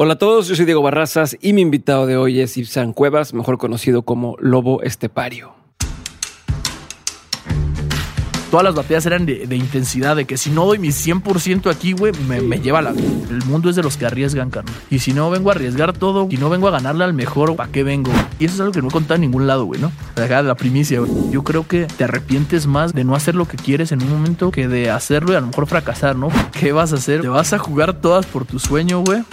Hola a todos, yo soy Diego Barrazas y mi invitado de hoy es Ibsan Cuevas, mejor conocido como Lobo Estepario. Todas las batallas eran de, intensidad, de que si no doy mi 100% aquí, güey, me, me lleva la... El mundo es de los que arriesgan, carnal. Y si no vengo a arriesgar todo, y no vengo a ganarle al mejor, ¿para qué vengo? Y eso es algo que no he contado en ningún lado, güey, ¿no? Acá la primicia, güey. Yo creo que te arrepientes más de no hacer lo que quieres en un momento que de hacerlo y a lo mejor fracasar, ¿no? ¿Qué vas a hacer? ¿Te vas a jugar todas por tu sueño, güey?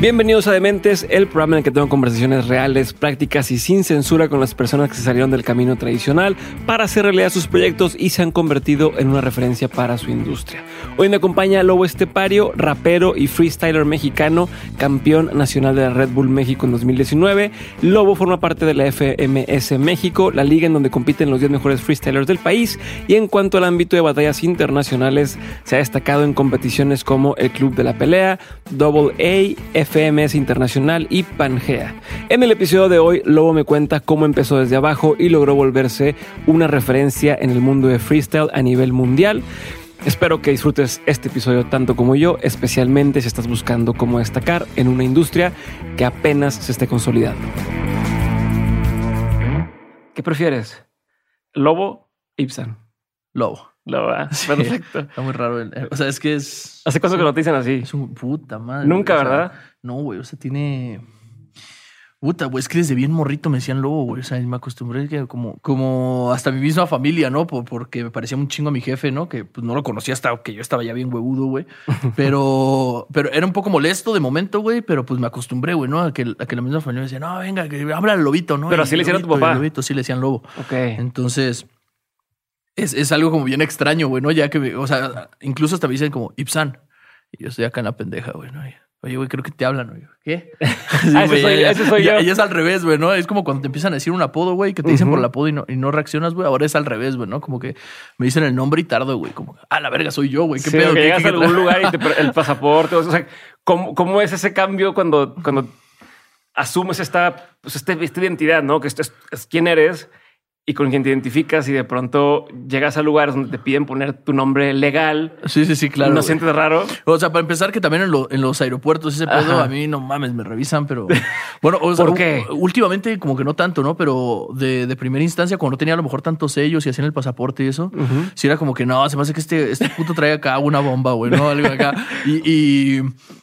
Bienvenidos a Dementes, el programa en el que tengo conversaciones reales, prácticas y sin censura con las personas que se salieron del camino tradicional para hacer realidad sus proyectos y se han convertido en una referencia para su industria. Hoy me acompaña Lobo Estepario, rapero y freestyler mexicano, campeón nacional de la Red Bull México en 2019. Lobo forma parte de la FMS México, la liga en donde compiten los 10 mejores freestylers del país y en cuanto al ámbito de batallas internacionales, se ha destacado en competiciones como el Club de la Pelea, Double A, FMS Internacional y Pangea. En el episodio de hoy, Lobo me cuenta cómo empezó desde abajo y logró volverse una referencia en el mundo de freestyle a nivel mundial. Espero que disfrutes este episodio tanto como yo, especialmente si estás buscando cómo destacar en una industria que apenas se esté consolidando. ¿Qué prefieres? ¿Lobo? Ibsen. Lobo. Lobo, ah, Sí. perfecto. Está muy raro. el- o sea, es que es... Hace cosas que no te dicen así. Es un puta madre. Nunca, güey, o sea, ¿verdad? No, güey. O sea, tiene. Puta, güey. Es que desde bien morrito me decían lobo, güey. O sea, me acostumbré que como, como hasta mi misma familia, ¿no? Por- porque me parecía un chingo a mi jefe, ¿no? Que pues no lo conocía hasta que yo estaba ya bien huevudo, güey. Pero, pero era un poco molesto de momento, güey. Pero pues me acostumbré, güey, ¿no? A que, a que la misma familia me decía, no, venga, que habla al lobito, ¿no? Pero así le decían a tu papá. lobito, sí le decían lobo. Ok. Entonces, es, es algo como bien extraño, güey, ¿no? Ya que, o sea, incluso hasta me dicen como Ipsan. Y yo estoy acá en la pendeja, güey, ¿no? Y, Oye, güey, creo que te hablan, güey. ¿Qué? Sí, Ah, güey, soy- ya- soy ya- yo. ya es al revés, güey, ¿no? Es como cuando te empiezan a decir un apodo, güey, que te dicen por el apodo y no, y no reaccionas, güey. Ahora es al revés, güey, ¿no? Como que me dicen el nombre y tardo, güey. Como, ah, la verga, soy yo, güey. ¿Qué Sí, pedo? que ¿Qué- llegas a algún lugar y te el pasaporte. O sea, ¿cómo, cómo es ese cambio cuando, cuando asumes esta, pues, este- esta identidad, no? Que esto es, es quién eres y con quién te identificas y de pronto llegas a lugares donde te piden poner tu nombre legal. Sí, sí, sí, claro. ¿No güey. sientes raro? O sea, para empezar, que también en, lo- en los aeropuertos ese pedo, Ajá. a mí no mames, me revisan, pero. Bueno, o sea, ¿Por qué? u- últimamente, como que no tanto, ¿no? Pero de, de primera instancia, cuando no tenía a lo mejor tantos sellos y hacían el pasaporte y eso, sí era como que no, se me hace que este, este puto trae acá una bomba, güey, ¿no? Algo acá. Y, y,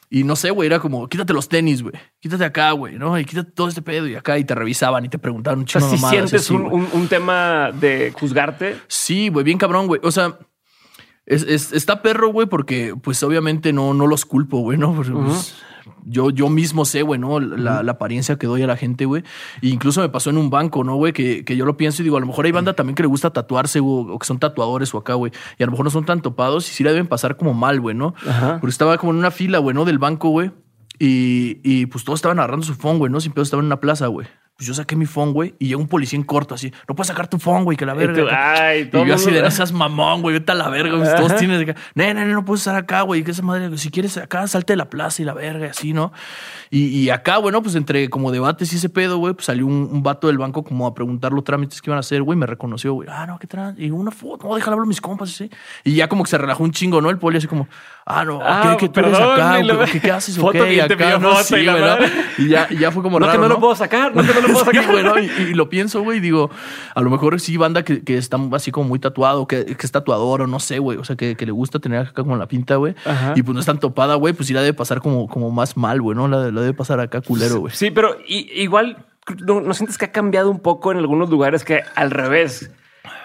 y no sé, güey, era como, quítate los tenis, güey, quítate acá, güey, ¿no? Y quítate todo este pedo y acá y te revisaban y te preguntaban un O sea, chingo si sientes así, un, un- un tema de juzgarte. Sí, güey, bien cabrón, güey. O sea, es, es- está perro, güey, porque pues obviamente no, no los culpo, güey, ¿no? Porque, pues, yo, yo mismo sé, güey, ¿no? La, la apariencia que doy a la gente, güey. E incluso me pasó en un banco, ¿no, güey? Que, que yo lo pienso y digo, a lo mejor hay banda también que le gusta tatuarse, güey, o que son tatuadores o acá, güey. Y a lo mejor no son tan topados y sí la deben pasar como mal, güey, ¿no? Ajá. Porque estaba como en una fila, güey, ¿no? Del banco, güey. Y, y pues todos estaban agarrando su phone, güey, ¿no? Sin pedo estaban en una plaza, güey. Pues yo saqué mi phone, güey, y llegó un policía en corto, así. No puedes sacar tu phone, güey, que la Y verga. tú, ay, Y todo yo así de, no seas mamón, güey, vete a la verga, güey, todos tienen acá. No, no, no, no puedes estar acá, güey, que esa madre, si quieres acá, salte de la plaza y la verga, y así, ¿no? Y, y acá, bueno, pues entre como debates y ese pedo, güey, pues salió un, un vato del banco como a preguntar los trámites que iban a hacer, güey, me reconoció, güey, ah, no, qué trans, y una foto, no, déjala hablar a mis compas, sí. Y ya como que se relajó un chingo, ¿no? El poli así como, ah, no, Ah, ¿qué, que tú eres acá? y ¿O luego- ¿Qué, qué haces? Foto ¿O qué? que Y te acá, no, sí, y ¿no? Y ya, y ya fue como No, que raro, no lo puedo sacar, no que no Y, y lo pienso, güey, y digo, a lo mejor sí banda que, que está así como muy tatuado, que, que es tatuador o no sé, güey. O sea, que, que le gusta tener acá como la pinta, güey. Y pues no es tan topada, güey, pues sí la debe pasar como, como más mal, güey, ¿no? La, la debe pasar acá culero, güey. Sí, pero igual ¿no, no sientes que ha cambiado un poco en algunos lugares que al revés,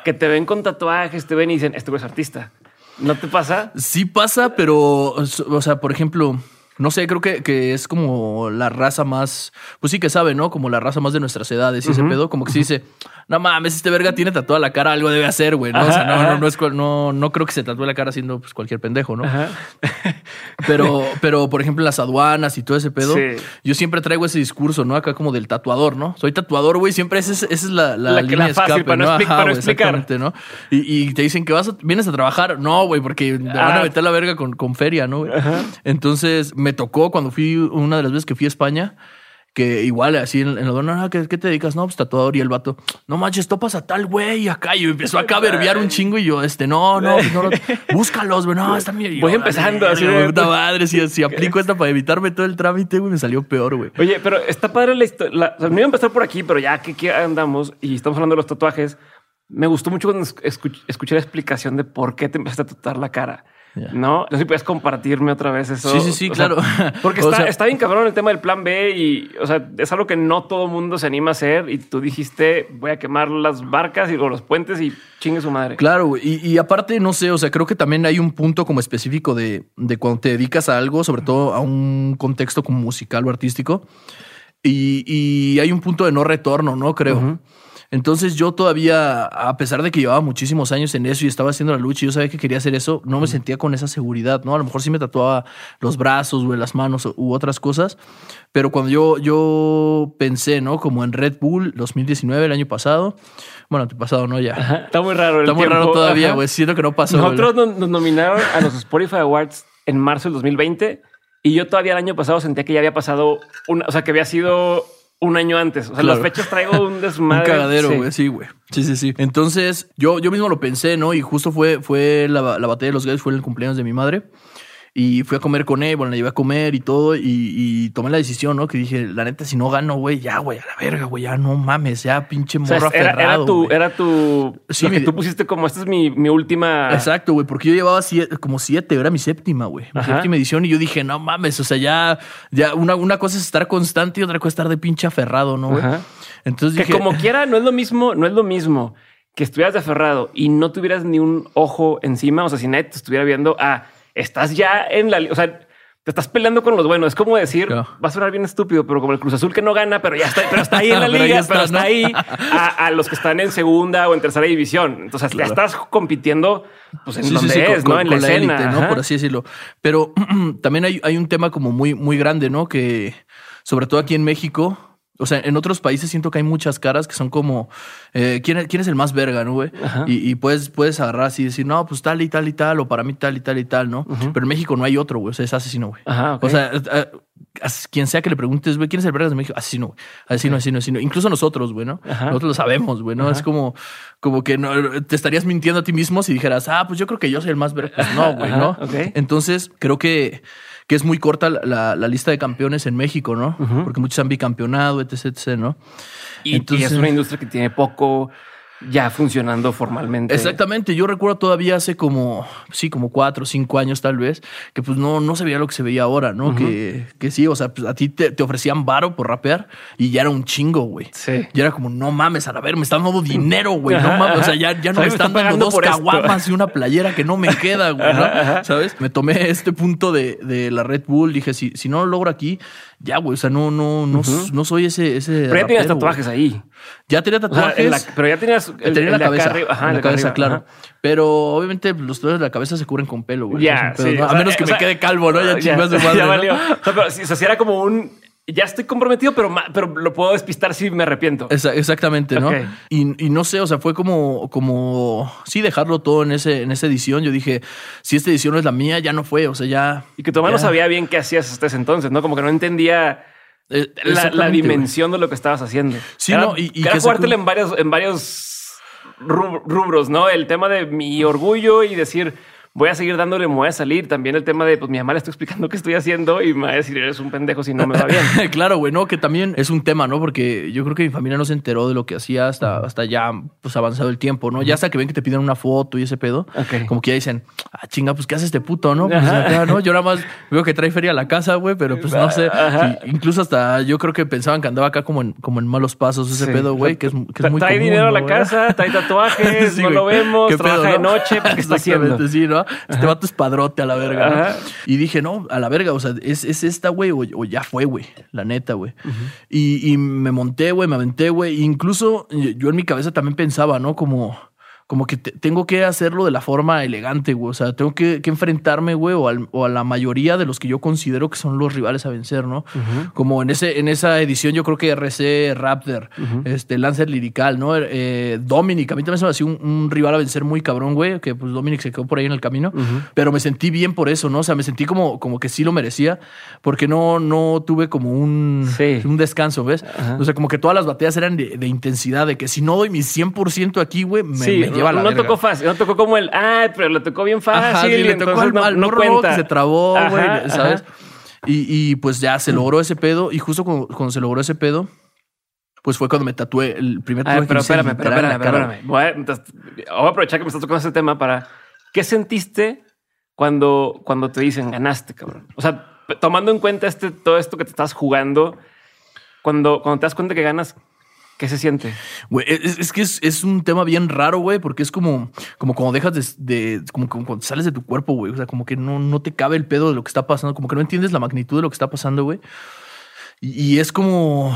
que te ven con tatuajes, te ven y dicen, este güey es artista. ¿No te pasa? Sí pasa, pero, o sea, por ejemplo, no sé, creo que, que es como la raza más, pues sí que sabe, ¿no? Como la raza más de nuestras edades y ese pedo, como que se dice, no mames, este verga tiene tatuada la cara, algo debe hacer, güey, ¿no? o sea, no, no, no, es, no, no creo que se tatúe la cara siendo pues, cualquier pendejo, ¿no? Ajá. Pero, pero, por ejemplo, en las aduanas y todo ese pedo, Sí. yo siempre traigo ese discurso, ¿no? Acá como del tatuador, ¿no? Soy tatuador, güey. Siempre esa es, esa es la, la, línea la fácil, escape, para no explicar. exactamente, ¿no? Y, y te dicen que vas a- vienes a trabajar. No, güey, porque me van Ah. a meter la verga con, con feria, ¿no? güey? Entonces, me tocó cuando fui, una de las veces que fui a España, que igual así en, en lo no, no, ¿qué, ¿qué te dedicas? No, pues tatuador. Y el vato, no manches, topas a tal güey acá. Y empezó acá a verbiar un chingo. Y yo, este, no, no, pues no, no, búscalos, güey. No, está bien. Voy empezando, así de puta madre. Si, si aplico esta para evitarme todo el trámite, güey, me salió peor, güey. Oye, pero está padre la historia. O sea, no iba a empezar por aquí, pero ya que aquí andamos y estamos hablando de los tatuajes, me gustó mucho cuando escuch- escuché la explicación de por qué te empezaste a tatuar la cara. No, no sé si puedes compartirme otra vez eso. Sí, sí, sí, O sea, claro. porque O está, sea- está bien cabrón el tema del plan B y, o sea, es algo que no todo mundo se anima a hacer. Y tú dijiste, voy a quemar las barcas y, o los puentes y chingue su madre. Claro, y aparte, no sé, o sea, creo que también hay un punto como específico de, de cuando te dedicas a algo, sobre todo a un contexto como musical o artístico. Y, y hay un punto de no retorno, ¿no? Creo. Entonces yo todavía, a pesar de que llevaba muchísimos años en eso y estaba haciendo la lucha y yo sabía que quería hacer eso, no me sentía con esa seguridad, ¿no? A lo mejor sí me tatuaba los brazos o las manos u otras cosas, pero cuando yo, yo pensé, ¿no? Como en Red Bull 2019, el año pasado, bueno, pasado no ya. Ajá. Está muy raro. el Está muy raro todavía, güey. Siento que no pasó. Nosotros nos, nos nominaron a los Spotify Awards en marzo del 2020 y yo todavía el año pasado sentía que ya había pasado, una, o sea, que había sido un año antes. O sea, Claro. las fechas traigo un Un desmadre. cagadero, Sí. güey. Sí, güey. Sí, sí, sí. Entonces, yo, yo mismo lo pensé, ¿no? Y justo fue, fue la, la batalla de los gallos, fue el cumpleaños de mi madre. Y fui a comer con él, bueno, la llevé a comer y todo. Y, y tomé la decisión, ¿no? Que dije, la neta, si no gano, güey, ya, güey, a la verga, güey, ya no mames, ya pinche O morro sea, era, era aferrado, tu, güey. era tu, Sí, lo que mi- tú pusiste como esta es mi, mi última. Exacto, güey, porque yo llevaba siete- como siete, era mi séptima, güey. Mi Ajá. séptima edición y yo dije, no mames, o sea, ya, ya una, una cosa es estar constante y otra cosa es estar de pinche aferrado, ¿no, güey? Ajá. Entonces Que dije, como quiera, no es lo mismo, no es lo mismo que estuvieras de aferrado y no tuvieras ni un ojo encima. O sea, si nadie te estuviera viendo, ah, estás ya en la, o sea, te estás peleando con los buenos. Es como decir, Claro. va a sonar bien estúpido, pero como el Cruz Azul que no gana, pero ya está, pero está ahí en la Pero liga, está, pero está ¿no? ahí a, a los que están en segunda o en tercera división. Entonces ya estás compitiendo pues en Sí, donde sí, es, ¿no? con- en la con escena. élite, ¿no? Por así decirlo. Pero también hay, hay un tema como muy, muy grande, ¿no? Que sobre todo aquí en México, o sea, en otros países siento que hay muchas caras que son como, eh, ¿quién, quién es el más verga, no, güey? Y, y puedes, puedes agarrar así y decir, no, pues tal y tal y tal, o para mí tal y tal y tal, ¿no? Pero en México no hay otro, güey, o sea, es asesino, güey. Ajá. O sea, eh, eh, quien sea que le preguntes, güey, ¿quién es el vergas de México? Asesino, güey. Asesino, asesino, asesino. Incluso nosotros, güey, ¿no? Ajá. Nosotros lo sabemos, güey, ¿no? Ajá. Es como, como que no, te estarías mintiendo a ti mismo si dijeras, ah, pues yo creo que yo soy el más verga. Pues no, güey, ¿no? ok. Entonces, creo que, que es muy corta la, la- la lista de campeones en México, ¿no? Porque muchos han bicampeonado, etc, etc, ¿no? Y, y Entonces- es una industria que tiene poco ya funcionando formalmente. Exactamente, yo recuerdo todavía hace como, sí, como cuatro o cinco años tal vez, que pues no, no se veía lo que se veía ahora, ¿no? que, que sí, o sea, pues a ti te, te ofrecían varo por rapear y ya era un chingo, güey. Sí. Y era como, no mames, a la ver, me están dando dinero, güey. No mames, o sea, ya, ya no me Me están están dando dos caguamas y una playera que no me queda, güey, ¿no? Ajá. ¿Sabes? Me tomé este punto de, de la Red Bull, dije, si, si no lo logro aquí, ya, güey, o sea, no, no, no, no soy ese, ese Pero ya tienes tatuajes ahí. Ya tenía O sea, tatuajes. la- pero ya tenías el, tenía el la cabeza, arriba. Ajá, la cabeza, arriba, claro. ajá. Pero obviamente los tatuajes de la cabeza se cubren con pelo, güey. Sí, no, o a sea, menos que me sea, quede calvo, ¿no? Ya, Ya, chingas de madre. ya ¿no? valió. O sea, pero, sea, sí era como un. Ya estoy comprometido, pero, pero lo puedo despistar si me arrepiento. Exactamente, ¿no? Y, y no sé, o sea, fue como, como, sí, dejarlo todo en ese, en esa edición. Yo dije, si esta edición no es la mía, ya no fue, o sea, ya. Y que tu mamá no sabía bien qué hacías hasta ese entonces, ¿no? Como que no entendía la, la dimensión de lo que estabas haciendo. Sí, era, no, y- y era que se- jugártela en varios, en varios rub- rubros, ¿no? El tema de mi orgullo y decir, voy a seguir dándole, me voy a salir. También el tema de, pues mi mamá le estoy explicando qué estoy haciendo y me va a decir, eres un pendejo si no me va bien. claro, güey, no, que también es un tema, ¿no? Porque yo creo que mi familia no se enteró de lo que hacía hasta, hasta ya, pues, avanzado el tiempo, ¿no? Ya hasta que ven que te piden una foto y ese pedo, como que ya dicen, ah, chinga, pues, ¿qué hace este puto, no? Pues, acá, ¿no? Yo nada más veo que trae feria a la casa, güey, pero pues no sé. Y incluso hasta yo creo que pensaban que andaba acá como en, como en malos pasos ese Sí. pedo, güey, que es, que es muy trae común, dinero a ¿no, la casa, trae tatuajes, Sí, no lo vemos, ¿Qué trabaja pedo, de no? noche, ¿qué está haciendo? Sí, ¿no? Este vato es padrote a la verga. ¿no? Y dije, no, a la verga, o sea, es, es esta, güey, o, o ya fue, güey, la neta, güey. y, y me monté, güey, me aventé, güey. Incluso yo yo en mi cabeza también pensaba, ¿no? Como, como que te- tengo que hacerlo de la forma elegante, güey. O sea, tengo que, que enfrentarme, güey, o, al- o a la mayoría de los que yo considero que son los rivales a vencer, ¿no? Como en ese en esa edición yo creo que RC, Raptor, este, Lancer Lirical, ¿no? Eh, Dominic, a mí también se me hacía un, un rival a vencer muy cabrón, güey, que pues Dominic se quedó por ahí en el camino, pero me sentí bien por eso, ¿no? O sea, me sentí como, como que sí lo merecía, porque no, no tuve como un, Sí. un descanso, ¿ves? O sea, como que todas las batallas eran de, de intensidad, de que si no doy mi 100% aquí, güey, me, sí, me lleva a la no, verga. tocó fácil, no tocó como el, ay, pero le tocó bien fácil. Ajá, sí, y le tocó al, no, al no cuenta. que se trabó, güey, ajá. ¿sabes? Y, y, pues ya se logró ese pedo. Y justo cuando, cuando se logró ese pedo, pues fue cuando me tatué el primer tatuaje. pero espérame, pero espérame, espérame. Voy a, voy a aprovechar que me estás tocando ese tema para. ¿Qué sentiste cuando, cuando te dicen ganaste, cabrón? O sea, tomando en cuenta este, todo esto que te estás jugando, cuando, cuando te das cuenta que ganas, ¿qué se siente? Güey, es, es que es, un tema bien raro, güey, porque es como, como cuando dejas de, como, como cuando sales de tu cuerpo, güey. O sea, como que no, no te cabe el pedo de lo que está pasando, como que no entiendes la magnitud de lo que está pasando, güey. Y es como.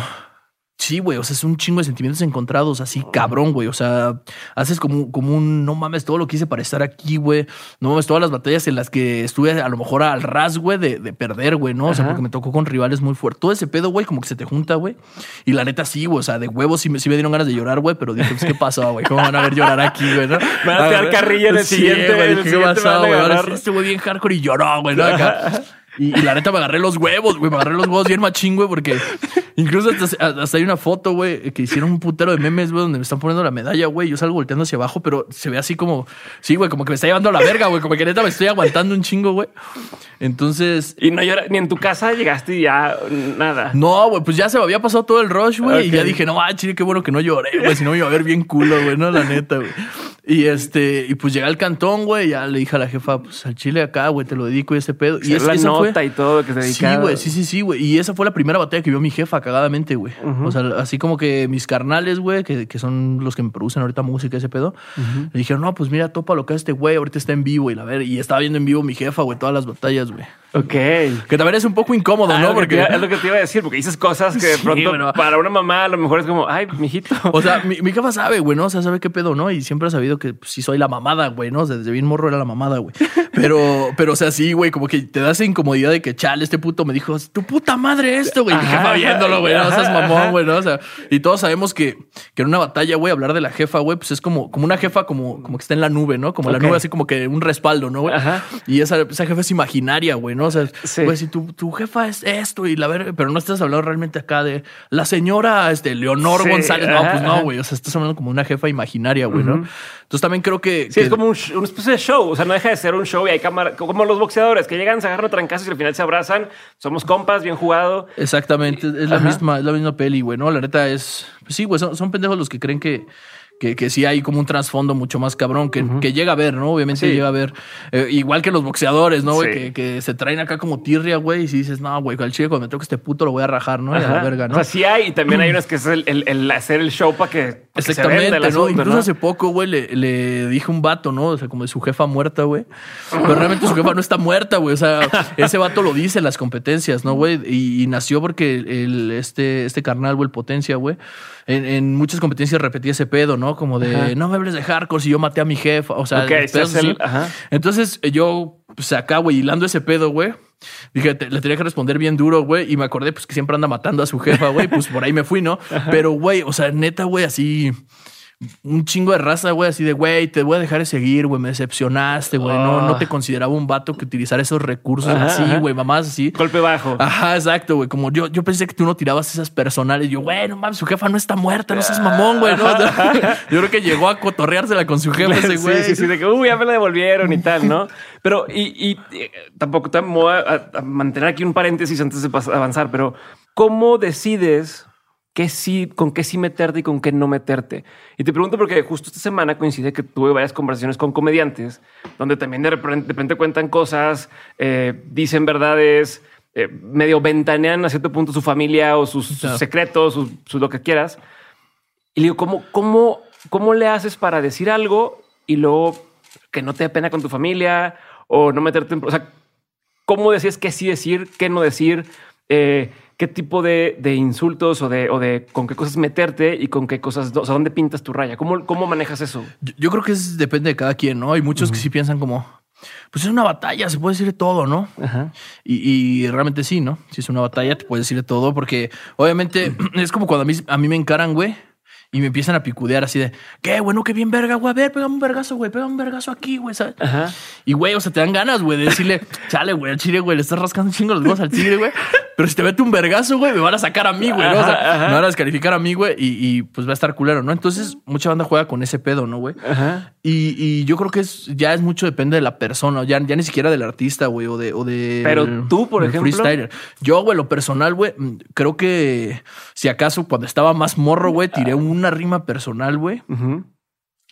Sí, güey, o sea, es un chingo de sentimientos encontrados, así cabrón, güey. O sea, haces como, como un no mames todo lo que hice para estar aquí, güey. No mames todas las batallas en las que estuve a lo mejor al ras, güey, de, de perder, güey, ¿no? O sea, Ajá. porque me tocó con rivales muy fuertes. Todo ese pedo, güey, como que se te junta, güey. Y la neta, sí, güey, o sea, de huevos sí me, sí me dieron ganas de llorar, güey, pero dije, pues, ¿qué pasó, güey? ¿Cómo van a ver llorar aquí, güey? ¿no? Van a tirar carrilla en el Sí, siguiente, güey, ¿qué pasó, güey? Ahora agarrar. sí, güey bien hardcore y lloró, güey, ¿no? Acá. Y, y la neta me agarré los huevos, güey. Me agarré los huevos bien machín, güey, porque incluso hasta, hasta hay una foto, güey, que hicieron un putero de memes, güey, donde me están poniendo la medalla, güey. Yo salgo volteando hacia abajo, pero se ve así como, sí, güey, como que me está llevando a la verga, güey. Como que neta me estoy aguantando un chingo, güey. Entonces, Y no llora, ni en tu casa llegaste y ya nada. no, güey, pues ya se me había pasado todo el rush, güey. Y ya dije, no, ah, chile, qué bueno que no lloré, güey. Si no me iba a ver bien culo, güey, no, la neta, güey. Y este, y pues llegué al cantón, güey. Ya le dije a la jefa, pues al chile acá, güey, te lo dedico y ese pedo. Y Y es, la esa fue- nota y todo que se Sí, dedicaba. güey, sí, sí, sí, güey. Y esa fue la primera batalla que vio mi jefa, cagadamente, güey. O sea, así como que mis carnales, güey, que, que son los que me producen ahorita música, ese pedo, le dijeron, no, pues mira, topa lo que hace este güey, ahorita está en vivo y la ver. Y estaba viendo en vivo mi jefa, güey, todas las batallas, güey. Ok. Que también es un poco incómodo, Ah, ¿no? te Porque. es lo que te iba a decir, porque dices cosas que de Sí, pronto bueno. para una mamá a lo mejor es como, ay, mijito. O sea, mi, mi jefa sabe, güey, ¿no? O sea, sabe qué pedo, ¿no? Y siempre ha sabido que pues, sí soy la mamada, güey, ¿no? O sea, desde bien morro era la mamada, güey. Pero, pero, o sea, sí, güey, como que te da esa incomodidad de que, chale, este puto me dijo, tu puta madre esto, güey. Y jefa viéndolo, güey, no seas mamón, güey, ¿no? O sea, y todos sabemos que, que en una batalla, güey, hablar de la jefa, güey, pues es como, como una jefa como, como que está en la nube, ¿no? Como la nube, así como que un respaldo, ¿no, güey? Y esa, esa jefa es imaginaria, güey, ¿no? O sea, Sí. güey, si tu, tu jefa es esto y la verga, pero no estás hablando realmente acá de la señora este, Leonor Sí, González. No, ajá, pues no, güey. O sea, estás hablando como una jefa imaginaria, güey, ¿no? Entonces también creo que. Sí, que- es como un una especie de show. O sea, no deja de ser un show y hay cámara, como los boxeadores que llegan, se agarran a trancazos y al final se abrazan. Somos compas, bien jugado. Exactamente, es la Ajá. misma, es la misma peli, güey, ¿no? La neta es. Pues sí, güey, son, son pendejos los que creen que. Que, que sí hay como un trasfondo mucho más cabrón que, que llega a ver, ¿no? Obviamente Sí. llega a ver. eh, igual que los boxeadores, ¿no, güey? Sí. Que, que se traen acá como tirria, güey. Y si dices, no, güey, al chile cuando me toque este puto lo voy a rajar, ¿no? Y a la verga, ¿no? O sea, sí hay y también hay unas que es el, el- el hacer el show para que, pa' que se Exactamente, Incluso ¿no? hace poco, güey, le, le dije un vato, ¿no? O sea, como de su jefa muerta, güey. Pero realmente su jefa no está muerta, güey. O sea, ese vato lo dice en las competencias, ¿no, güey? Y, y nació porque el, este, este carnal, güey, el potencia, güey. En, en muchas competencias repetía ese pedo, ¿no? Como de, Ajá. no me hables de hardcore si yo maté a mi jefa. O sea, pedos el-. Entonces yo, pues acá, güey, hilando ese pedo, güey. Dije, te- le tenía que responder bien duro, güey. Y me acordé, pues, que siempre anda matando a su jefa, güey. Pues por ahí me fui, ¿no? Pero, güey, o sea, neta, güey, así. Un chingo de raza, güey, así de, güey, te voy a dejar de seguir, güey, me decepcionaste, güey. No, no te consideraba un vato que utilizara esos recursos Ajá, así, güey, mamás así. Golpe bajo. Ajá, exacto, güey. Como yo, yo pensé que tú no tirabas esas personales. Yo, güey, no mames, su jefa no está muerta, no seas mamón, güey. ¿no? Yo creo que llegó a cotorreársela con su jefa ese güey. Sí, sí, sí, de que, uy, ya me la devolvieron y tal, ¿no? Pero, y, y, eh, tampoco te voy a, mantener aquí un paréntesis antes de avanzar, pero ¿cómo decides qué sí, con qué sí meterte y con qué no meterte? Y te pregunto porque justo esta semana coincide que tuve varias conversaciones con comediantes donde también de repente, de repente cuentan cosas, eh, dicen verdades, eh, medio ventanean a cierto punto su familia o sus, secretos, sus, sus lo que quieras. Y le digo, ¿cómo, cómo, ¿cómo le haces para decir algo y luego que no te dé pena con tu familia o no meterte en... O sea, ¿cómo decías qué sí decir, qué no decir? eh, qué tipo de, de insultos o de, o de con qué cosas meterte y con qué cosas, o sea, dónde pintas tu raya. ¿Cómo, cómo manejas eso? Yo, yo creo que es, depende de cada quien, ¿no? Hay muchos que sí piensan como, pues es una batalla, se puede decir de todo, ¿no? Ajá. Y, y realmente sí, ¿no? Si es una batalla, te puedes decir de todo, porque obviamente es como cuando a mí, a mí me encaran, güey. Y me empiezan a picudear así de, qué bueno, qué bien verga, güey. A ver, pégame un vergazo, güey. Pégame un vergazo aquí, güey. ¿sabes? Ajá. Y, güey, o sea, te dan ganas, güey, de decirle, chale, güey, al chile, güey, le estás rascando un chingo los huevos al tigre, güey. Pero si te mete un vergazo, güey, me van a sacar a mí, güey, ¿no? O sea, Ajá, me van a descalificar a mí, güey, y, y, pues va a estar culero, ¿no? Entonces, mucha banda juega con ese pedo, ¿no, güey? Ajá. Y, y yo creo que es, ya es mucho depende de la persona, ya, ya ni siquiera del artista, güey, o de, o de. Pero tú, por ejemplo. Freestyler. Yo, güey, lo personal, güey, mm, creo que si acaso cuando estaba más morro, güey, tiré una rima personal, güey.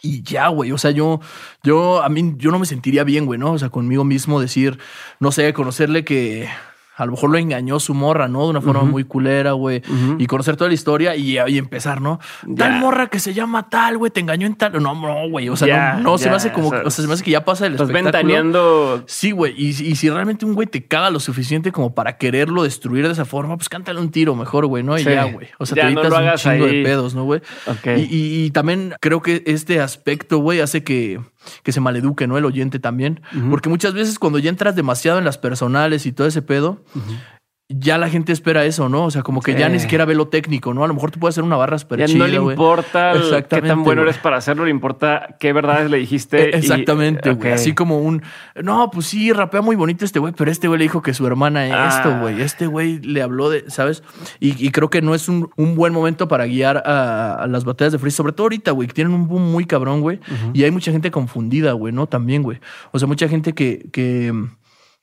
Y ya, güey. O sea, yo, yo, a mí, yo no me sentiría bien, güey, ¿no? O sea, conmigo mismo decir, no sé, conocerle que a lo mejor lo engañó su morra, ¿no? De una forma muy culera, güey. Y conocer toda la historia y, y empezar, ¿no? Tal morra que se llama tal, güey, te engañó en tal. No, no, güey. O sea, no, no, se me hace como, o sea, o sea, se me hace que ya pasa el Estás espectáculo. ventaneando. Sí, güey. Y, y si realmente un güey te caga lo suficiente como para quererlo destruir de esa forma, pues cántale un tiro mejor, güey, ¿no? Y Sí. ya, güey. O sea, Ya, te no evitas lo un chingo ahí. de pedos, ¿no, güey? Ok. Y, y- y también creo que este aspecto, güey, hace que, que se maleduque, ¿no? El oyente también. Porque muchas veces cuando ya entras demasiado en las personales y todo ese pedo, ya la gente espera eso, ¿no? O sea, como que ya ni siquiera ve lo técnico, ¿no? A lo mejor tú puedes hacer una barra súper Ya no le importa el- qué tan bueno eres para hacerlo, le importa qué verdades le dijiste. Y- Exactamente, güey. Así como un. No, pues sí, rapea muy bonito este güey, pero este güey le dijo que su hermana es Ah. esto, güey. Este güey le habló de, ¿sabes? Y, y creo que no es un, un buen momento para guiar a, a las batallas de free, sobre todo ahorita, güey, que tienen un boom muy cabrón, güey. Y hay mucha gente confundida, güey, ¿no? También, güey. O sea, mucha gente que. que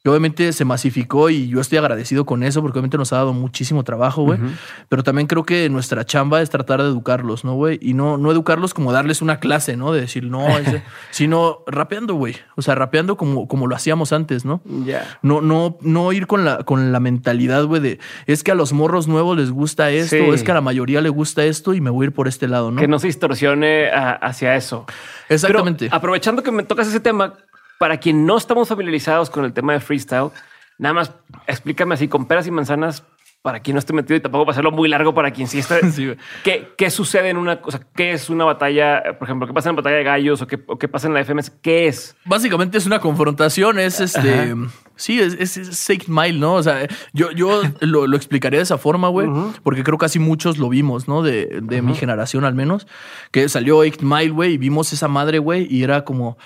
que obviamente se masificó y yo estoy agradecido con eso porque obviamente nos ha dado muchísimo trabajo, güey. Pero también creo que nuestra chamba es tratar de educarlos, ¿no, güey? Y no, no educarlos como darles una clase, ¿no? De decir, no, ese- sino rapeando, güey. O sea, rapeando como, como lo hacíamos antes, ¿no? Ya. No, no, no ir con la, con la mentalidad, güey, de es que a los morros nuevos les gusta esto, Sí. es que a la mayoría le gusta esto y me voy a ir por este lado, ¿no? Que no se distorsione a- hacia eso. Exactamente. Pero aprovechando que me tocas ese tema, para quien no estamos familiarizados con el tema de freestyle, nada más explícame así con peras y manzanas para quien no esté metido y tampoco para hacerlo muy largo para quien sí está. Sí. ¿Qué, qué sucede en una cosa? ¿Qué es una batalla? Por ejemplo, ¿qué pasa en la batalla de gallos o qué, o qué pasa en la FMS? ¿Qué es? Básicamente es una confrontación, es este. Sí, es, es, es Eight Mile, ¿no? O sea, yo, yo lo, lo explicaría de esa forma, güey, porque creo que casi muchos lo vimos, ¿no? De, de mi generación al menos, que salió Eight Mile, güey, y vimos esa madre, güey, y era como.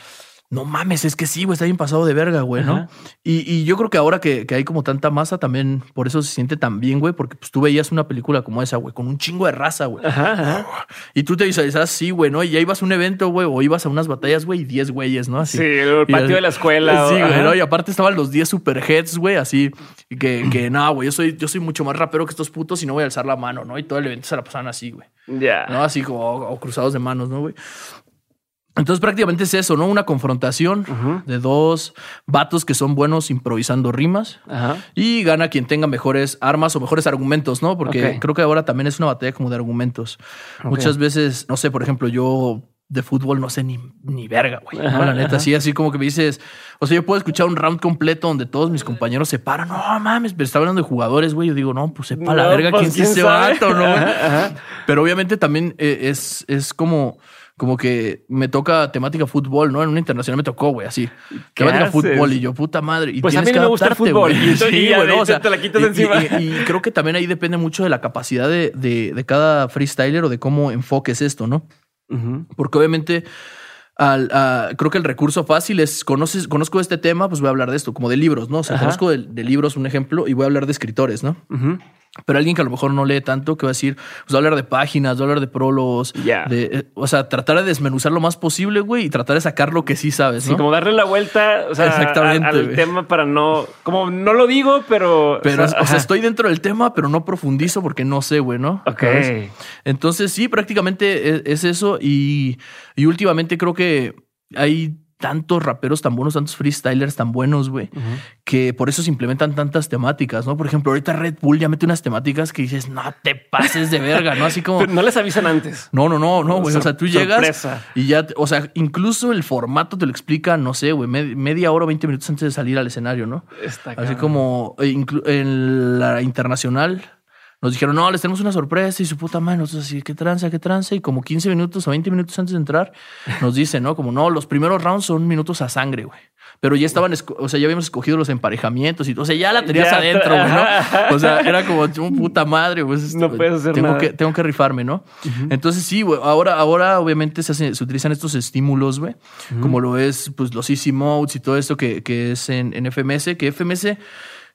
No mames, es que sí, güey, está bien pasado de verga, güey, ¿no? Y, y yo creo que ahora que, que hay como tanta masa, también por eso se siente tan bien, güey, porque pues tú veías una película como esa, güey, con un chingo de raza, güey. Ajá, ajá. Y tú te visualizas así, güey, ¿no? Y ya ibas a un evento, güey, o ibas a unas batallas, güey, y 10 güeyes, ¿no? Así. Sí, el patio de la escuela. Sí, güey. ¿no? Y aparte estaban los 10 superheads, güey, así. y Que, que no, güey, yo soy, yo soy mucho más rapero que estos putos y no voy a alzar la mano, ¿no? Y todo el evento se la pasaban así, güey. Ya. ¿No? Así como o cruzados de manos, ¿no, güey? Entonces prácticamente es eso, ¿no? Una confrontación de dos vatos que son buenos improvisando rimas. Y gana quien tenga mejores armas o mejores argumentos, ¿no? Porque creo que ahora también es una batalla como de argumentos. Muchas veces, no sé, por ejemplo, yo de fútbol no sé ni, ni verga, güey. ¿no? La neta, sí, así como que me dices, o sea, yo puedo escuchar un round completo donde todos mis compañeros se paran. No mames, pero está hablando de jugadores, güey. Yo digo, no, pues sepa la No, verga pues, quién es quién sabe. vato, ¿no? güey? Ajá, ajá. Pero obviamente también eh, es, es como, como que me toca temática fútbol, ¿no? En una internacional me tocó, güey, así. ¿Qué Temática haces? fútbol y yo, puta madre. Y Pues a tienes mí no que me gusta el fútbol. Y tú- y la quitas y- encima. Y, y creo que también ahí depende mucho de la capacidad de, de, de cada freestyler o de cómo enfoques esto, ¿no? Porque obviamente al, a- creo que el recurso fácil es, conoces, conozco este tema, pues voy a hablar de esto, como de libros, ¿no? O sea, Ajá. conozco de, de libros un ejemplo y voy a hablar de escritores, ¿no? Ujú. Pero alguien que a lo mejor no lee tanto, que va a decir, pues va a hablar de páginas, va a hablar de prólogos, de, eh, o sea, tratar de desmenuzar lo más posible, güey, y tratar de sacar lo que sí sabes, Sí, como darle la vuelta o sea, Exactamente, a- al güey. tema para no, como no lo digo, pero. Pero, o sea, estoy dentro del tema, pero no profundizo porque no sé, güey, ¿no? Ok. ¿Sabes? Entonces, sí, prácticamente es, es eso. Y, y últimamente creo que hay tantos raperos tan buenos, tantos freestylers tan buenos, güey, que por eso se implementan tantas temáticas, ¿no? Por ejemplo, ahorita Red Bull ya mete unas temáticas que dices, no te pases de verga, ¿no? Así como. Pero no les avisan antes. No, no, no, no, güey. O sea, tú llegas Sorpresa. y ya, o sea, incluso el formato te lo explica, no sé, güey, med- media hora o 20 minutos antes de salir al escenario, ¿no? Está Así como eh, en la internacional nos dijeron, no, les tenemos una sorpresa y su puta madre, nosotros así, qué tranza, qué tranza. Y como 15 minutos o 20 minutos antes de entrar, nos dicen, ¿no? Como no, los primeros rounds son minutos a sangre, güey. Pero ya estaban, o sea, ya habíamos escogido los emparejamientos y, o sea, ya la tenías Ya, adentro, güey. ¿no? O sea, era como, "Oh, puta madre, pues. No puedes hacer tengo nada. Que, tengo que rifarme, ¿no? Entonces sí, güey. Ahora, ahora obviamente se, hace- se utilizan estos estímulos, güey. Como lo es, pues, los easy modes y todo esto que, que es en, en FMS. Que FMS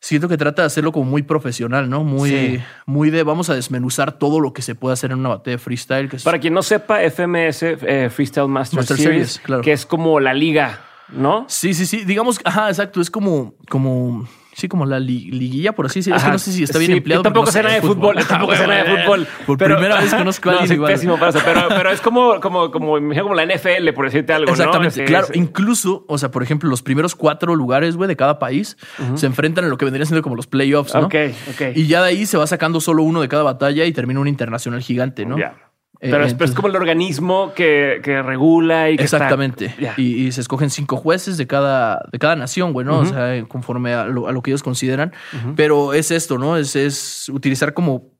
siento que trata de hacerlo como muy profesional, ¿no? Muy, Sí. muy de vamos a desmenuzar todo lo que se puede hacer en una batalla de freestyle. Que es- Para quien no sepa, FMS, eh, Freestyle Master, Master Series, Series, claro. que es como la liga, ¿no? Sí, sí, sí. Digamos, ajá, exacto. Es como, como, sí, como la li- liguilla, por así decirlo. Es que no sé si está bien Sí, empleado. Yo tampoco no sé nada de fútbol. Tampoco sé nada de fútbol. Por Pero- primera vez conozco a No, alguien soy igual. pésimo para eso. Pero, pero es como, como, como, como la NFL, por decirte algo, Exactamente, ¿no? Claro. Incluso, o sea, por ejemplo, los primeros cuatro lugares, güey, de cada país se enfrentan en lo que vendría siendo como los playoffs, ¿no? Ok, ok. Y ya de ahí se va sacando solo uno de cada batalla y termina un internacional gigante, ¿no? Ya. Pero es, entonces- es como el organismo que, que regula y que está- Exactamente. Y, y se escogen cinco jueces de cada, de cada nación, güey, ¿no? O sea, conforme a lo, a lo que ellos consideran. Pero es esto, ¿no? Es, es utilizar como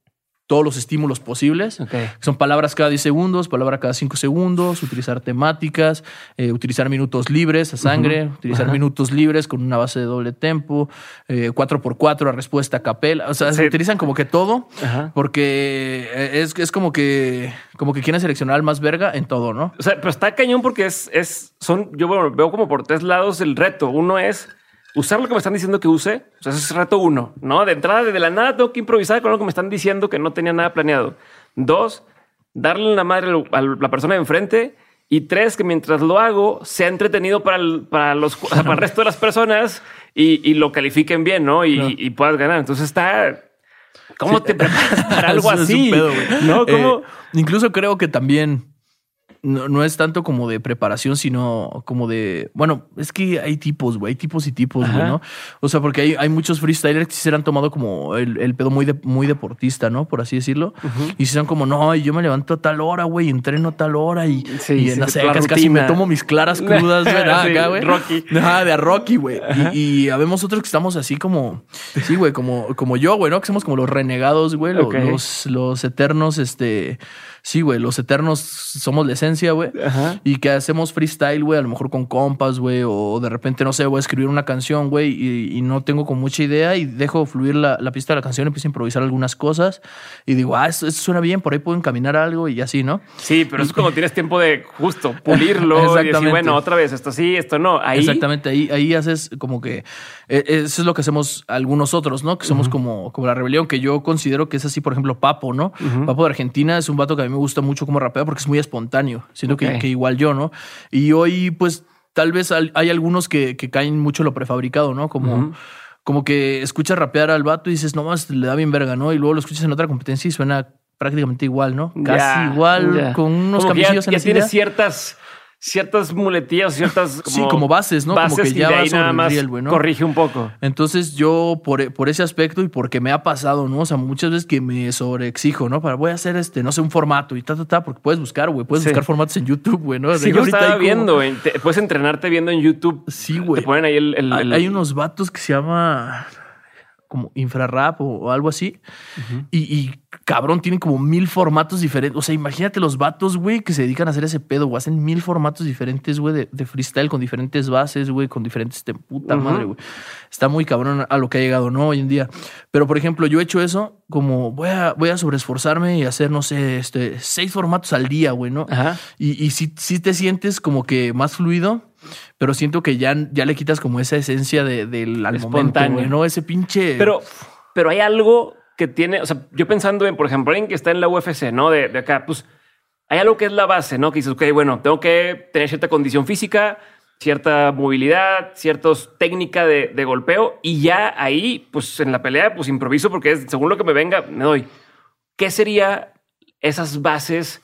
todos los estímulos posibles. Son palabras cada 10 segundos, palabra cada 5 segundos, utilizar temáticas, eh, utilizar minutos libres a sangre, utilizar minutos libres con una base de doble tempo, eh, 4x4 a respuesta a capela. O sea, Sí. se utilizan como que todo Ajá. porque eh, es, es como que como que quieren seleccionar al más verga en todo, ¿no? O sea, pero está cañón porque es, es, son, yo bueno, veo como por tres lados el reto. Uno es usar lo que me están diciendo que use. O sea, ese es reto uno, ¿no? De entrada, de la nada, tengo que improvisar con lo que me están diciendo que no tenía nada planeado. Dos, darle la madre a la persona de enfrente. Y tres, que mientras lo hago, sea entretenido para el, para los, para el resto de las personas y, y lo califiquen bien, ¿no? Y, Claro. y puedas ganar. Entonces está... ¿Cómo te preparas para algo así? pedo. ¿No? Eh, ¿Cómo? incluso creo que también no, no es tanto como de preparación, sino como de. Bueno, es que hay tipos, güey. Hay tipos y tipos, güey. ¿no? O sea, porque hay, hay muchos freestylers que sí se han tomado como el, el pedo muy, de- muy deportista, ¿no? Por así decirlo. Y si son como, no, yo me levanto a tal hora, güey, entreno a tal hora y, Sí, y sí, no sé, la casi, me tomo mis claras crudas, güey, nada, Sí, güey. Rocky. Ajá, de a Rocky, güey. Y, y habemos otros que estamos así como, sí, güey, como, como yo, güey, ¿no? Que somos como los renegados, güey, los, los eternos, este, sí, güey, los eternos somos la esencia, güey. Y que hacemos freestyle, güey, a lo mejor con compas, güey, o de repente, no sé, voy a escribir una canción, güey, y, y no tengo con mucha idea y dejo fluir la, la pista de la canción, empiezo a improvisar algunas cosas y digo, ah, esto, esto suena bien, por ahí puedo encaminar algo y así, ¿no? Sí, pero es cuando tienes tiempo de justo pulirlo y decir, bueno, otra vez, esto sí, esto no. Ahí, Exactamente, ahí, ahí haces como que eh, eso es lo que hacemos algunos otros, ¿no? Que somos como, como la rebelión, que yo considero que es así, por ejemplo, Papo, ¿no? Papo de Argentina es un vato que a mí me gusta mucho como rapea porque es muy espontáneo, siento que, que igual yo, ¿no? Y hoy, pues, tal vez hay algunos que, que caen mucho lo prefabricado, ¿no? Como. Como que escuchas rapear al vato y dices, no más, le da bien verga, ¿no? Y luego lo escuchas en otra competencia y suena prácticamente igual, ¿no? Casi ya, igual, ya. con unos ya, cambios ya la tienes idea. ciertas, ciertas muletillas, ciertas Sí, como bases, ¿no? Como que y ya de vas nada más riel, ¿no? corrige un poco. Entonces yo por, por ese aspecto y porque me ha pasado, ¿no? O sea, muchas veces que me sobreexijo, ¿no? Para voy a hacer este, no sé, un formato y ta, ta, ta, porque puedes buscar, güey, puedes Sí. buscar formatos en YouTube, güey, ¿no? Sí, yo estaba como- viendo, güey. Puedes entrenarte viendo en YouTube. Sí, güey. Te ponen ahí el... el- Hay, el- hay unos vatos que se llama como infrarap o, o algo así. y, y, cabrón, tienen como mil formatos diferentes. O sea, imagínate los vatos, güey, que se dedican a hacer ese pedo, güey. Hacen mil formatos diferentes, güey, de, de freestyle con diferentes bases, güey, con diferentes de puta madre, güey. Está muy cabrón a lo que ha llegado, ¿no? Hoy en día. Pero, por ejemplo, yo he hecho eso como voy a, voy a sobreesforzarme y hacer, no sé, este, seis formatos al día, güey, ¿no? Ajá. Y, y sí, sí te sientes como que más fluido, pero siento que ya, ya le quitas como esa esencia de- del al momento, Espontáneo. güey, ¿no? Ese pinche. Pero, pero hay algo que tiene, o sea, yo pensando en, por ejemplo, alguien que está en la UFC, ¿no? De, de acá, pues hay algo que es la base, ¿no? Que dices, ok, bueno, tengo que tener cierta condición física, cierta movilidad, cierta técnica de, de golpeo y ya ahí, pues en la pelea, pues improviso porque es, según lo que me venga, me doy. ¿Qué sería esas bases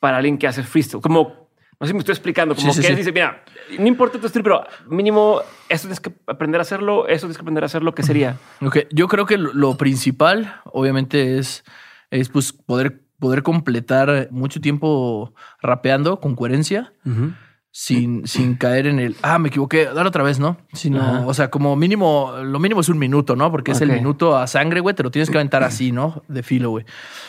para alguien que hace freestyle? Como No sé si me estoy explicando, como Sí, sí, que él dice, mira, no importa tu estilo, pero mínimo esto tienes que aprender a hacerlo, eso tienes que aprender a hacerlo, ¿qué sería? Ok, yo creo que lo, lo principal, obviamente, es, es pues poder, poder completar mucho tiempo rapeando con coherencia. Sin, sin caer en el ah, me equivoqué, dar otra vez, ¿no? Sino, Ajá. o sea, como mínimo, lo mínimo es un minuto, ¿no? Porque es el minuto a sangre, güey, te lo tienes que aventar así, ¿no? De filo, güey.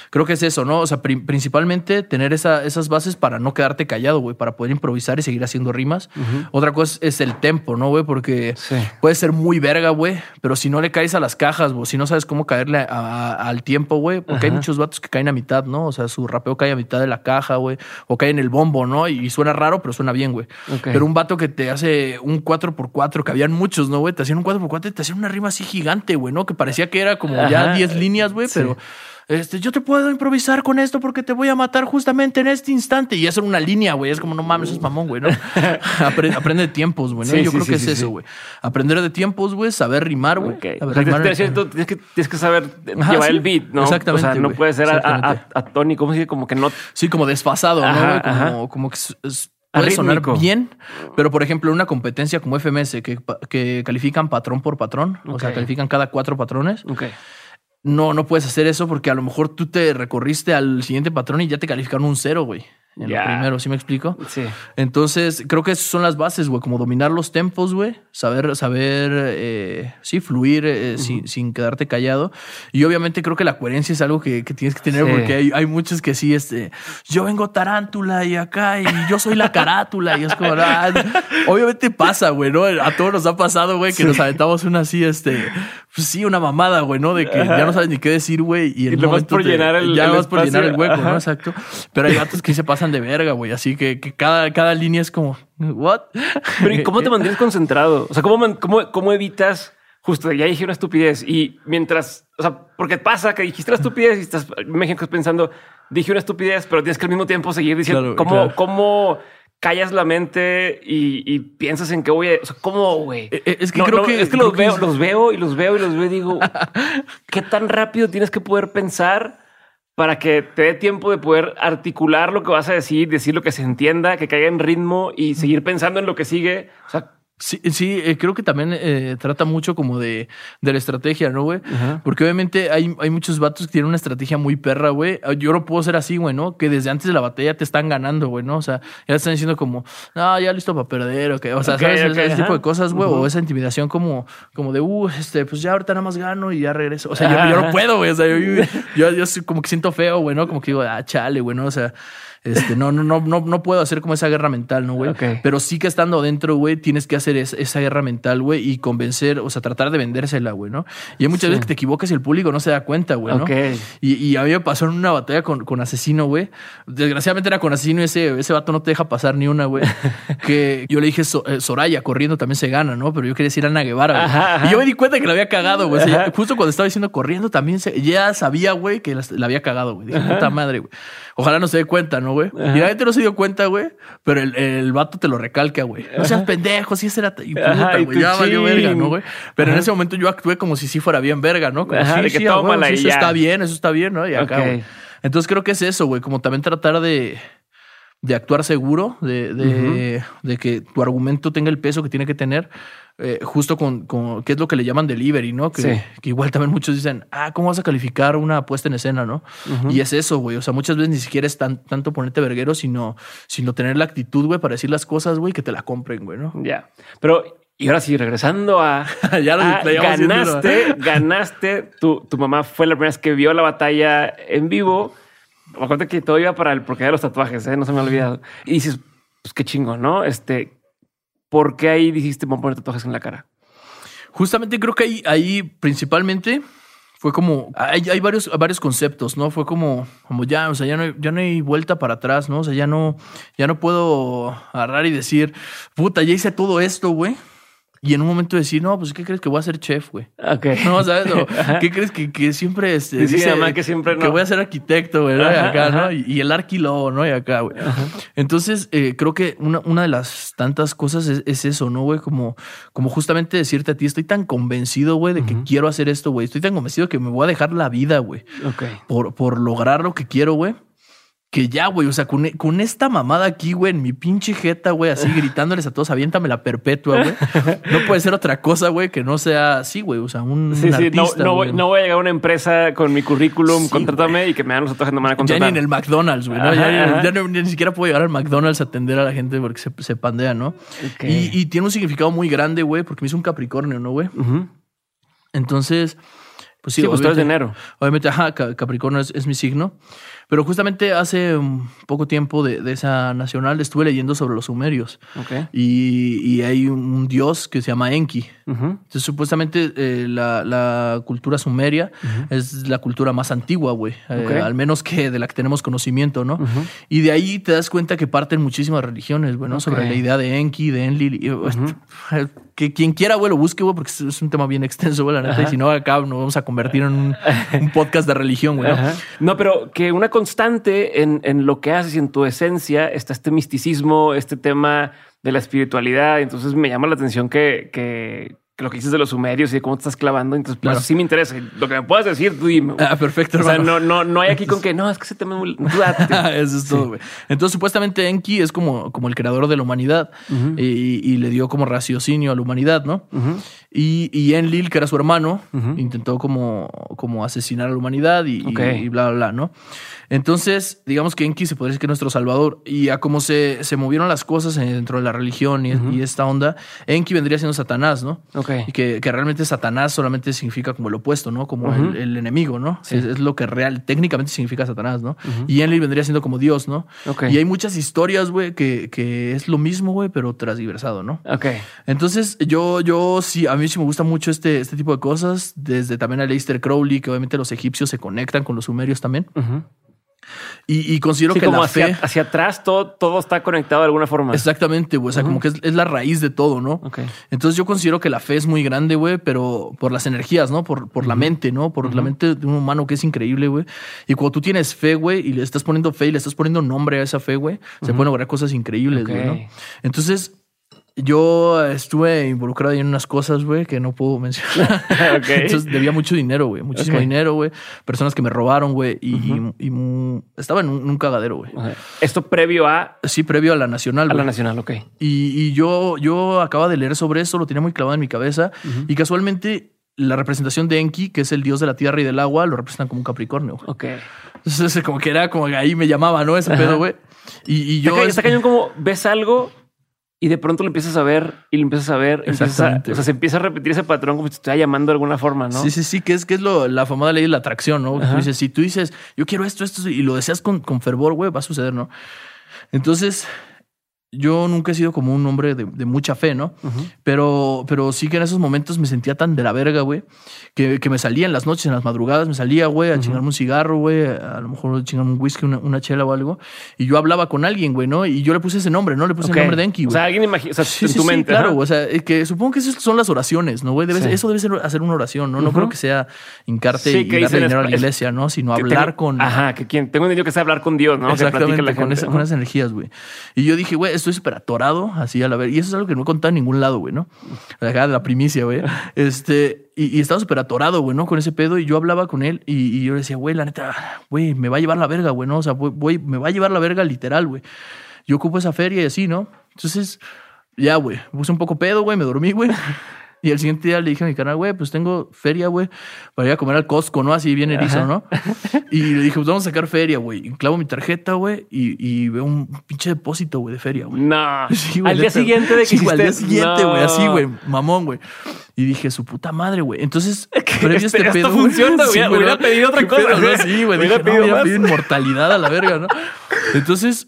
Creo que es eso, ¿no? O sea, pri- principalmente tener esa- esas bases para no quedarte callado, güey, para poder improvisar y seguir haciendo rimas. Otra cosa es el tempo, ¿no, güey? Porque Sí. puede ser muy verga, güey, pero si no le caes a las cajas, güey, si no sabes cómo caerle a- a- al tiempo, güey, porque hay muchos vatos que caen a mitad, ¿no? O sea, su rapeo cae a mitad de la caja, güey, o cae en el bombo, ¿no? Y suena raro, pero suena bien, güey. Pero un vato que te hace un 4x4, que habían muchos, ¿no, güey? Te hacían un 4x4 y te hacían una rima así gigante, güey, ¿no? Que parecía que era como ya Ajá. 10 líneas, güey, Sí. pero este, yo te puedo improvisar con esto porque te voy a matar justamente en este instante. Y eso era una línea, güey. Es como, no mames, eso es mamón, güey, ¿no? Aprende, aprende de tiempos, güey. ¿no? Sí, Yo sí, creo que es eso, güey. Aprender de tiempos, güey. Saber rimar, güey. Ok. Saber O sea, rimar- tienes, que- tienes que, saber Ajá, llevar el beat, ¿no? Exactamente, O sea, no puede ser a, Tony, ¿cómo se dice? Como que no. Sí, como desfasado, ¿no? Güey? Como, como que es- es- puede sonar bien, pero por ejemplo, una competencia como FMS que, califican patrón por patrón, o sea, califican cada cuatro patrones, no, no puedes hacer eso porque a lo mejor tú te recorriste al siguiente patrón y ya te calificaron un cero, güey. En Ya. lo primero, ¿sí me explico? Sí. Entonces, creo que esas son las bases, güey, como dominar los tempos, güey, saber, saber, eh, sí, fluir eh, sin, sin quedarte callado. Y obviamente creo que la coherencia es algo que, que tienes que tener Sí. porque hay, hay muchos que sí, este, yo vengo tarántula y acá y yo soy la carátula y es como, ah, obviamente pasa, güey, ¿no? A todos nos ha pasado, güey, que nos aventamos una así, este, pues sí, una mamada, güey, ¿no? De que ya no sabes ni qué decir, güey, y en Y nomás momento por te- llenar el- ya el nomás por llenar el hueco, Ajá. ¿no? Exacto. Pero hay gatos que se pasan de verga, güey. Así que, que cada, cada línea es como, ¿what? Pero ¿y cómo te mantienes concentrado? O sea, ¿cómo, cómo, cómo evitas justo ya dije una estupidez y mientras, o sea, porque pasa que dijiste la estupidez y estás, me imagino que estás pensando, dije una estupidez, pero tienes que al mismo tiempo seguir diciendo Claro, cómo, claro. cómo callas la mente y, y piensas en que voy a, o sea, cómo, güey. Eh, eh, es que creo que- es que veo, los veo y los veo y los veo y digo, ¿qué tan rápido tienes que poder pensar? Para que te dé tiempo de poder articular lo que vas a decir, decir lo que se entienda, que caiga en ritmo y seguir pensando en lo que sigue. Sí, sí, eh, creo que también eh, trata mucho como de, de la estrategia, ¿no, güey? Ajá. Porque obviamente hay, hay muchos vatos que tienen una estrategia muy perra, güey. Ah, Yo no puedo ser así, güey, ¿no? Que desde antes de la batalla te están ganando, güey, ¿no? O sea, ya están diciendo como, no, ya listo para perder, ok. O sea, ¿sabes? ese, ese tipo de cosas, güey. O esa intimidación como, como de, uh, este, pues ya ahorita nada más gano y ya regreso. O sea, yo, yo no puedo, güey. O sea, yo, yo, yo, como que siento feo, güey, ¿no? Como que digo, ah, chale, güey, ¿no? O sea, este, no, no, no, no, no puedo hacer como esa guerra mental, ¿no, güey? Pero sí que estando adentro, güey, tienes que hacer es- esa guerra mental, güey, y convencer, o sea, tratar de vendérsela, güey, ¿no? Y hay muchas Sí. veces que te equivocas y el público no se da cuenta, güey, ¿no? Y, y a mí me pasó en una batalla con, con Asesino, güey. Desgraciadamente era con Asesino y ese, ese vato no te deja pasar ni una, güey. que yo le dije, "So- eh, Soraya, corriendo también se gana, ¿no? Pero yo quería decir Ana Guevara, güey. Ajá, ajá. Y yo me di cuenta que la había cagado, güey. O sea, justo cuando estaba diciendo corriendo también se- ya sabía, güey, que la, la había cagado, güey. Dije, puta madre, güey. Ojalá no se dé cuenta, ¿no, güey? Ajá. Y la gente no se dio cuenta, güey. Pero el, el vato te lo recalca, güey. No seas pendejo, si ese era... Y puta, güey, ya valió verga, ¿no, güey? Pero en ese momento yo actué como si sí fuera bien verga, ¿no? Como Ajá, sí, de que eso está bien, eso está bien, ¿no? Y acá, güey. Entonces creo que es eso, güey. Como también tratar de, de actuar seguro, de, de, de que tu argumento tenga el peso que tiene que tener, eh, justo con, con qué es lo que le llaman delivery, ¿no? Que, Sí. que igual también muchos dicen, ah, ¿cómo vas a calificar una puesta en escena, no? Y es eso, güey. O sea, muchas veces ni siquiera es tan, tanto ponerte verguero, sino, sino tener la actitud, güey, para decir las cosas, güey, que te la compren, güey, ¿no? Ya. Pero, y ahora sí, regresando a. Ya lo a- duro. ganaste, ganaste. Tu, tu mamá fue la primera vez que vio la batalla en vivo. Me acuerdo que todo iba para el porqué de los tatuajes, ¿eh? no se me ha olvidado. Y dices, pues qué chingo, ¿no? Este, ¿por qué ahí dijiste, vamos a poner tatuajes en la cara? Justamente creo que ahí, ahí principalmente fue como, hay, hay varios, varios conceptos, ¿no? Fue como, como ya, o sea, ya no, ya no hay vuelta para atrás, ¿no? O sea, ya no, ya no puedo agarrar y decir, puta, ya hice todo esto, güey. Y en un momento decir, no, pues, ¿qué crees que voy a ser chef, güey? Ok. No, ¿sabes? O, ¿Qué crees que, que siempre este, Dice mi mamá que siempre no. que voy a ser arquitecto, güey, ¿no? Y Ajá, acá, ¿no? ajá. Y, y el arquilo, ¿no? Y acá, güey. Entonces, eh, creo que una, una de las tantas cosas es, es eso, ¿no, güey? Como, como justamente decirte a ti, estoy tan convencido, güey, de que quiero hacer esto, güey. Estoy tan convencido que me voy a dejar la vida, güey, Ok. por, por lograr lo que quiero, güey. Que ya, güey, o sea, con, con esta mamada aquí, güey, en mi pinche jeta, güey, así gritándoles a todos, aviéntame la perpetua, güey. No puede ser otra cosa, güey, que no sea así, güey, o sea, un, Sí, un sí, no, artista, no, voy, no voy a llegar a una empresa con mi currículum, Sí, contrátame y que me dan los antojos no me van a Ya contratar. ni en el McDonald's, güey. ¿no? Ya, ni- ajá. ya no- ni siquiera puedo llegar al McDonald's a atender a la gente porque se, se pandea, ¿no? Y, y tiene un significado muy grande, güey, porque me hizo un Capricornio, ¿no, güey? Entonces, pues sí, Sí, pues tú eres de obviamente- enero. Obviamente, ajá, Ca- Capricornio es, es mi signo. Pero justamente hace um, poco tiempo de, de esa nacional estuve leyendo sobre los sumerios. Ok. Y, y hay un, un dios que se llama Enki. Ujú. Entonces, supuestamente eh, la, la cultura sumeria es la cultura más antigua, güey. Eh, Ok. al menos que de la que tenemos conocimiento, ¿no? Y de ahí te das cuenta que parten muchísimas religiones, güey, ¿no? Sobre la idea de Enki, de Enlil. y, eh, Que quien quiera, güey, lo busque, güey, porque es, un tema bien extenso, güey, la neta. Y si no, acá nos vamos a convertir en un, un podcast de religión, güey, ¿no? No, pero que una constante en, en lo que haces y en tu esencia está este misticismo, este tema de la espiritualidad. Entonces me llama la atención que, que, que lo que dices de los sumerios y de cómo te estás clavando. Entonces, pues Claro. sí me interesa. Lo que me puedas decir, tú dime. Ah, perfecto, o sea, no, no, no hay aquí con que no, es que ese tema es. Eso es todo, güey. Entonces, supuestamente Enki es como, como el creador de la humanidad y, y le dio como raciocinio a la humanidad, ¿no? Y, y Enlil, que era su hermano, intentó como, como asesinar a la humanidad y, bla, bla, bla, ¿no? Entonces, digamos que Enki se podría decir que es nuestro salvador. Y a cómo se, se movieron las cosas dentro de la religión y, y esta onda, Enki vendría siendo Satanás, ¿no? Ok. Y que, que realmente Satanás solamente significa como el opuesto, ¿no? Como el, el enemigo, ¿no? Es, es lo que real, técnicamente significa Satanás, ¿no? Y Enlil vendría siendo como Dios, ¿no? Ok. Y hay muchas historias, güey, que, que es lo mismo, güey, pero transversado, ¿no? Ok. Entonces, yo, yo sí, a mí sí me gusta mucho este, este tipo de cosas. Desde también a Leicester Crowley, que obviamente los egipcios se conectan con los sumerios también. Y, y considero Sí, que como la hacia, fe. hacia atrás todo, todo está conectado de alguna forma. Exactamente, güey. O sea, como que es, es la raíz de todo, ¿no? Entonces yo considero que la fe es muy grande, güey, pero por las energías, ¿no? Por, por la mente, ¿no? Por la mente de un humano que es increíble, güey. Y cuando tú tienes fe, güey, y le estás poniendo fe y le estás poniendo nombre a esa fe, güey, se pueden lograr cosas increíbles, güey. Entonces, yo estuve involucrado en unas cosas, güey, que no puedo mencionar. Ok. Entonces debía mucho dinero, güey. Muchísimo dinero, güey. Personas que me robaron, güey. Y, y- y mu- estaba en un, cagadero, güey. Esto previo a, Sí, previo a la nacional, a la nacional, ok. Y, y yo, yo acaba de leer sobre eso, lo tenía muy clavado en mi cabeza. Y casualmente la representación de Enki, que es el dios de la tierra y del agua, lo representan como un Capricornio. güey. Ok. Entonces, como que era como que ahí me llamaba, ¿no? Ese pedo, güey. Y, yo. está cañón como ves algo y de pronto lo empiezas a ver y lo empiezas a ver. empiezas a- o sea, se empieza a repetir ese patrón como si te estuviera llamando de alguna forma, ¿no? Sí, sí, sí, que es, que es lo, la famosa ley de la atracción, ¿no? Tú dices, si tú dices, yo quiero esto, esto, y lo deseas con, con fervor, güey, va a suceder, ¿no? Entonces, yo nunca he sido como un hombre de, de mucha fe, ¿no? pero, pero sí que en esos momentos me sentía tan de la verga, güey, que, que me salía en las noches, en las madrugadas, me salía, güey, a chingarme un cigarro, güey, a lo mejor chingarme un whisky, una, una chela o algo, y yo hablaba con alguien, güey, ¿no? Y yo le puse ese nombre, ¿no? Le puse el nombre de Enki, O güey. sea, alguien imagina, o sea, Sí, en sí, tu sí, mente. claro, güey, o sea, que supongo que esas son las oraciones, ¿no, güey? Eso debe ser hacer una oración, ¿no? No creo que sea hincarte y que darle dinero a la iglesia, ¿no? Sino Que hablar tengo- con... Ajá, que quien tengo entendido que es hablar con Dios, ¿no? Que Exactamente, platica la con, esa- ¿no? con esas energías, güey. Y yo dije, güey, estoy súper atorado, así a la vez. Y eso es algo que no he contado en ningún lado, güey, ¿no? Acá de la primicia, güey. Este, y, y estaba súper atorado, güey, ¿no? Con ese pedo. Y yo hablaba con él y, y yo le decía, güey, la neta, güey, me va a llevar la verga, güey, ¿no? O sea, güey, me va a llevar la verga literal, güey. Yo ocupo esa feria y así, ¿no? Entonces, ya, güey, puse un poco pedo, güey, me dormí, güey. Y el siguiente día le dije a mi canal, güey, pues tengo feria, güey, para ir a comer al Costco, ¿no? Así bien erizo, ¿no? Y le dije, pues vamos a sacar feria, güey. Clavo mi tarjeta, güey, y, y veo un pinche depósito, güey, de feria, güey. No. Sí, güey, al día siguiente de que Sí, al día siguiente, güey, No. así, güey, mamón, güey. Y dije, su puta madre, güey. Entonces, previo este Esto pedo. funciona, güey, hubiera- hubiera ¿no? pedido otra ¿Qué cosa, pedo, no? Sí, güey. Hubiera Dije, no, pedido hubiera más. pedido inmortalidad a la verga, ¿no? Entonces,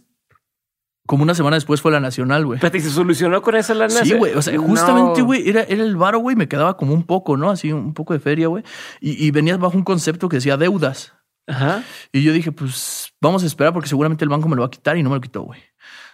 como una semana después fue la nacional, güey. Espérate, ¿y se solucionó con esa lana? Sí, Se- güey. O sea, justamente, güey, era, era el varo, güey. Me quedaba como un poco, ¿no? Así, un poco de feria, güey. Y, y venías bajo un concepto que decía deudas. Ajá. Y yo dije, pues vamos a esperar porque seguramente el banco me lo va a quitar y no me lo quitó, güey.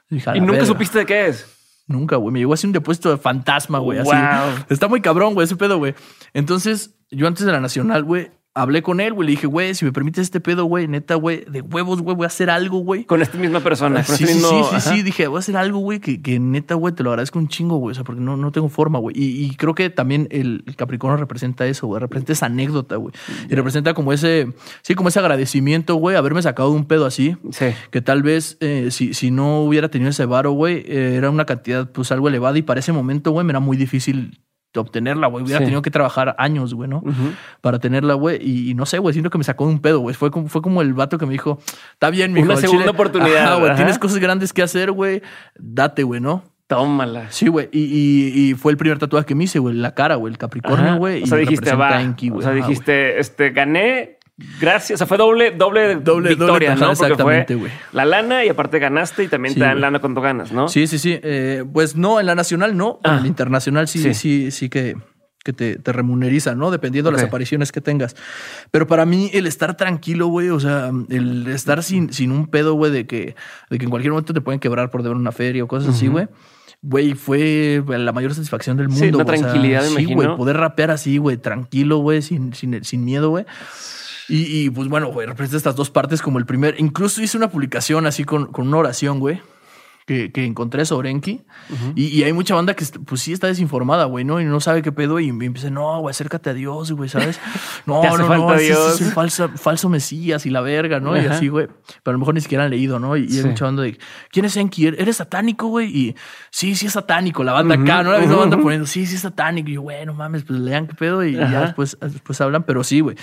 Dije, ¿Y la nunca verga. supiste de qué es? Nunca, güey. Me llegó así un depósito de fantasma, güey. Así. Wow. Está muy cabrón, güey, ese pedo, güey. Entonces, yo antes de la nacional, güey, hablé con él, güey. Le dije, güey, si me permites este pedo, güey, neta, güey, de huevos, güey, voy a hacer algo, güey. Con esta misma persona. Con Sí, este sí, mismo, sí, sí, sí, dije, voy a hacer algo, güey, que, que neta, güey, te lo agradezco un chingo, güey. O sea, porque no, no tengo forma, güey. Y, y creo que también el, el Capricornio representa eso, güey. Representa esa anécdota, güey. Y representa como ese, sí, como ese agradecimiento, güey, haberme sacado de un pedo así. Sí. Que tal vez eh, si, si no hubiera tenido ese varo, güey, eh, era una cantidad pues algo elevada y para ese momento, güey, me era muy difícil obtenerla, güey. Hubiera Sí. tenido que trabajar años, güey, ¿no? Para tenerla, güey. Y, y no sé, güey, siento que me sacó de un pedo, güey. Fue como, fue como el vato que me dijo, está bien, mijo. Una segunda chile- oportunidad, güey, tienes cosas grandes que hacer, güey. Date, güey, ¿no? Tómala. Sí, güey. Y, y- y fue el primer tatuaje que me hice, güey, la cara, güey, el Capricornio, güey. O sea, dijiste, va. O sea, dijiste, este, gané. Gracias. O sea, fue doble, doble, Doble- victoria, doble, ¿no? Porque fue exactamente, güey. la lana y aparte ganaste y también Sí, te dan lana cuando ganas, ¿no? Sí, sí, sí. Eh, pues no, en la nacional no. Ah. En la internacional sí, Sí. sí, sí, que, que te, te remuneriza, ¿no? Dependiendo de las apariciones que tengas. Pero para mí, el estar tranquilo, güey, o sea, el estar sin, sin un pedo, güey, de que, de que en cualquier momento te pueden quebrar por deber una feria o cosas así, güey. Güey, fue la mayor satisfacción del mundo. Sí, una güey. O sea, tranquilidad, Sí, güey, poder rapear así, güey, tranquilo, güey, sin, sin, sin miedo, güey. Y, pues bueno, güey, representa estas dos partes como el primer. Incluso hice una publicación así con, con una oración, güey, que, que encontré sobre Enki. y, y hay mucha banda que, pues sí, está desinformada, güey, ¿no? Y no sabe qué pedo. Y me empieza, no, güey, acércate a Dios, güey, ¿sabes? No, no, no, ese Dios. es un falso, falso mesías y la verga, ¿no? Y Ajá. así, güey. Pero a lo mejor ni siquiera han leído, ¿no? Y, y Sí. hay mucha banda de, ¿quién es Enki? ¿Eres satánico, güey? Y sí, sí es satánico. La banda Ujú, acá, ¿no? La misma banda poniendo, sí, sí es satánico. Y yo, güey, no mames, pues lean qué pedo. Y, y ya después, después hablan. Pero sí, güey.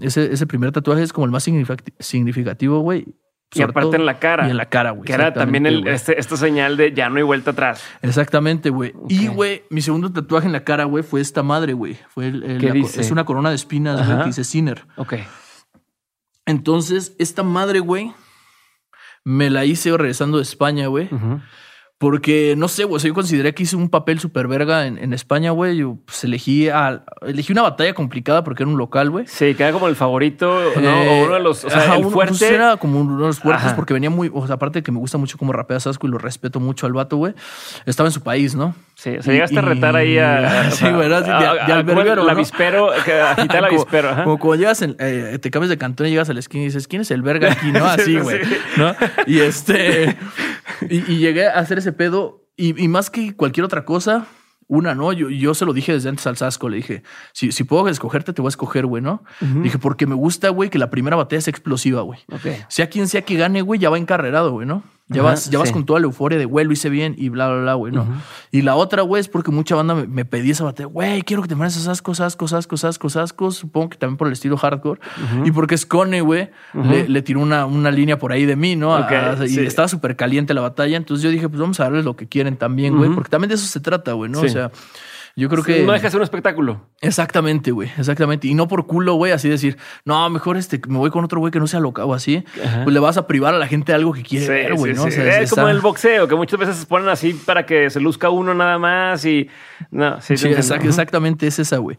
Ese, ese primer tatuaje es como el más signific- significativo, güey. Y aparte todo- en la cara. Y en la cara, güey. Que era también el, este, esta señal de ya no hay vuelta atrás. Exactamente, güey. Y, güey, mi segundo tatuaje en la cara, güey, fue esta madre, güey. Fue el- el- ¿Qué la co- dice? es una corona de espinas, güey, que dice Sinner. Ok. Entonces, esta madre, güey, me la hice regresando de España, güey. Ujú. Porque, no sé, güey, o sea, yo consideré que hice un papel súper verga en, en España, güey. Yo pues, elegí, a, elegí una batalla complicada porque era un local, güey. Sí, que era como el favorito, ¿no? Eh, o uno de los, o sea, ajá, el uno- fuerte. pues era como uno de los fuertes Ajá. porque venía muy, o sea, aparte de que me gusta mucho cómo rapea Sasco y lo respeto mucho al vato, güey. Estaba en su país, ¿no? Sí, o sea, Y- llegaste a retar ahí a. a- Sí, güey, era así de- alberguero, como el ¿no? avispero, que agita el Como- avispero. ajá. Como cuando llegas, en- eh, te cambias de cantón y llegas a la esquina y dices, ¿quién es el verga aquí? ¿No? Sí, Así, sí, güey. sí. ¿No? Y este. Y, y llegué a hacer ese pedo. Y, y más que cualquier otra cosa, una, ¿no? Yo, yo se lo dije desde antes al Sasco. Le dije, si, si puedo escogerte, te voy a escoger, güey, ¿no? Dije, porque me gusta, güey, que la primera batalla sea explosiva, güey. Sea quien sea que gane, güey, ya va encarrerado, güey, ¿no? Ya, Ajá, vas, ya vas con toda la euforia de, güey, lo hice bien y bla, bla, bla, güey, ¿no? Y la otra, güey, es porque mucha banda me, me pedía esa batalla, güey, quiero que te mueras esas ascos, ascos, ascos, ascos, ascos. Supongo que también por el estilo hardcore. Y porque Scone, güey, le, le tiró una, una línea por ahí de mí, ¿no? A- y estaba súper caliente la batalla. Entonces yo dije, pues vamos a darles lo que quieren también, güey, porque también de eso se trata, güey, ¿no? Sí. O sea, yo creo que. No deja de ser un espectáculo. Exactamente, güey, exactamente. Y no por culo, güey, así decir, no, mejor este, me voy con otro güey que no sea loca o así. Ajá. Pues le vas a privar a la gente de algo que quiere Sí, ver, güey, sí, ¿no? sí. O sea, es está- como el boxeo, que muchas veces se ponen así para que se luzca uno nada más y. No, sí, Sí, te exac- entiendo. exactamente es esa, güey.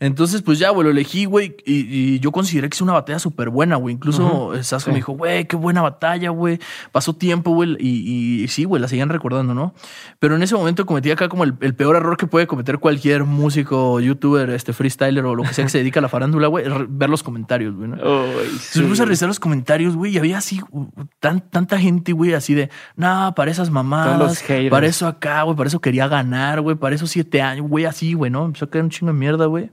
Entonces, pues ya, güey, lo elegí, güey, y, y yo consideré que es una batalla súper buena, güey. Incluso el Sasco sí. me dijo, güey, qué buena batalla, güey. Pasó tiempo, güey, y, y sí, güey, la seguían recordando, ¿no? Pero en ese momento cometí acá como el, el peor error que puede cometer cualquier músico, youtuber, este freestyler o lo que sea que se dedica a la farándula, güey, ver los comentarios, güey, ¿no? Entonces me puse a sí. revisar los comentarios, güey, y había así uh, tan, tanta gente, güey, así de, nah, para esas mamadas, para eso acá, güey, para eso quería ganar, güey, para esos siete años, güey, así, güey, ¿no? Empezó a caer un chingo de mierda, güey.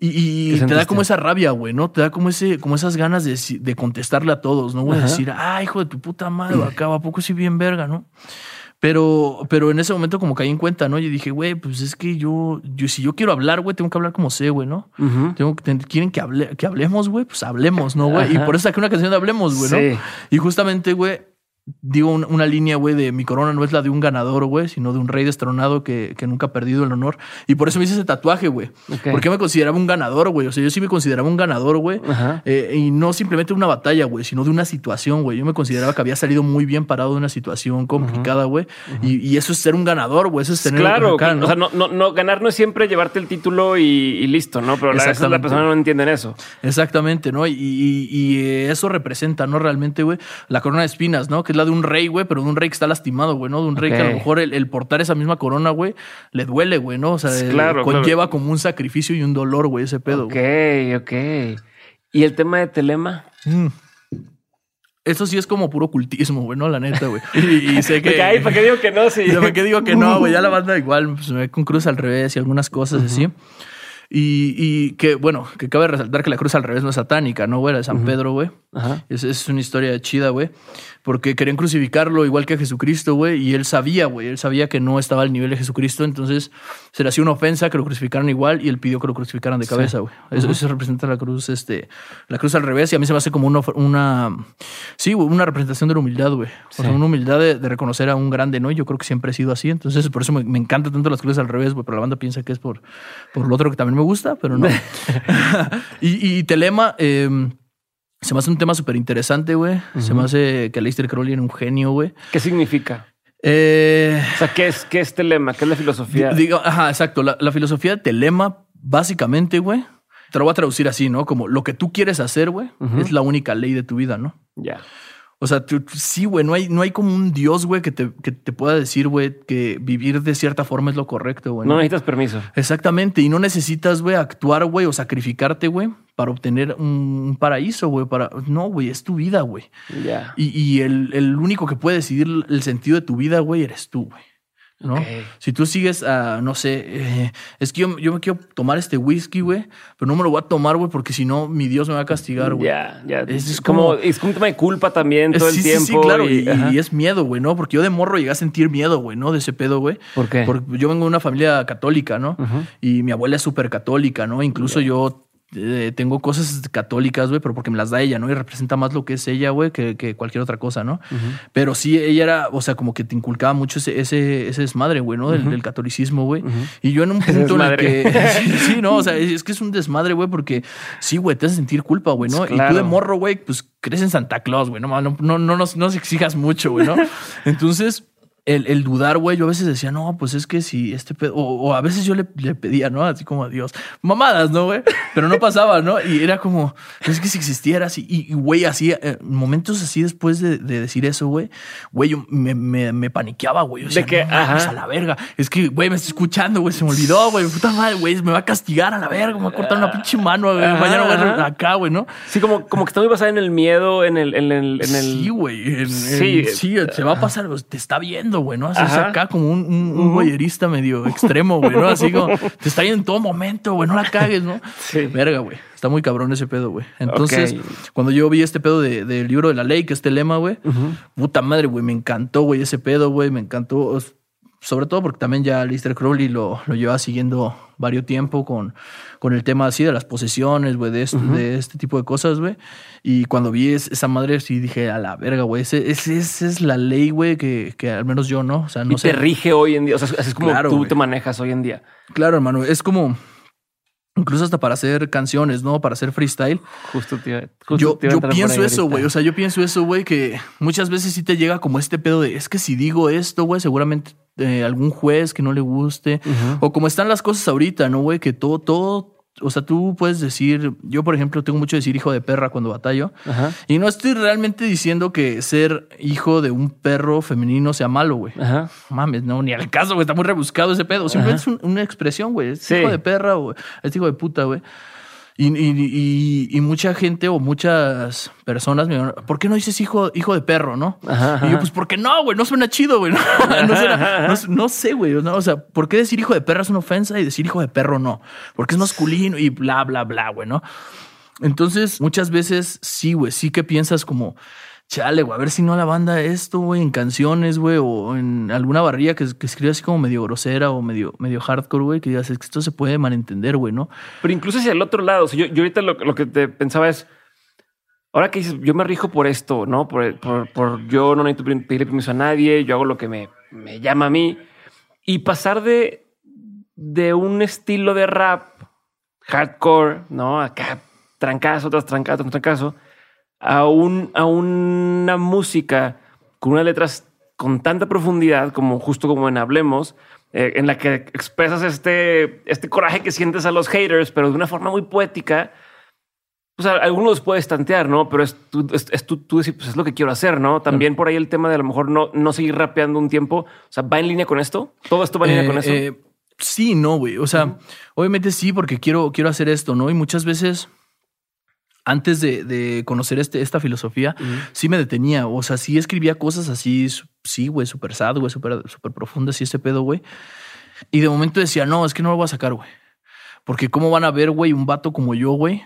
Y, y ¿Qué te da como esa rabia, güey, ¿no? Te da como ese, como esas ganas de, de contestarle a todos, ¿no? Güey, decir, ah, hijo de tu puta madre, acá, ¿a poco sí bien verga, no? Pero, pero en ese momento como caí en cuenta, ¿no? Yo dije, güey, pues es que yo, yo, si yo quiero hablar, güey, tengo que hablar como sé, güey, ¿no? Tengo quieren que, hable, que hablemos, güey, pues hablemos, ¿no, güey? Y por eso saqué una canción de Hablemos, güey, ¿no? Sí. Y justamente, güey, digo un- una línea, güey, de mi corona no es la de un ganador, güey, sino de un rey destronado que, que nunca ha perdido el honor. Y por eso me hice ese tatuaje, güey. Ok. Porque me consideraba un ganador, güey. O sea, yo sí me consideraba un ganador, güey. Ajá. Eh, y no simplemente una batalla, güey, sino de una situación, güey. Yo me consideraba que había salido muy bien parado de una situación complicada, güey. y, y eso es ser un ganador, güey. Eso es tener Claro, acá, o sea, no, no, no, ganar no es siempre llevarte el título y, y listo, ¿no? Pero a veces la persona no entiende eso. Exactamente, ¿no? Y, y- y, eso representa, ¿no? Realmente, güey, la corona de espinas, ¿no? Que es la de un rey, güey, pero de un rey que está lastimado, güey, ¿no? De un rey que a lo mejor el, el portar esa misma corona, güey, le duele, güey, ¿no? O sea, claro, conlleva como un sacrificio y un dolor, güey, ese pedo. Ok, güey. ok. ¿Y el tema de Telema? Mm. Eso sí es como puro cultismo, güey, ¿no? La neta, güey. Y, y sé que... Ay, ¿para qué digo que no? Sí. ¿Para qué digo que no, güey? Ya la banda igual pues, me ve con cruz al revés y algunas cosas así. Y, y que, bueno, que cabe resaltar que la cruz al revés no es satánica, ¿no, güey? Era de San Pedro, güey. Es, es una historia chida, güey. Porque querían crucificarlo igual que a Jesucristo, güey. Y él sabía, güey. Él sabía que no estaba al nivel de Jesucristo. Entonces se le hacía una ofensa que lo crucificaran igual. Y él pidió que lo crucificaran de cabeza, güey. Eso, eso representa la cruz, este, la cruz al revés. Y a mí se me hace como una, una sí, güey, una representación de la humildad, güey. O sea, una humildad de, de reconocer a un grande, ¿no? Y Yo creo que siempre he sido así. Entonces por eso me, me encanta tanto las cruces al revés, güey. Pero la banda piensa que es por, por lo otro que también me gusta, pero no. y, y Telema, eh, se me hace un tema súper interesante, güey. Se me hace que Aleister Crowley era un genio, güey. ¿Qué significa? Eh, O sea, ¿qué es, qué es Telema? ¿Qué es la filosofía? digo, ajá, exacto. La, la filosofía de Telema, básicamente, güey, te lo voy a traducir así, ¿no? Como lo que tú quieres hacer, güey, es la única ley de tu vida, ¿no? Ya. O sea, tú- sí, güey, no hay, no hay como un Dios, güey, que te, que te pueda decir, güey, que vivir de cierta forma es lo correcto, güey. No necesitas permiso. Exactamente, y no necesitas, güey, actuar, güey, o sacrificarte, güey, para obtener un paraíso, güey, para... No, güey, es tu vida, güey. Ya. Y, y el, el único que puede decidir el sentido de tu vida, güey, eres tú, güey. ¿No? Si tú sigues a, no sé, eh, es que yo, yo me quiero tomar este whisky, güey, pero no me lo voy a tomar, güey, porque si no, mi Dios me va a castigar, güey. Ya, ya. Es- es como, como- es como un tema de culpa también todo Sí, el sí, tiempo. Sí, claro, y, es miedo, güey, ¿no? Porque yo de morro llegué a sentir miedo, güey, ¿no? De ese pedo, güey. ¿Por qué? Porque yo vengo de una familia católica, ¿no? Y mi abuela es súper católica, ¿no? Incluso yo eh, tengo cosas católicas, güey, pero porque me las da ella, ¿no? Y representa más lo que es ella, güey, que, que cualquier otra cosa, ¿no? Pero sí, ella era, o sea, como que te inculcaba mucho ese, ese, ese desmadre, güey, ¿no? Del, del catolicismo, güey. Y yo en un punto en el que... sí, sí, no, o sea, es, es que es un desmadre, güey, porque sí, güey, te hace sentir culpa, güey, ¿no? Y tú de morro, güey, pues crees en Santa Claus, güey, no, no, no, no, nos, no nos exijas mucho, güey, ¿no? Entonces... El, el dudar, güey, yo a veces decía, no, pues es que si este pedo, o, o a veces yo le, le pedía, ¿no? Así como a Dios, mamadas, ¿no, güey? Pero no pasaba, ¿no? Y era como, es que si existiera así, y, güey, así, eh, momentos así después de, de decir eso, güey, güey, yo me, me, me paniqueaba, güey. De que, no ajá. a la verga. Es que, güey, me está escuchando, güey, se me olvidó, güey, puta madre, güey, me va a castigar a la verga, me va a cortar una pinche mano, güey, mañana voy a acá, güey, ¿no? Sí, como, como que está muy basada en el miedo, en el. En el, en el Sí, güey. Sí. Sí, se va a pasar, pues, te está viendo, güey, ¿no? Así es acá como un, un, medio extremo, güey, ¿no? Así como, te está viendo en todo momento, güey, no la cagues, ¿no? Sí. Verga, güey. Está muy cabrón ese pedo, güey. Entonces, cuando yo vi este pedo de- del libro de la ley, que es este lema, güey, puta madre, güey, me encantó, güey, ese pedo, güey, me encantó. Sobre todo porque también ya Lister Crowley lo, lo lleva siguiendo varios tiempo con, con el tema así de las posesiones, güey, de, este, de este tipo de cosas, güey. Y cuando vi es- esa madre, sí dije, a la verga, güey, ese, ese- esa es la ley, güey, que, que al menos yo, ¿no? O sea, no y sé. te rige hoy en día. O sea, es como Claro, tú güey. te manejas hoy en día. Claro, hermano, es como, incluso hasta para hacer canciones, ¿no? Para hacer freestyle. Justo iba- justo Yo, a yo pienso eso, güey. O sea, yo pienso eso, güey, que muchas veces sí te llega como este pedo de es que si digo esto, güey, seguramente eh, algún juez que no le guste. O como están las cosas ahorita, ¿no, güey? Que todo, todo. O sea, tú puedes decir, yo por ejemplo tengo mucho decir hijo de perra cuando batallo. Ajá. Y no estoy realmente diciendo que ser hijo de un perro femenino sea malo, güey. Ajá. Mames, no, ni al caso, güey. Está muy rebuscado ese pedo. Simplemente Ajá. es un- una expresión, güey. Es Sí. hijo de perra o es hijo de puta, güey. Y, y- y- y mucha gente o muchas personas me dijeron, ¿por qué no dices hijo, hijo de perro, no? Ajá, Y yo, pues, porque no, güey, no suena chido, güey. No, no suena- no- no sé, güey. no, o sea, ¿por qué decir hijo de perra es una ofensa y decir hijo de perro no? Porque es masculino y bla, bla, bla, güey, ¿no? Entonces, muchas veces sí, güey, sí que piensas como, chale, güey, a ver si no la banda esto, güey, en canciones, güey, o en alguna barrilla que, que escribe así como medio grosera o medio, medio hardcore, güey, que digas, es que esto se puede malentender, güey, ¿no? Pero incluso hacia el otro lado, o sea, yo, yo ahorita lo, lo que te pensaba es, ahora que dices, yo me rijo por esto, ¿no? Por, por, por yo no necesito pedirle permiso a nadie, yo hago lo que me, me llama a mí. Y pasar de, de un estilo de rap hardcore, ¿no? Acá, trancazo tras trancazo tras trancazo, a, un, a una música con unas letras con tanta profundidad como justo como en Hablemos, eh, en la que expresas este, este coraje que sientes a los haters, pero de una forma muy poética. pues a- algunos los puedes tantear, ¿no? Pero es tú, es, es tú, tú decir, pues es lo que quiero hacer, ¿no? También por ahí el tema de a lo mejor no, no seguir rapeando un tiempo. O sea, ¿va en línea con esto? ¿Todo esto va en línea Eh, con eso? eh, sí, no, güey. O sea, obviamente sí, porque quiero, quiero hacer esto, ¿no? Y muchas veces, antes de, de conocer este, esta filosofía, sí me detenía. O sea, sí escribía cosas así, sí, güey, súper sad, güey, súper súper profundas y este pedo, güey. Y de momento decía, no, es que no lo voy a sacar, güey. Porque cómo van a ver, güey, un vato como yo, güey.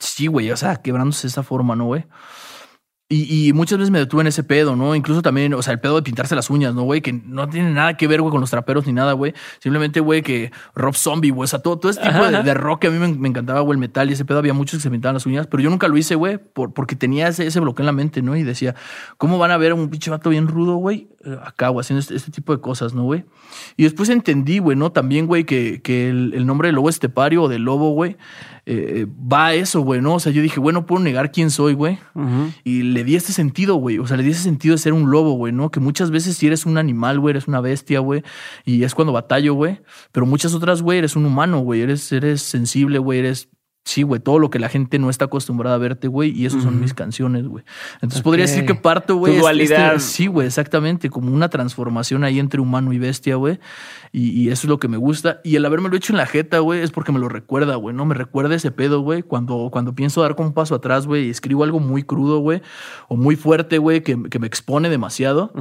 Sí, güey, o sea, quebrándose de esta forma, ¿no, güey? Y, y muchas veces me detuve en ese pedo, ¿no? Incluso también, o sea, el pedo de pintarse las uñas, ¿no, güey? Que no tiene nada que ver, güey, con los traperos ni nada, güey. Simplemente, güey, que Rob Zombie, güey, o sea, todo, todo ese tipo de, rock que a mí me, me encantaba, güey, el metal y ese pedo. Había muchos que se pintaban las uñas, pero yo nunca lo hice, güey, por, porque tenía ese, ese bloqueo en la mente, ¿no? Y decía, ¿cómo van a ver a un pinche vato bien rudo, güey? eh, Acá, güey, haciendo este, este tipo de cosas, ¿no, güey? Y después entendí, güey, ¿no? También, güey, que, que el, el nombre de lobo estepario o de lobo, güey, eh, va a eso, güey, ¿no? O sea, yo dije, güey, no puedo negar quién soy, güey. Y le di este sentido, güey. O sea, le di ese sentido de ser un lobo, güey, ¿no? Que muchas veces si eres un animal, güey, eres una bestia, güey. Y es cuando batallo, güey. Pero muchas otras, güey, eres un humano, güey. Eres, eres sensible, güey. Eres, sí, güey, todo lo que la gente no está acostumbrada a verte, güey. Y eso son mis canciones, güey. Entonces podría decir que parto, güey. Este- dualidad. este- sí, güey, exactamente. Como una transformación ahí entre humano y bestia, güey. Y, y eso es lo que me gusta. Y el haberme lo hecho en la jeta, güey, es porque me lo recuerda, güey, ¿no? Me recuerda ese pedo, güey. Cuando, cuando pienso dar como un paso atrás, güey, y escribo algo muy crudo, güey, o muy fuerte, güey, que, que me expone demasiado.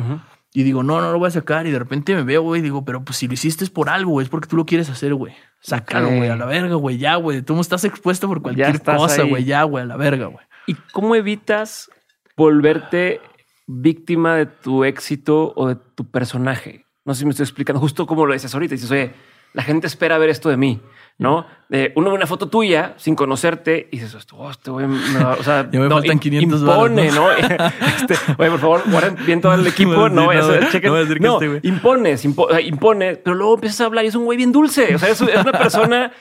Y digo, no, no lo voy a sacar. Y de repente me veo, güey, y digo, pero pues si lo hiciste es por algo, güey, es porque tú lo quieres hacer, güey. Sácalo, güey, a la verga, güey, ya, güey. Tú no estás expuesto por cualquier cosa, güey, ya, güey, a la verga, güey. ¿Y cómo evitas volverte víctima de tu éxito o de tu personaje? No sé si me estoy explicando justo como lo dices ahorita. Dices, oye, la gente espera ver esto de mí, ¿no? Eh, uno ve una foto tuya sin conocerte y dices, oh, este güey, me va- o sea, Ya me no, faltan im- 500 impone, varos, ¿no? Este, oye, por favor, guarden bien todo el equipo, No, no, no, chequen. no decir que No, este güey. impones, impo- o sea, impone, pero luego empiezas a hablar y es un güey bien dulce. O sea, es, es una persona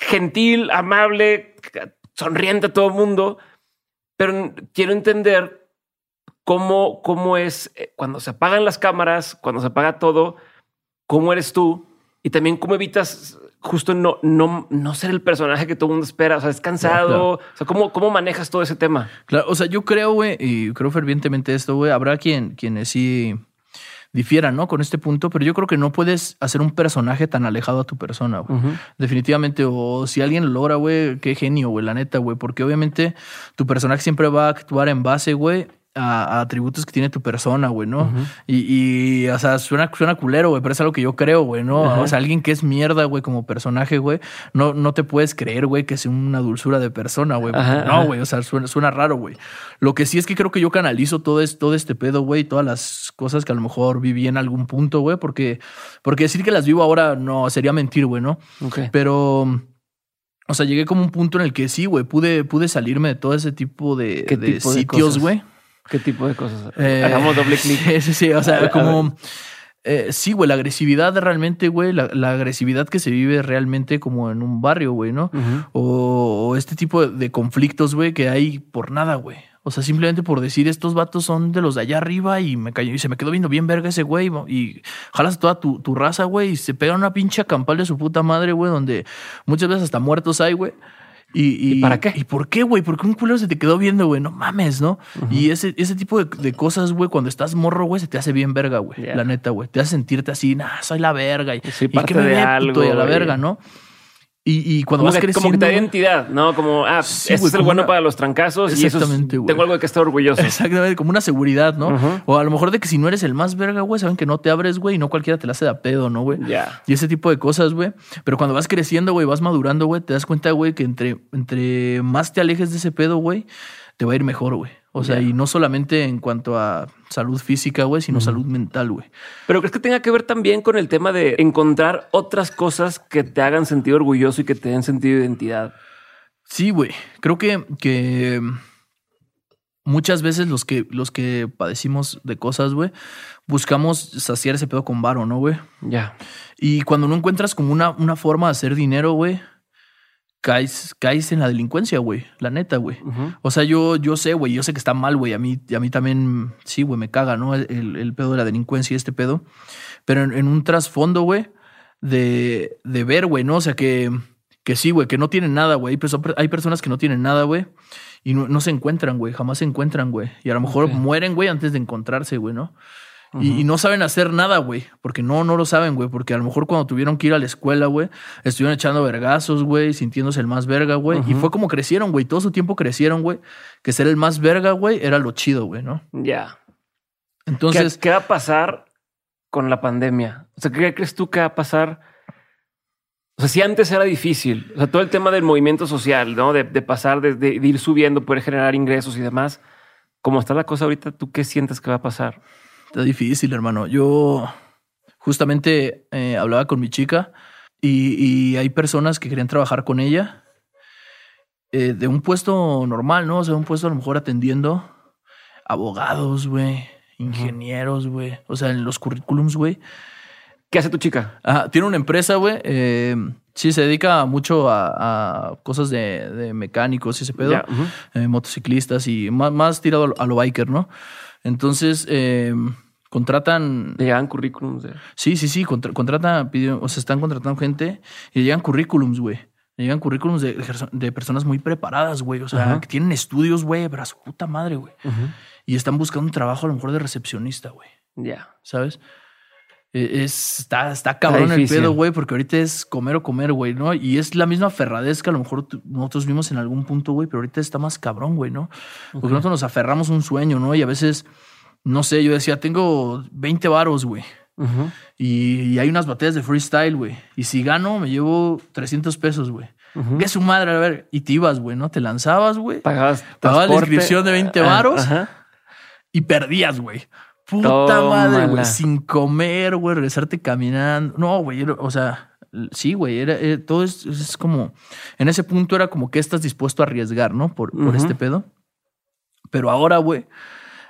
gentil, amable, sonriente a todo el mundo, pero quiero entender cómo, cómo es eh, cuando se apagan las cámaras, cuando se apaga todo, cómo eres tú y también cómo evitas justo no, no, no ser el personaje que todo el mundo espera. O sea, es cansado. Claro. O sea, cómo, cómo manejas todo ese tema. Claro, o sea, yo creo, güey, y creo fervientemente esto, güey. Habrá quien, quienes sí difieran, ¿no? Con este punto, pero yo creo que no puedes hacer un personaje tan alejado a tu persona, güey. Definitivamente, o si alguien lo logra, güey, qué genio, güey, la neta, güey, porque obviamente tu personaje siempre va a actuar en base, güey. A, a atributos que tiene tu persona, güey, ¿no? y, y, o sea, suena, suena culero, güey, pero es algo que yo creo, güey, ¿no? O sea, alguien que es mierda, güey, como personaje, güey, no, no te puedes creer, güey, que es una dulzura de persona, güey. porque Ajá, No, güey, o sea, suena, suena raro, güey. Lo que sí es que creo que yo canalizo todo, es, todo este pedo, güey, todas las cosas que a lo mejor viví en algún punto, güey, porque, porque decir que las vivo ahora no sería mentir, güey, ¿no? Ok. Pero, o sea, llegué como un punto en el que sí, güey, pude, pude salirme de todo ese tipo de, ¿Qué de tipo sitios, güey. ¿Qué tipo de cosas? Eh, Hagamos doble clic. Sí, sí, o sea, ver, como... eh, sí, güey, la agresividad realmente, güey, la, la agresividad que se vive realmente como en un barrio, güey, ¿no? O, o este tipo de, de conflictos, güey, que hay por nada, güey. O sea, simplemente por decir estos vatos son de los de allá arriba y me cayó y se me quedó viendo bien verga ese güey y jalas toda tu, tu raza, güey, y se pega una pinche campal de su puta madre, güey, donde muchas veces hasta muertos hay, güey. Y, ¿Y para qué? ¿Y por qué, güey? ¿Por qué un culero se te quedó viendo, güey? No mames, ¿no? Y ese, ese tipo de, de cosas, güey, cuando estás morro, güey, se te hace bien verga, güey. La neta, güey. Te hace sentirte así, nah, soy la verga. Y, y parte que me de algo, puto, y a la verga, ¿no? Y, y cuando Como vas que, creciendo... como que te da identidad, ¿no? Como, ah, Sí, este es el bueno una- para los trancazos y eso es- tengo algo de que estar orgulloso. Exactamente, como una seguridad, ¿no? O a lo mejor de que si no eres el más verga, güey, saben que no te abres, güey, y no cualquiera te la hace de a pedo, ¿no, güey? Ya. Y ese tipo de cosas, güey. Pero cuando vas creciendo, güey, vas madurando, güey, te das cuenta, güey, que entre, entre más te alejes de ese pedo, güey, te va a ir mejor, güey. O sea, y no solamente en cuanto a salud física, güey, sino salud mental, güey. Pero crees que tenga que ver también con el tema de encontrar otras cosas que te hagan sentir orgulloso y que te den sentido de identidad. Sí, güey. Creo que, que muchas veces los que, los que padecimos de cosas, güey, buscamos saciar ese pedo con varo, ¿no, güey? Ya. Y cuando no encuentras como una, una forma de hacer dinero, güey, caes, caes en la delincuencia, güey. La neta, güey. O sea, yo, yo sé, güey, yo sé que está mal, güey. A mí, a mí también, sí, güey, me caga, ¿no? El, pedo de la delincuencia y este pedo. Pero en, en un trasfondo, güey, de, de ver, güey, ¿no? O sea, que, que sí, güey, que no tienen nada, güey. Hay personas que no tienen nada, güey. Y no, no se encuentran, güey. Jamás se encuentran, güey. Y a lo mejor mueren, güey, antes de encontrarse, güey, ¿no? Y, y no saben hacer nada, güey. Porque no, no lo saben, güey. Porque a lo mejor cuando tuvieron que ir a la escuela, güey, estuvieron echando vergazos, güey, sintiéndose el más verga, güey. Y fue como crecieron, güey. Todo su tiempo crecieron, güey. Que ser el más verga, güey, era lo chido, güey, ¿no? Ya. Entonces, ¿Qué, qué va a pasar con la pandemia? O sea, ¿qué crees tú que va a pasar? O sea, si antes era difícil, o sea, todo el tema del movimiento social, ¿no? De, de pasar, de, de ir subiendo, poder generar ingresos y demás. Como está la cosa ahorita, ¿tú qué sientes que va a pasar? Está difícil, hermano. Yo justamente eh, hablaba con mi chica y, y hay personas que querían trabajar con ella eh, de un puesto normal, ¿no? O sea, un puesto a lo mejor atendiendo abogados, güey, ingenieros, güey. O sea, en los currículums, güey. ¿Qué hace tu chica? Ajá, tiene una empresa, güey. eh, sí, se dedica mucho a, a cosas de, de mecánicos y ese pedo. Eh, motociclistas y más, más tirado a lo- a lo biker, ¿no? Entonces, eh, contratan Le llegan currículums de... Sí, sí, sí, contra- contratan, pidieron- o sea, están contratando gente y le llegan currículums, güey. Le llegan currículums de, de personas muy preparadas, güey. O sea, Ajá. que tienen estudios, güey, pero a su puta madre, güey. Y están buscando un trabajo a lo mejor de recepcionista, güey. Ya. ¿Sabes? Eh, Es, está, está cabrón el pedo, güey, porque ahorita es comer o comer, güey, ¿no? Y es la misma ferradez que a lo mejor nosotros vimos en algún punto, güey, pero ahorita está más cabrón, güey, ¿no? Porque nosotros nos aferramos a un sueño, ¿no? Y a veces, no sé, yo decía, tengo 20 varos, güey. Y, y hay unas batallas de freestyle, güey. Y si gano, me llevo 300 pesos, güey. ¿Qué es su madre? A ver, y te ibas, güey, ¿no? Te lanzabas, güey. Pagabas Pagabas la inscripción de 20 Ah, varos. Y perdías, güey. Puta Tómala. madre, güey. Sin comer, güey. Regresarte caminando. No, güey. O sea, sí, güey. Era, era- todo es, es como. En ese punto era como que estás dispuesto a arriesgar, ¿no? Por, por este pedo. Pero ahora, güey.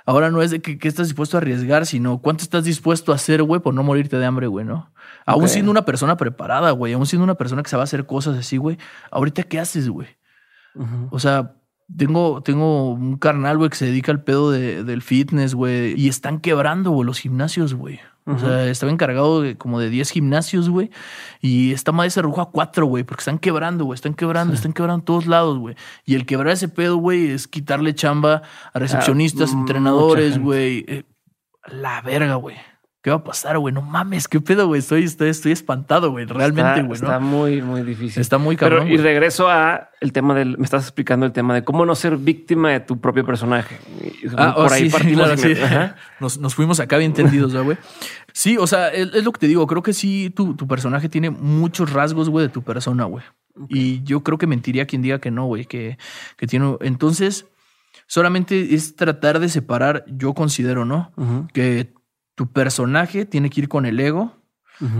Ahora no es de que, que estás dispuesto a arriesgar, sino cuánto estás dispuesto a hacer, güey, por no morirte de hambre, güey, ¿no? Aún Ok. siendo una persona preparada, güey, aún siendo una persona que sabe hacer cosas así, güey, ahorita qué haces, güey? O sea, tengo, tengo un carnal, güey, que se dedica al pedo de- del fitness, güey. Y están quebrando, güey, los gimnasios, güey. O sea, estaba encargado de como de 10 gimnasios, güey. Y esta madre se redujo a 4, güey, porque están quebrando, güey. Están quebrando, están quebrando en todos lados, güey. Y el quebrar ese pedo, güey, es quitarle chamba a recepcionistas, Ah, mucha entrenadores, güey. Eh, la verga, güey. ¿Qué va a pasar, güey? No mames, qué pedo, güey. Estoy, estoy, estoy espantado, güey. Realmente, Está- güey, Está ¿no? muy, muy difícil. Está muy Pero, cabrón, y güey. regreso a el tema del. Me estás explicando el tema de cómo no ser víctima de tu propio personaje. Y Ah, por oh, ahí sí, partimos. claro, y sí. Ajá. Nos, nos fuimos acá bien entendidos, ¿verdad, güey. Sí, o sea, es, es lo que te digo. Creo que sí, tu, tu personaje tiene muchos rasgos, güey, de tu persona, güey. Y yo creo que mentiría quien diga que no, güey, que, que tiene. Entonces, solamente es tratar de separar, yo considero, ¿no? Que tu personaje tiene que ir con el ego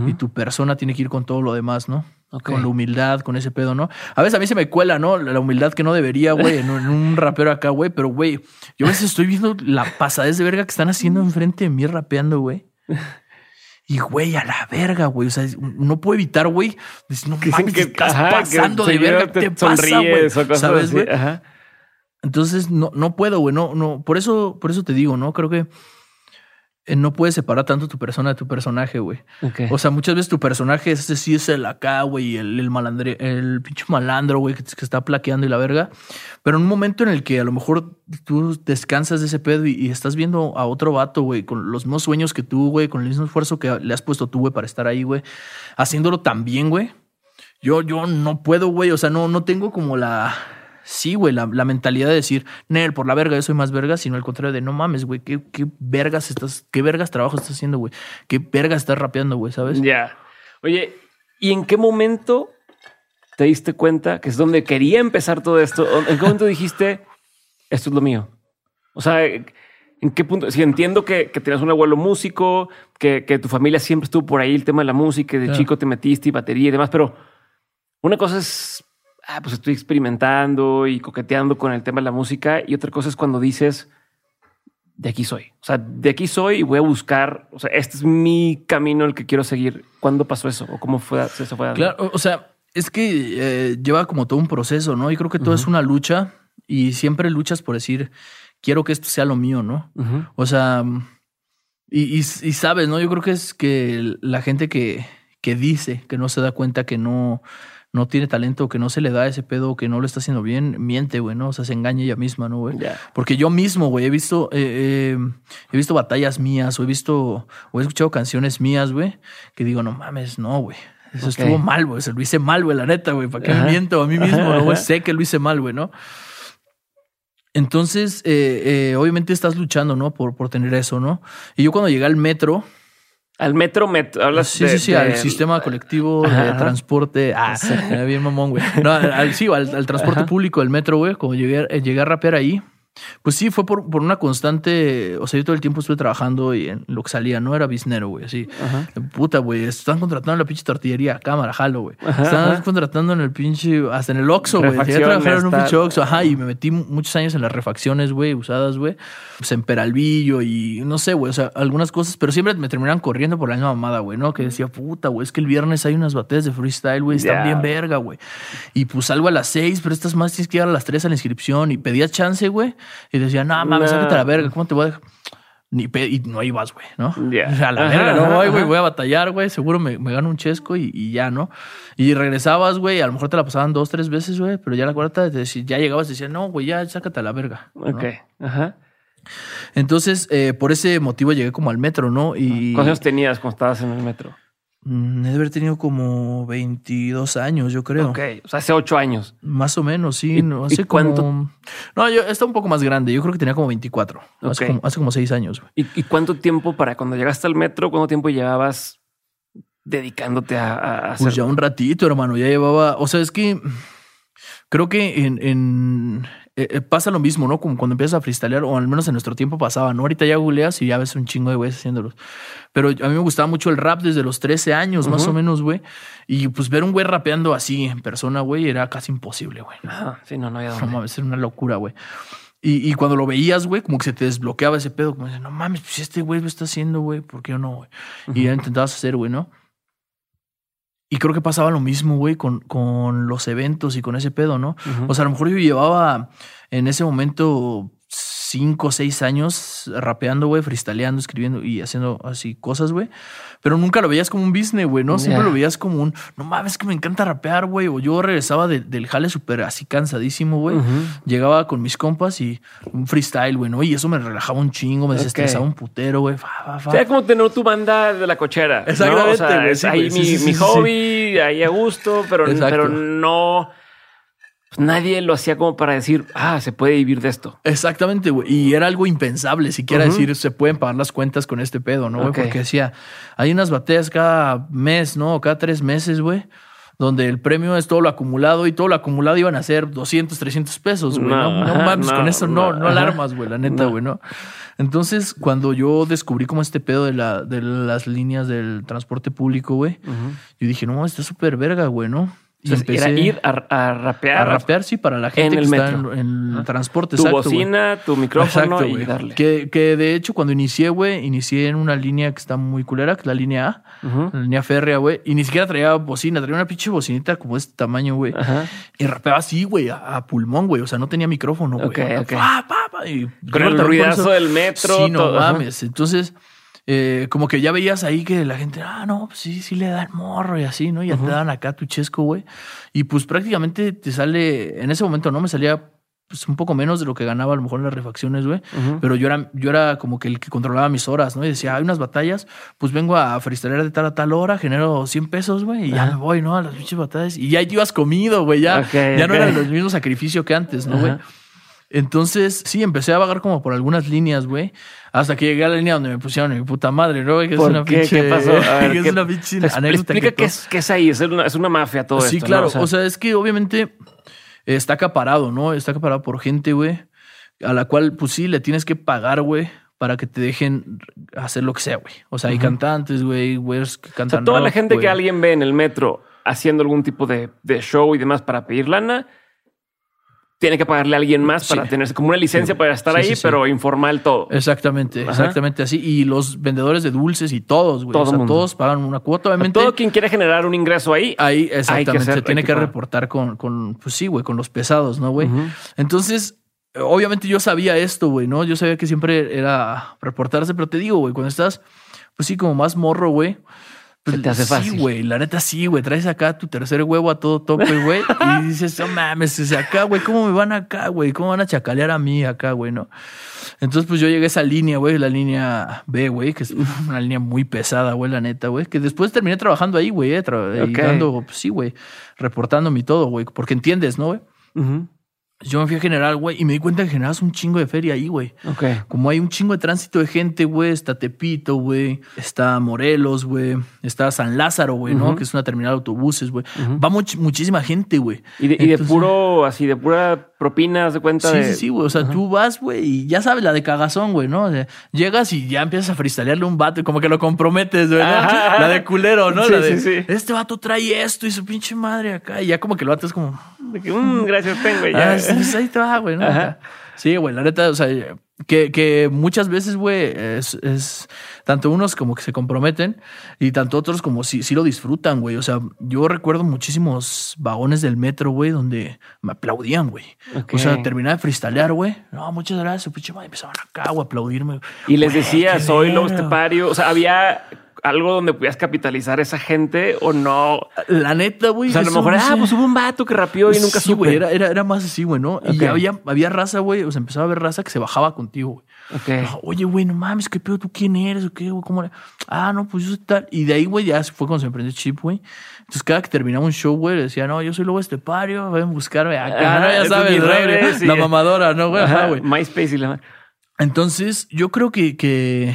y tu persona tiene que ir con todo lo demás, ¿no? Con la humildad, con ese pedo, ¿no? A veces a mí se me cuela, ¿no? La humildad que no debería, güey, en, un- rapero acá, güey. Pero, güey, yo a veces estoy viendo la pasadez de verga que están haciendo enfrente de mí rapeando, güey. Y, güey, a la verga, güey. O sea, no puedo evitar, güey. No Que mames, que estás ajá, que pasando de verga. ¿Qué te, pasa, güey? ¿Sabes, güey? Entonces, no, no puedo, güey. No, no. Por eso, por eso te digo, ¿no? Creo que no puedes separar tanto tu persona de tu personaje, güey. Ok. O sea, muchas veces tu personaje ese sí es el acá, güey, el, el malandre, el pinche malandro, güey, que, que está plaqueando y la verga. Pero en un momento en el que a lo mejor tú descansas de ese pedo y, y estás viendo a otro vato, güey, con los mismos sueños que tú, güey, con el mismo esfuerzo que le has puesto tú, güey, para estar ahí, güey, haciéndolo tan bien, güey. Yo, yo no puedo, güey. O sea, no, no tengo como la. Sí, güey, la, la mentalidad de decir, Nel, por la verga, yo soy más verga, sino al contrario de no mames, güey, ¿qué, qué vergas estás, qué vergas trabajo estás haciendo, güey. Qué vergas estás rapeando, güey, ¿sabes? Ya. Oye, ¿y en qué momento te diste cuenta que es donde quería empezar todo esto? ¿En qué momento dijiste, esto es lo mío? O sea, ¿en qué punto? Si entiendo que, que tenías un abuelo músico, que, que tu familia siempre estuvo por ahí, el tema de la música, de Claro. chico te metiste y batería y demás, pero una cosa es, ah, pues estoy experimentando y coqueteando con el tema de la música, y otra cosa es cuando dices, de aquí soy. O sea, de aquí soy y voy a buscar. O sea, este es mi camino el que quiero seguir. ¿Cuándo pasó eso? ¿O cómo fue eso? Fue? Claro, o- sea, es que eh, lleva como todo un proceso, ¿no? Y creo que todo es una lucha y siempre luchas por decir, quiero que esto sea lo mío, ¿no? O sea, y, y- y sabes, ¿no? Yo creo que es que la gente que, que dice que no se da cuenta que no, no tiene talento, que no se le da ese pedo, que no lo está haciendo bien, miente, güey, ¿no? O sea, se engaña ella misma, ¿no, güey? Porque yo mismo, güey, he visto, eh, eh, he visto batallas mías, o he visto, o he escuchado canciones mías, güey, que digo, no mames, no, güey. Eso Ok. estuvo mal, güey. Se lo hice mal, güey, la neta, güey. ¿Para qué me miento a mí mismo? Güey? Sé que lo hice mal, güey, ¿no? Entonces, eh, eh, obviamente estás luchando, ¿no? Por, por tener eso, ¿no? Y yo cuando llegué al metro, Al metro, met- hablas sí, de- sí, sí, de- al sistema colectivo Ajá, de transporte. Ah, Sí. bien mamón, güey. No, al, sí, al, al transporte Ajá. público, el metro, güey. Cuando llegué, eh, llegué a rapear ahí, pues sí, fue por, por una constante. O sea, yo todo el tiempo estuve trabajando y en lo que salía, no era biznero, güey. Así, Ajá. puta, güey, están contratando en la pinche tortillería, cámara, jalo, güey. Están ajá. contratando en el pinche, hasta en el Oxxo, güey. Llegué a trabajar en un pinche Oxxo, ajá, y me metí muchos años en las refacciones, güey, usadas, güey. Pues en Peralvillo y no sé, güey, o sea, algunas cosas, pero siempre me terminaban corriendo por la misma mamada, güey, ¿no? Que decía, puta, güey, es que el viernes hay unas batallas de freestyle, güey, están bien verga, güey. Y pues salgo a las seis, pero estas más tienes que llegar a las tres a la inscripción y pedía chance, güey, y decía, no, mames, sácate a la verga, ¿cómo te voy a dejar? Ni y no ibas, güey, ¿no? O sea, a la verga, no voy, güey, voy a batallar, güey, seguro me, me gano un chesco y, y ya, ¿no? Y regresabas, güey, a lo mejor te la pasaban dos, tres veces, güey, pero ya la cuarta, te decía- ya llegabas y decías, no, güey, ya sácate a la verga. ¿no? Ok. Ajá. Entonces, eh, por ese motivo llegué como al metro, ¿no? Y ¿Cuántos años tenías cuando estabas en el metro? Mm, he de haber tenido como 22 años, yo creo. Ok. O sea, hace ocho años. Más o menos, sí. ¿Y- no, y hace cuánto? como... No, yo estaba un poco más grande. Yo creo que tenía como 24. Hace, como, hace como 6 años. ¿Y, y cuánto tiempo para cuando llegaste al metro? ¿Cuánto tiempo llevabas dedicándote a, a hacer? Pues ya un ratito, hermano. Ya llevaba. O sea, es que creo que en. en- eh, eh, pasa lo mismo, ¿no? Como cuando empiezas a freestylear, o al menos en nuestro tiempo pasaba, ¿no? Ahorita ya googleas y ya ves un chingo de güeyes haciéndolos. Pero a mí me gustaba mucho el rap desde los 13 años, más o menos, güey. Y pues ver un güey rapeando así en persona, güey, era casi imposible, güey. No Ajá. Sí, no, no había No dónde. mames, era una locura, güey. Y, y cuando lo veías, güey, como que se te desbloqueaba ese pedo. Como no mames, pues este güey lo está haciendo, güey, ¿por qué yo no, güey? Y ya intentabas hacer, güey, ¿no? Y creo que pasaba lo mismo, güey, con, con los eventos y con ese pedo, ¿no? O sea, a lo mejor yo llevaba en ese momento cinco o seis años rapeando, güey, freestyleando, escribiendo y haciendo así cosas, güey. Pero nunca lo veías como un business, güey, ¿no? Siempre lo veías como un, no mames, que me encanta rapear, güey. O yo regresaba de- del jale súper así cansadísimo, güey. Llegaba con mis compas y un freestyle, güey, ¿no? Y eso me relajaba un chingo, me desestresaba un putero, güey. Fa, fa, fa. Sería como tener tu banda de la cochera. ¿no? Exactamente, O sea, es sí, ahí sí, mi, sí, mi sí, hobby, ahí a gusto, pero, pero no. Nadie lo hacía como para decir, ah, se puede vivir de esto. Exactamente, güey. Y era algo impensable, siquiera Ujú. decir, se pueden pagar las cuentas con este pedo, ¿no? güey? Porque decía, hay unas batallas cada mes, ¿no? Cada tres meses, güey. Donde el premio es todo lo acumulado y todo lo acumulado iban a ser 200, 300 pesos, güey. No, No, no, ajá, mames, no, con eso no, no, alarmas, güey, la neta, güey, ¿no? Entonces, cuando yo descubrí como este pedo de, la, de las líneas del transporte público, güey, yo dije, no, está súper verga, güey, ¿no? Entonces, era ir a, a rapear, a rapear, sí, para la gente en que el está metro. en, en transporte. tu exacto, bocina, tu micrófono Exacto, y darle. Que, que de hecho, cuando inicié, güey, inicié en una línea que está muy culera, que es la línea A, la línea férrea, güey. Y ni siquiera traía bocina, traía una pinche bocinita como de este tamaño, güey. Y rapeaba así, güey, a, a pulmón, güey. O sea, no tenía micrófono, güey. Ok, ok. Pa, pa, pa, y Con el ruidazo del metro. Sí, no todo, mames. Entonces, eh, como que ya veías ahí que la gente, ah, no, pues sí, sí le da el morro y así, ¿no? Y ya te dan acá tu chesco, güey. Y pues prácticamente te sale, en ese momento, ¿no? Me salía pues un poco menos de lo que ganaba a lo mejor en las refacciones, güey. Pero yo era, yo era como que el que controlaba mis horas, ¿no? Y decía, hay unas batallas, pues vengo a freestylear de tal a tal hora, genero 100 pesos, güey, y ya me voy, ¿no? A las pinches batallas. Y ya ibas comido, güey, ya, ya no era el mismo sacrificio que antes, ¿no, güey? Entonces, sí, empecé a vagar como por algunas líneas, güey. Hasta que llegué a la línea donde me pusieron mi puta madre, ¿no? Que es ¿Por una qué? pinche. ¿Qué pasó? A ver, que es ¿qué- una pinche Es- anécdota. Explica qué es, qué es ahí. Es una, es una mafia todo Sí, esto. ¿no? claro. O O sea, sea, es que obviamente está acaparado, ¿no? Está acaparado por gente, güey, a la cual, pues sí, le tienes que pagar, güey, para que te dejen hacer lo que sea, güey. O sea, hay cantantes, güey, güeyes que o cantan. sea, toda la gente que alguien ve en el metro haciendo algún tipo de, de show y demás para pedir lana, tiene que pagarle a alguien más para Sí. tenerse como una licencia Sí. para estar Sí, ahí, pero informal todo. Exactamente, Ajá. exactamente así. Y los vendedores de dulces y todos, güey. Todo o sea, mundo. todos pagan una cuota, A obviamente. todo quien quiere generar un ingreso ahí. Ahí, exactamente, hacer- se tiene que reportar con, con, pues sí, güey, con los pesados, ¿no, güey? Entonces, obviamente yo sabía esto, güey, ¿no? Yo sabía que siempre era reportarse, pero te digo, güey, cuando estás, pues sí, como más morro, güey, Te hace fácil. Sí, güey, la neta sí, güey. Traes acá tu tercer huevo a todo tope, güey. y dices, no mames, o sea, acá, güey, ¿cómo me van acá, güey? ¿Cómo van a chacalear a mí acá, güey, no? Entonces, pues yo llegué a esa línea, güey, la línea B, güey, que es una línea muy pesada, güey, la neta, güey. Que después terminé trabajando ahí, güey, eh, tra- dando, pues, sí, güey, reportándome y todo, güey. Porque entiendes, ¿no, güey? Ujú. Yo me fui a general, güey, y me di cuenta que generabas un chingo de feria ahí, güey. Ok. Como hay un chingo de tránsito de gente, güey, está Tepito, güey, está Morelos, güey, está San Lázaro, güey, ¿no? Que es una terminal de autobuses, güey. Va much- muchísima gente, güey. Y de, y de Entonces- puro, así, de pura propina, haz de cuenta Sí, de. sí, sí, güey. O sea, tú vas, güey, y ya sabes la de cagazón, güey, ¿no? O sea, llegas y ya empiezas a freestylearle un vato y como que lo comprometes, güey. La de culero, ¿no? Sí, la de, sí, sí. este vato trae esto y su pinche madre acá. Y ya como que el vato es como, de que, "Mm, gracias, tengo y ya. Ah, pues ahí te va, güey, ¿no? Ajá. Sí, güey, la neta, o sea, que, que muchas veces, güey, es, es tanto unos como que se comprometen y tanto otros como si sí lo disfrutan, güey. O sea, yo recuerdo muchísimos vagones del metro, güey, donde me aplaudían, güey. O sea, terminaba de freestylear, güey. No, muchas gracias, pinche madre. Empezaban acá, güey, a aplaudirme. Y les decía, soy estepario. O sea, había algo donde podías capitalizar esa gente o no. La neta, güey. O sea, a lo mejor, no ah, sé. pues hubo un vato que rapeó y nunca sí, supe. era, era, era más así, güey, ¿no? Y Ok. había, había raza, güey, o sea, empezaba a haber raza que se bajaba contigo, güey. Ok. Oye, güey, no mames, ¿qué pedo? ¿Tú quién eres? ¿O qué, güey? ¿Cómo era? Ah, no, pues yo soy tal. Y de ahí, güey, ya fue cuando se me prendió el chip, güey. Entonces, cada que terminaba un show, güey, decía, no, yo soy lobo estepario, ven a buscarme acá, Ajá, ¿no? Ya sabes, la mamadora, ¿no, güey. MySpace y la. Entonces, yo creo que, que,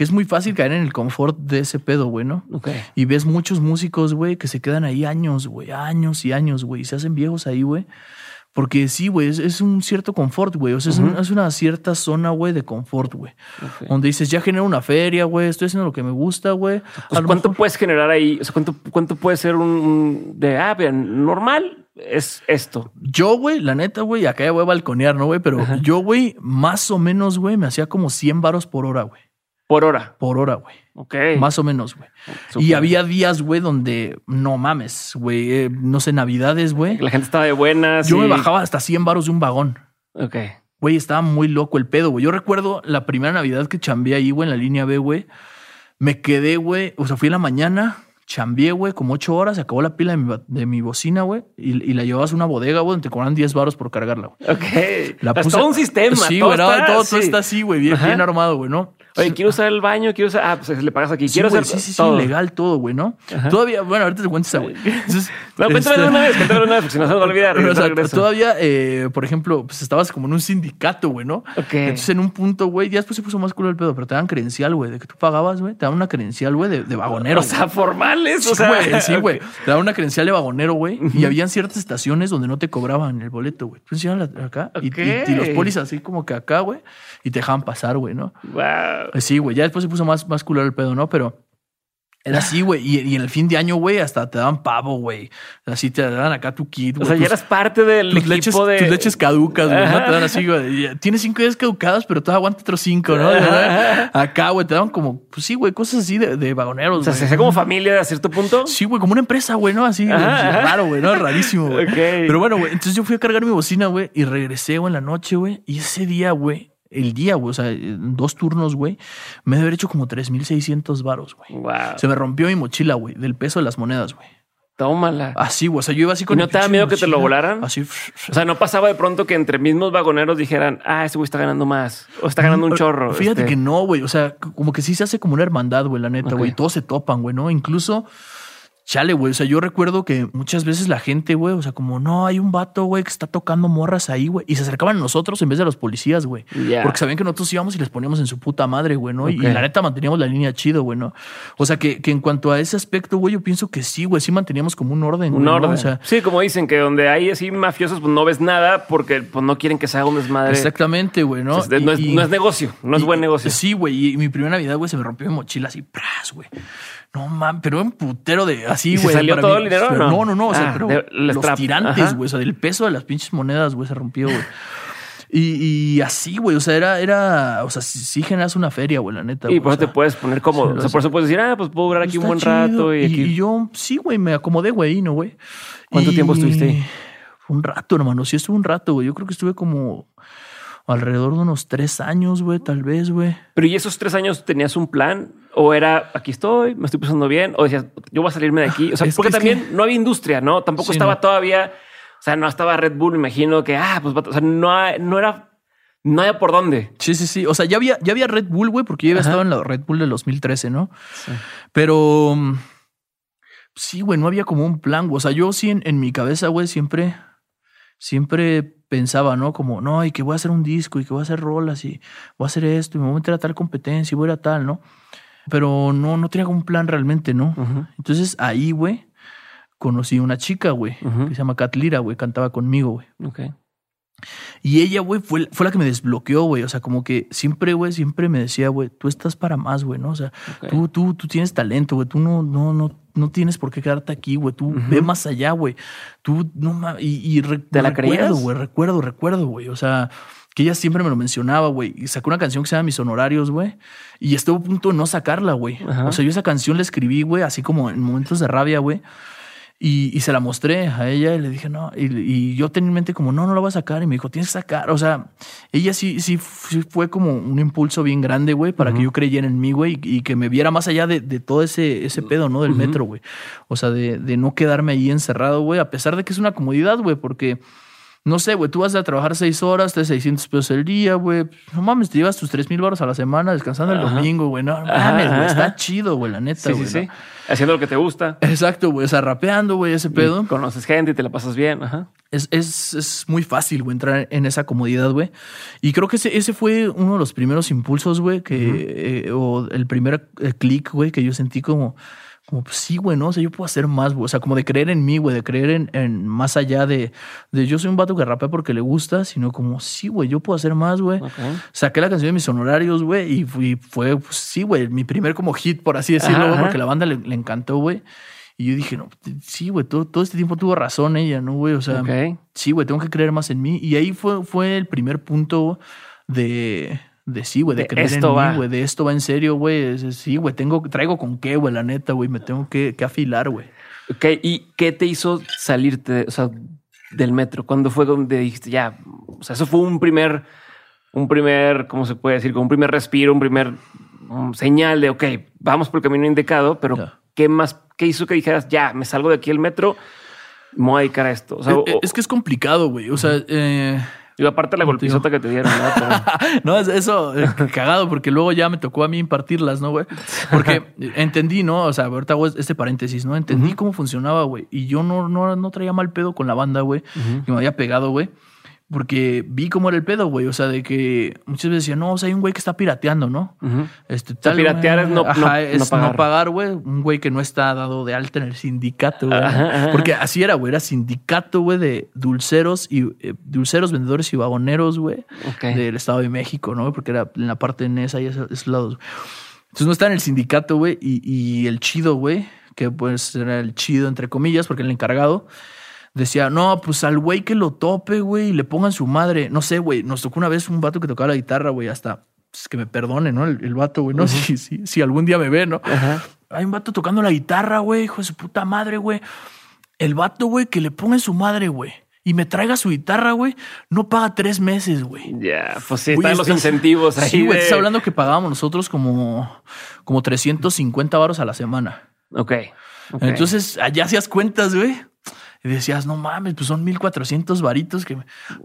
que es muy fácil caer en el confort de ese pedo, güey, ¿no? Ok. Y ves muchos músicos, güey, que se quedan ahí años, güey, años y años, güey, y se hacen viejos ahí, güey. Porque sí, güey, es, es un cierto confort, güey. O sea, es, un- es una cierta zona, güey, de confort, güey. Donde dices, ya genero una feria, güey, estoy haciendo lo que me gusta, güey. Pues, ¿Cuánto mejor- puedes generar ahí? O sea, ¿cuánto, cuánto puede ser un, de, ah, vean, normal es esto? Yo, güey, la neta, güey, acá ya voy a balconear, ¿no, güey? Pero yo, güey, más o menos, güey, me hacía como 100 varos por hora, güey. Por hora. Por hora, güey. Ok. Más o menos, güey. Y había días, güey, donde no mames, güey. eh, no sé, navidades, güey. La gente estaba de buenas. Yo y- me bajaba hasta 100 varos de un vagón. Ok. Güey, estaba muy loco el pedo, güey. Yo recuerdo la primera Navidad que chambeé ahí, güey, en la línea B, güey. Me quedé, güey. O sea, fui en la mañana, chambeé, güey, como ocho horas, se acabó la pila de mi, de mi bocina, güey. Y, y la llevabas a una bodega, güey, donde te cobran 10 varos por cargarla, güey. Ok. La puse- todo un sistema. Sí, todo güey, todo, todo sí. está así, güey, bien, bien armado, güey, ¿no? Oye, quiero usar el baño, quiero usar. Ah, pues le pagas aquí. Sí, quiero güey, hacer sí, sí, sí, todo. legal todo, güey, ¿no? Todavía, bueno, ahorita te cuento esa, güey. Entonces, No, cuéntame este- una vez, cuéntame una vez, porque si no se me va a olvidar. Pero, o sea, Regreso. todavía, eh, por ejemplo, pues estabas como en un sindicato, güey, ¿no? Ok. Entonces, en un punto, güey, ya después se puso más culo el pedo, pero te dan credencial, güey, de que tú pagabas, güey, te dan una credencial, güey, de, de vagonero. O sea, formales. O sea, Sí, güey, sí, güey. Te daban una credencial de vagonero, güey. Y habían ciertas estaciones donde no te cobraban el boleto, güey. Tú acá y, y- y los polis así como que acá, güey, y te dejaban pasar, güey, ¿no? Wow. Pues Sí, güey, ya después se puso más, más culero el pedo, ¿no? Pero era así, güey. Y, y en el fin de año, güey, hasta te daban pavo, güey. Así te daban acá tu kit, O güey. sea, ya eras parte del tus equipo leches, de. tus leches caducas, güey. Te dan así, güey. Tienes cinco días caducadas, pero todavía aguanta otros cinco, ¿no? Ajá. Acá, güey, te daban como, pues sí, güey, cosas así de, de vagoneros, O sea, se hacía como familia a cierto punto. Sí, güey, como una empresa, güey, ¿no? Así, Ajá, raro, güey, ¿no? Rarísimo, güey. Ok. Pero bueno, güey, entonces yo fui a cargar mi bocina, güey, y regresé, güey, en la noche, güey. Y ese día, güey, el día, güey, o sea, en dos turnos, güey, me debe haber hecho como 3,600 varos, güey. Wow. Se me rompió mi mochila, güey, del peso de las monedas, güey. Tómala. Así, güey, o sea, yo iba así con ¿Y no te da miedo que te lo volaran? Así. O sea, no pasaba de pronto que entre mismos vagoneros dijeran, ah, ese güey está ganando más o está ganando un chorro. Fíjate este. que no, güey. O sea, como que sí se hace como una hermandad, güey, la neta, Ok. güey. Todos se topan, güey, ¿no? Incluso, chale, güey. O sea, yo recuerdo que muchas veces la gente, güey, o sea, como no, hay un vato, güey, que está tocando morras ahí, güey. Y se acercaban a nosotros en vez de a los policías, güey. Porque sabían que nosotros íbamos y les poníamos en su puta madre, güey, ¿no? Y- Ok. Y, la neta manteníamos la línea chido, güey, ¿no? O sea, que, que en cuanto a ese aspecto, güey, yo pienso que sí, güey, sí manteníamos como un orden, Un güey, ¿no? orden. O sea, sí, como dicen que donde hay así mafiosos, pues no ves nada porque pues, no quieren que se haga un desmadre. exactamente, güey, ¿no? O sea, no, es, Y- no es negocio, no es buen negocio. Sí, güey. Y mi primera Navidad, güey, se me rompió mi mochila así, pras, güey. No mames, pero un putero de así, ¿Y se güey. salió todo mí. el dinero Pero no? No, no. O sea, Ah, pero de- los tirantes, güey. O sea, del peso de las pinches monedas, güey, se rompió, güey. Y, y así, güey. O sea, era, era, o sea, sí, sí generas una feria, güey, la neta. y por eso te puedes poner cómodo. sí, o sea, por eso puedes decir, ah, pues puedo durar aquí un buen rato. Y, aquí... y yo, sí, güey, me acomodé, güey, ¿no, güey? ¿Cuánto Y- tiempo estuviste ahí? Un rato, hermano. Sí, estuve un rato, güey. Yo creo que estuve como alrededor de unos tres años, güey, tal vez, güey. Pero ¿y esos tres años tenías un plan? ¿O era aquí estoy, me estoy pasando bien? ¿O decías, yo voy a salirme de aquí? O sea, Es porque que- también no había industria, ¿no? Tampoco Sí, estaba no. todavía, o sea, no estaba Red Bull, me imagino que, ah, pues, o sea, no, no era, no había por dónde. Sí, sí, sí. O sea, ya había, ya había Red Bull, güey, porque yo había Ajá. estado en la Red Bull del 2013, ¿no? Pero mm, sí, güey, no había como un plan. güey. O sea, yo sí en, en mi cabeza, güey, siempre, siempre pensaba, ¿no? Como, no, y que voy a hacer un disco y que voy a hacer rolas y voy a hacer esto y me voy a meter a tal competencia y voy a ir a tal, ¿no? Pero no, no tenía un plan realmente, ¿no? Entonces ahí, güey, conocí una chica, güey, que se llama Kat Lira, güey, cantaba conmigo, güey. Ok. Y ella, güey, fue, fue la que me desbloqueó, güey. O sea, como que siempre, güey, siempre me decía, güey, tú estás para más, güey, ¿no? O sea, Ok. tú, tú, tú tienes talento, güey. Tú no, no, no, no tienes por qué quedarte aquí, güey. Tú ve más allá, güey. Tú no Y, y re- ¿Te la recuerdo, güey, recuerdo, recuerdo, güey. O sea, que ella siempre me lo mencionaba, güey. Y sacó una canción que se llama Mis Honorarios, güey. Y estuvo a punto de no sacarla, güey. O sea, yo esa canción la escribí, güey, así como en momentos de rabia, güey. Y, y se la mostré a ella y le dije, no. Y, y yo tenía en mente como, no, no la voy a sacar. Y me dijo, tienes que sacar. O sea, ella sí, sí, sí fue como un impulso bien grande, güey, para que yo creyera en mí, güey, y, y que me viera más allá de, de todo ese, ese pedo, ¿no? Del metro, güey. O sea, de, de no quedarme ahí encerrado, güey, a pesar de que es una comodidad, güey, porque... No sé, güey, tú vas a trabajar seis horas, te 600 pesos el día, güey. No mames, te llevas tus tres mil baros a la semana descansando el Ajá. domingo, güey. No mames, güey. Está chido, güey, la neta, Sí, sí, güey. sí. Haciendo lo que te gusta. Exacto, güey. O sea, rapeando, güey, ese pedo. Conoces gente y te la pasas bien. Ajá. Es, es, es muy fácil, güey, entrar en esa comodidad, güey. Y creo que ese, ese fue uno de los primeros impulsos, güey, que, eh, o el primer eh, clic, güey, que yo sentí como, como, pues sí, güey, ¿no? O sea, yo puedo hacer más, güey. O sea, como de creer en mí, güey, de creer en, en más allá de, de yo soy un vato que rapea porque le gusta, sino como, sí, güey, yo puedo hacer más, güey. Saqué la canción de mis honorarios, güey, y fue, pues, sí, güey, mi primer como hit, por así decirlo, Ajá, güey, ajá. porque la banda le, le encantó, güey. Y yo dije, no, sí, güey, todo, todo este tiempo tuvo razón ella, ¿no, güey? O sea, sí, güey, tengo que creer más en mí. Y ahí fue, fue el primer punto de, de sí, güey, de, De creer esto en mí, güey, de esto va en serio, güey. Es- Sí, güey, tengo, traigo con qué, güey, la neta, güey, me tengo que, que afilar, güey. Ok, ¿y qué te hizo salirte o sea, del metro? ¿Cuándo fue donde dijiste ya? O sea, eso fue un primer, un primer, ¿cómo se puede decir? Como un primer respiro, un primer um, señal de, ok, vamos por el camino indicado, pero. ¿qué más? ¿Qué hizo que dijeras, ya, me salgo de aquí del metro, me voy a dedicar a esto? O sea, o- eh, es que es complicado, güey. O sea, eh, y aparte la golpizota que te dieron, ¿no? Pero- no, es eso, eh, cagado, porque luego ya me tocó a mí impartirlas, ¿no, güey? Porque entendí, ¿no? O sea, ahorita hago este paréntesis, ¿no? Entendí cómo funcionaba, güey. Y yo no, no, no traía mal pedo con la banda, güey, que me había pegado, güey. Porque vi cómo era el pedo, güey. O sea, de que muchas veces decían, no, o sea, hay un güey que está pirateando, ¿no? Este, sea, piratear es no- no- Ajá, no es pagar. no pagar, güey. Un güey que no está dado de alta en el sindicato, güey. Porque así era, güey. Era sindicato, güey, de dulceros y eh, dulceros, vendedores y vagoneros, güey. Ok. Del Estado de México, ¿no? Porque era en la parte de esa y esos, esos lados. Entonces no está en el sindicato, güey. Y, y el chido, güey, que pues era el chido, entre comillas, porque el encargado decía, no, pues al güey que lo tope, güey, y le pongan su madre. No sé, güey. Nos tocó una vez un vato que tocaba la guitarra, güey, hasta pues, que me perdone, ¿no? El, el vato, güey. No sé si, si, si algún día me ve, ¿no? Ajá. Hay un vato tocando la guitarra, güey, hijo de su puta madre, güey. El vato, güey, que le ponga en su madre, güey. Y me traiga su guitarra, güey. No paga tres meses, güey. Ya, pues sí, están los estás- incentivos ahí. Sí, güey, de- estás hablando que pagábamos nosotros como, como 350 varos a la semana. Ok. ok. Entonces, allá hacías cuentas, güey. Y decías, no mames, pues son 1400 varitos que,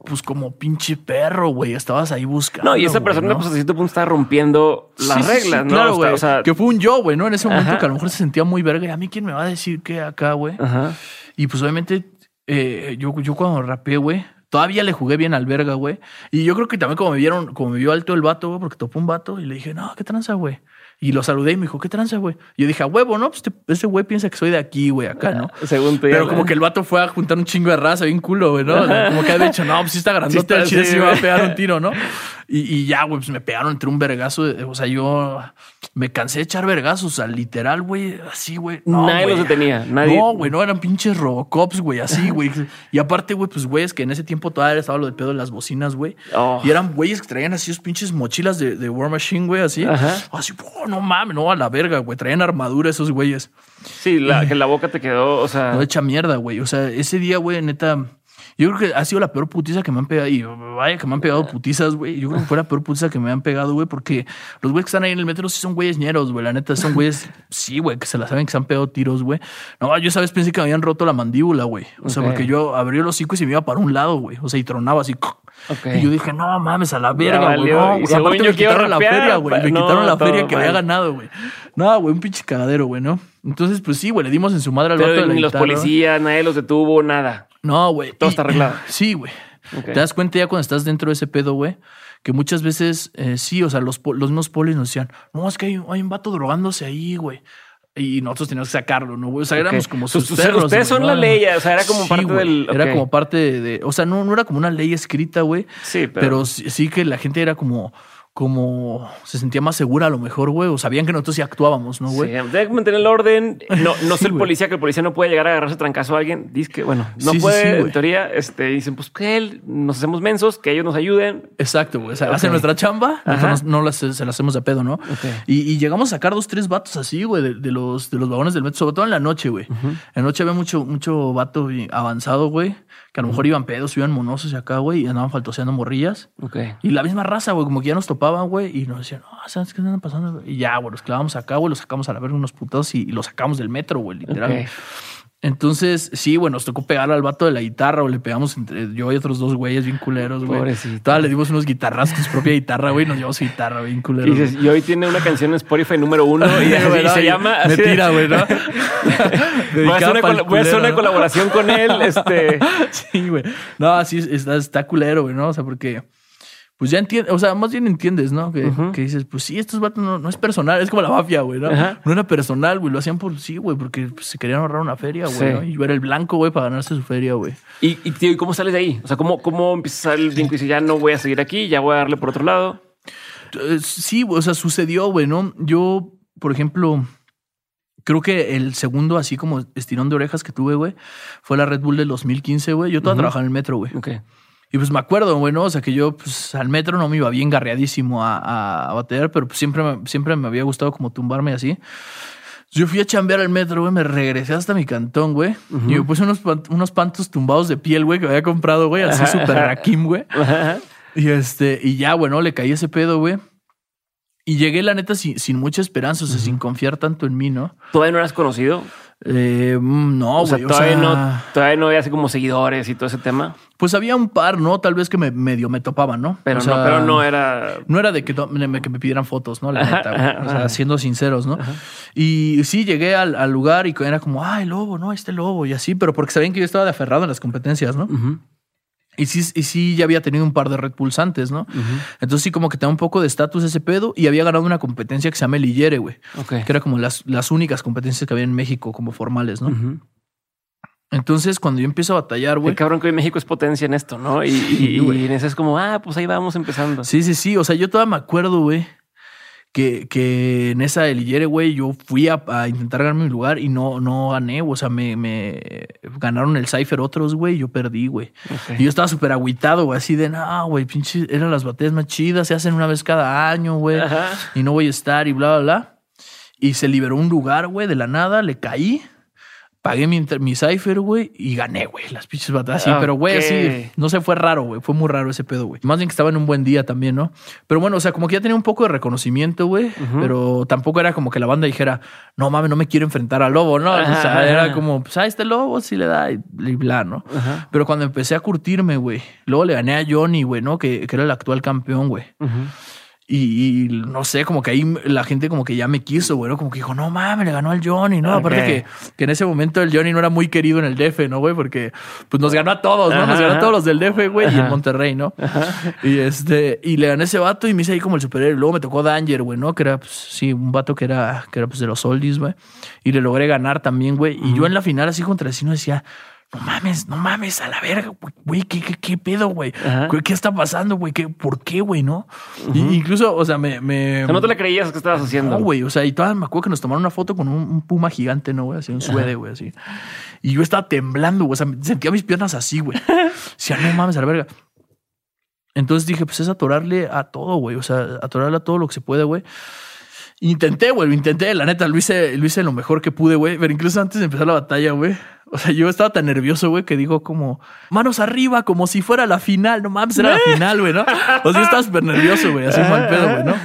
pues como pinche perro, güey, estabas ahí buscando. No, y esa persona, ¿no? pues, a cierto punto está rompiendo las Sí, sí, sí, reglas, ¿no? Claro, güey. O sea, que fue un yo, güey, ¿no? En ese momento Ajá. que a lo mejor se sentía muy verga. Y a mí, ¿quién me va a decir que acá, güey? Y pues obviamente eh, yo, yo cuando rapeé, güey, todavía le jugué bien al verga, güey. Y yo creo que también como me vieron, como me vio alto el vato, güey, porque topó un vato y le dije, no, ¿qué tranza, güey? Y lo saludé y me dijo, ¿qué tranza, güey? Yo dije, a huevo, ¿no? Pues este, ese güey piensa que soy de aquí, güey, acá, ¿no? Según tú. Pero como que el vato fue a juntar un chingo de raza, bien culo, güey, ¿no? O sea, Como que había dicho, no, pues sí está grandote, está al chile sí me va a pegar un tiro, ¿no? Y, y ya, güey, pues me pegaron entre un vergazo. de- o sea, yo me cansé de echar vergazos, o sea, literal, güey, así, güey. No, Nadie los detenía, nadie- No, güey, no eran pinches Robocops, güey, así, güey. Y aparte, güey, pues, güey, es que en ese tiempo todavía estaba lo del pedo de las bocinas, güey. Oh. Y eran güeyes que traían así sus pinches mochilas de, de War Machine, güey, así. Ajá. Así, oh, no mames, no, a la verga, güey. Traían armadura esos güeyes. Sí, la, que la boca te quedó, o sea. No hecha mierda, güey. O sea, ese día, güey, neta. Yo creo que ha sido la peor putiza que me han pegado. Y vaya que me han pegado putizas, güey. Yo creo que fue la peor putiza que me han pegado, güey, porque los güeyes que están ahí en el metro sí son güeyes ñeros, güey. La neta, son güeyes, sí, güey, que se la saben que se han pegado tiros, güey. No, yo sabes, pensé que me habían roto la mandíbula, güey. O sea, porque yo abrí el hocico y se me iba para un lado, güey. O sea, y tronaba así. Y yo dije, no mames, a la verga, güey. No, Y Aparte me quitaron la feria, güey. Me quitaron la feria que había ganado, güey. No, güey, un pinche cagadero, güey, ¿no? Entonces, pues sí, güey, le dimos en su madre al vato de Pero la ni los policías, nadie los detuvo, nada. No, güey. Todo Y- está arreglado. Sí, güey. Te das cuenta ya cuando estás dentro de ese pedo, güey, que muchas veces eh, sí, o sea, los, los mismos polis nos decían, no, es que hay, hay un vato drogándose ahí, güey. Y nosotros teníamos que sacarlo, ¿no, güey? O sea, éramos como Sus- sus perros. ustedes son la ley, o sea, era como Sí, parte güey. del- Era como parte de, de- O sea, no, no era como una ley escrita, güey. Sí, pero. Pero, sí, sí que la gente era como... Como se sentía más segura a lo mejor, güey. O sabían que nosotros sí actuábamos, ¿no, Sí, güey? debe mantener el orden. No, no Sí, sé el güey. policía, que el policía no puede llegar a agarrarse trancazo a alguien. Dice que, bueno, no Sí, sí, puede, sí, en teoría, este, dicen, pues que él, nos hacemos mensos, que ellos nos ayuden. Exacto, güey. O sea, Ok. hacen nuestra chamba, nosotros no las, se la hacemos de pedo, ¿no? Y, y llegamos a sacar dos, tres vatos así, güey, de, de los, de los vagones del metro, sobre todo en la noche, güey. En la noche había mucho, mucho vato avanzado, güey, que a lo mejor iban pedos, iban monosos y acá, güey, y andaban faltoseando morrillas. Ok. Y la misma raza, güey, como que ya nos topaban, güey, y nos decían, no, ¿sabes qué andan pasando? güey?" Y ya, güey, los clavamos acá, güey, los sacamos a la verga unos putados y, y los sacamos del metro, güey, literal. Entonces, sí, güey, nos tocó pegar al vato de la guitarra, o le pegamos entre yo y otros dos güeyes bien culeros, güey. Pobrecito. Le dimos unos guitarrazos, su propia guitarra, güey, y nos llevamos su guitarra bien Y, culeros. dices, y hoy tiene una canción en Spotify número uno y, güey, se y llama. Me tira, güey, ¿no? Voy a hacer una, voy a hacer culero, colaboración con él. Este. Sí, güey. No, así está, está culero, güey, ¿no? O sea, porque pues ya entiendes, o sea, más bien entiendes, ¿no? Que, dices, pues sí, estos vatos no, no es personal, es como la mafia, güey, ¿no? No era personal, güey, lo hacían por sí, güey, porque pues, se querían ahorrar una feria, güey, Sí. ¿no? Y yo era el blanco, güey, para ganarse su feria, güey. Y, y, tío, ¿y cómo sales de ahí? O sea, ¿cómo, cómo empiezas a salir el brinco y dices, ya no voy a seguir aquí, ya voy a darle por otro lado? Eh, Sí, güey, o sea, sucedió, güey, ¿no? Yo, por ejemplo, creo que el segundo, así como estirón de orejas que tuve, güey, fue la Red Bull del 2015, güey. Yo todavía Ujú. trabajaba en el metro, güey. Ok. Y pues me acuerdo, güey, ¿no? O sea, que yo pues, al metro no me iba bien garreadísimo a, a, a batear, pero pues, siempre, siempre me había gustado como tumbarme así. Yo fui a chambear al metro, güey, me regresé hasta mi cantón, güey. Y me puse unos, unos pantos tumbados de piel, güey, que había comprado, güey, así súper raquín, güey. Y este, y ya, bueno, le caí ese pedo, güey. Y llegué, la neta, sin, sin mucha esperanza, o sea, sin confiar tanto en mí, ¿no? ¿Todavía no eras conocido? Eh, mm, no, o sea, güey. todavía, sea, no, todavía no había así como seguidores y todo ese tema. Pues había un par, ¿no? Tal vez que me medio me topaban, ¿no? Pero, O sea, no, pero no era. No era de que, que me pidieran fotos, ¿no? La Ajá, neta, ajá, O sea, ajá. siendo sinceros, ¿no? Y sí, llegué al, al lugar y era como, ay, lobo, no, este lobo y así, pero porque sabían que yo estaba de aferrado en las competencias, ¿no? Y sí, y sí, ya había tenido un par de Red Bulls antes, ¿no? Entonces sí, como que tenía un poco de estatus ese pedo y había ganado una competencia que se llama el Illere, güey. Ok. Que era como las, las únicas competencias que había en México como formales, ¿no? Entonces, cuando yo empiezo a batallar, güey. cabrón que hoy México es potencia en esto, ¿no? Y, y, y es como, ah, pues ahí vamos empezando. Sí, sí, sí. O sea, yo todavía me acuerdo, güey, que, que en esa del Illere, güey, yo fui a, a intentar ganarme mi lugar y no, no gané. O sea, me, me ganaron el Cypher otros, güey, y yo perdí, güey. Y yo estaba súper agüitado, güey, así de, no, güey, pinche, eran las batallas más chidas, se hacen una vez cada año, güey, y no voy a estar y bla, bla, bla. Y se liberó un lugar, güey, de la nada, le caí. Pagué mi, mi cipher, güey, y gané, güey, las pinches batallas. Sí, pero, güey, así, no sé, fue raro, güey. Fue muy raro ese pedo, güey. Más bien que estaba en un buen día también, ¿no? Pero bueno, o sea, como que ya tenía un poco de reconocimiento, güey. Pero tampoco era como que la banda dijera, no mames, no me quiero enfrentar al lobo, ¿no? o sea, ajá. era como, pues, ah, este lobo sí le da y, y bla, ¿no? Ajá. Pero cuando empecé a curtirme, güey, luego le gané a Johnny, güey, ¿no? Que, que era el actual campeón, güey. Ujú. Y, y no sé, como que ahí la gente como que ya me quiso, güey, ¿no? Como que dijo, no mames, le ganó al Johnny, ¿no? Aparte que, que en ese momento el Johnny no era muy querido en el DF, ¿no, güey? Porque pues nos ganó a todos, ¿no? Nos ganó a todos los del DF, güey, y en. Monterrey, ¿no? Y este, y le gané ese vato y me hice ahí como el superhéroe. Luego me tocó Danger, güey, ¿no? Que era, pues, sí, un vato que era, que era pues de los oldies, güey. Y le logré ganar también, güey. Y yo en la final, así contra el vecino, decía, no mames, no mames, a la verga, güey, ¿qué, qué, qué pedo, güey? ¿Qué, está pasando, güey? ¿Qué, ¿Por qué, güey, no? Y incluso, o sea, me... me O sea, no te la creías que estabas haciendo. no, güey. O sea, y todavía me acuerdo que nos tomaron una foto con un, un puma gigante, ¿no, güey? Así, un suede, güey, así. Y yo estaba temblando, güey. O sea, sentía mis piernas así, güey. Decía, no mames, a la verga. Entonces dije, pues es atorarle a todo, güey. O sea, atorarle a todo lo que se puede, güey. Intenté, güey, intenté, la neta, lo hice, lo hice lo mejor que pude, güey. Pero incluso antes de empezar la batalla, güey. O sea, yo estaba tan nervioso, güey, que digo como manos arriba, como si fuera la final. No mames, era la final, güey, ¿no? O sea, estaba súper nervioso, güey, así mal pedo, güey, ¿no?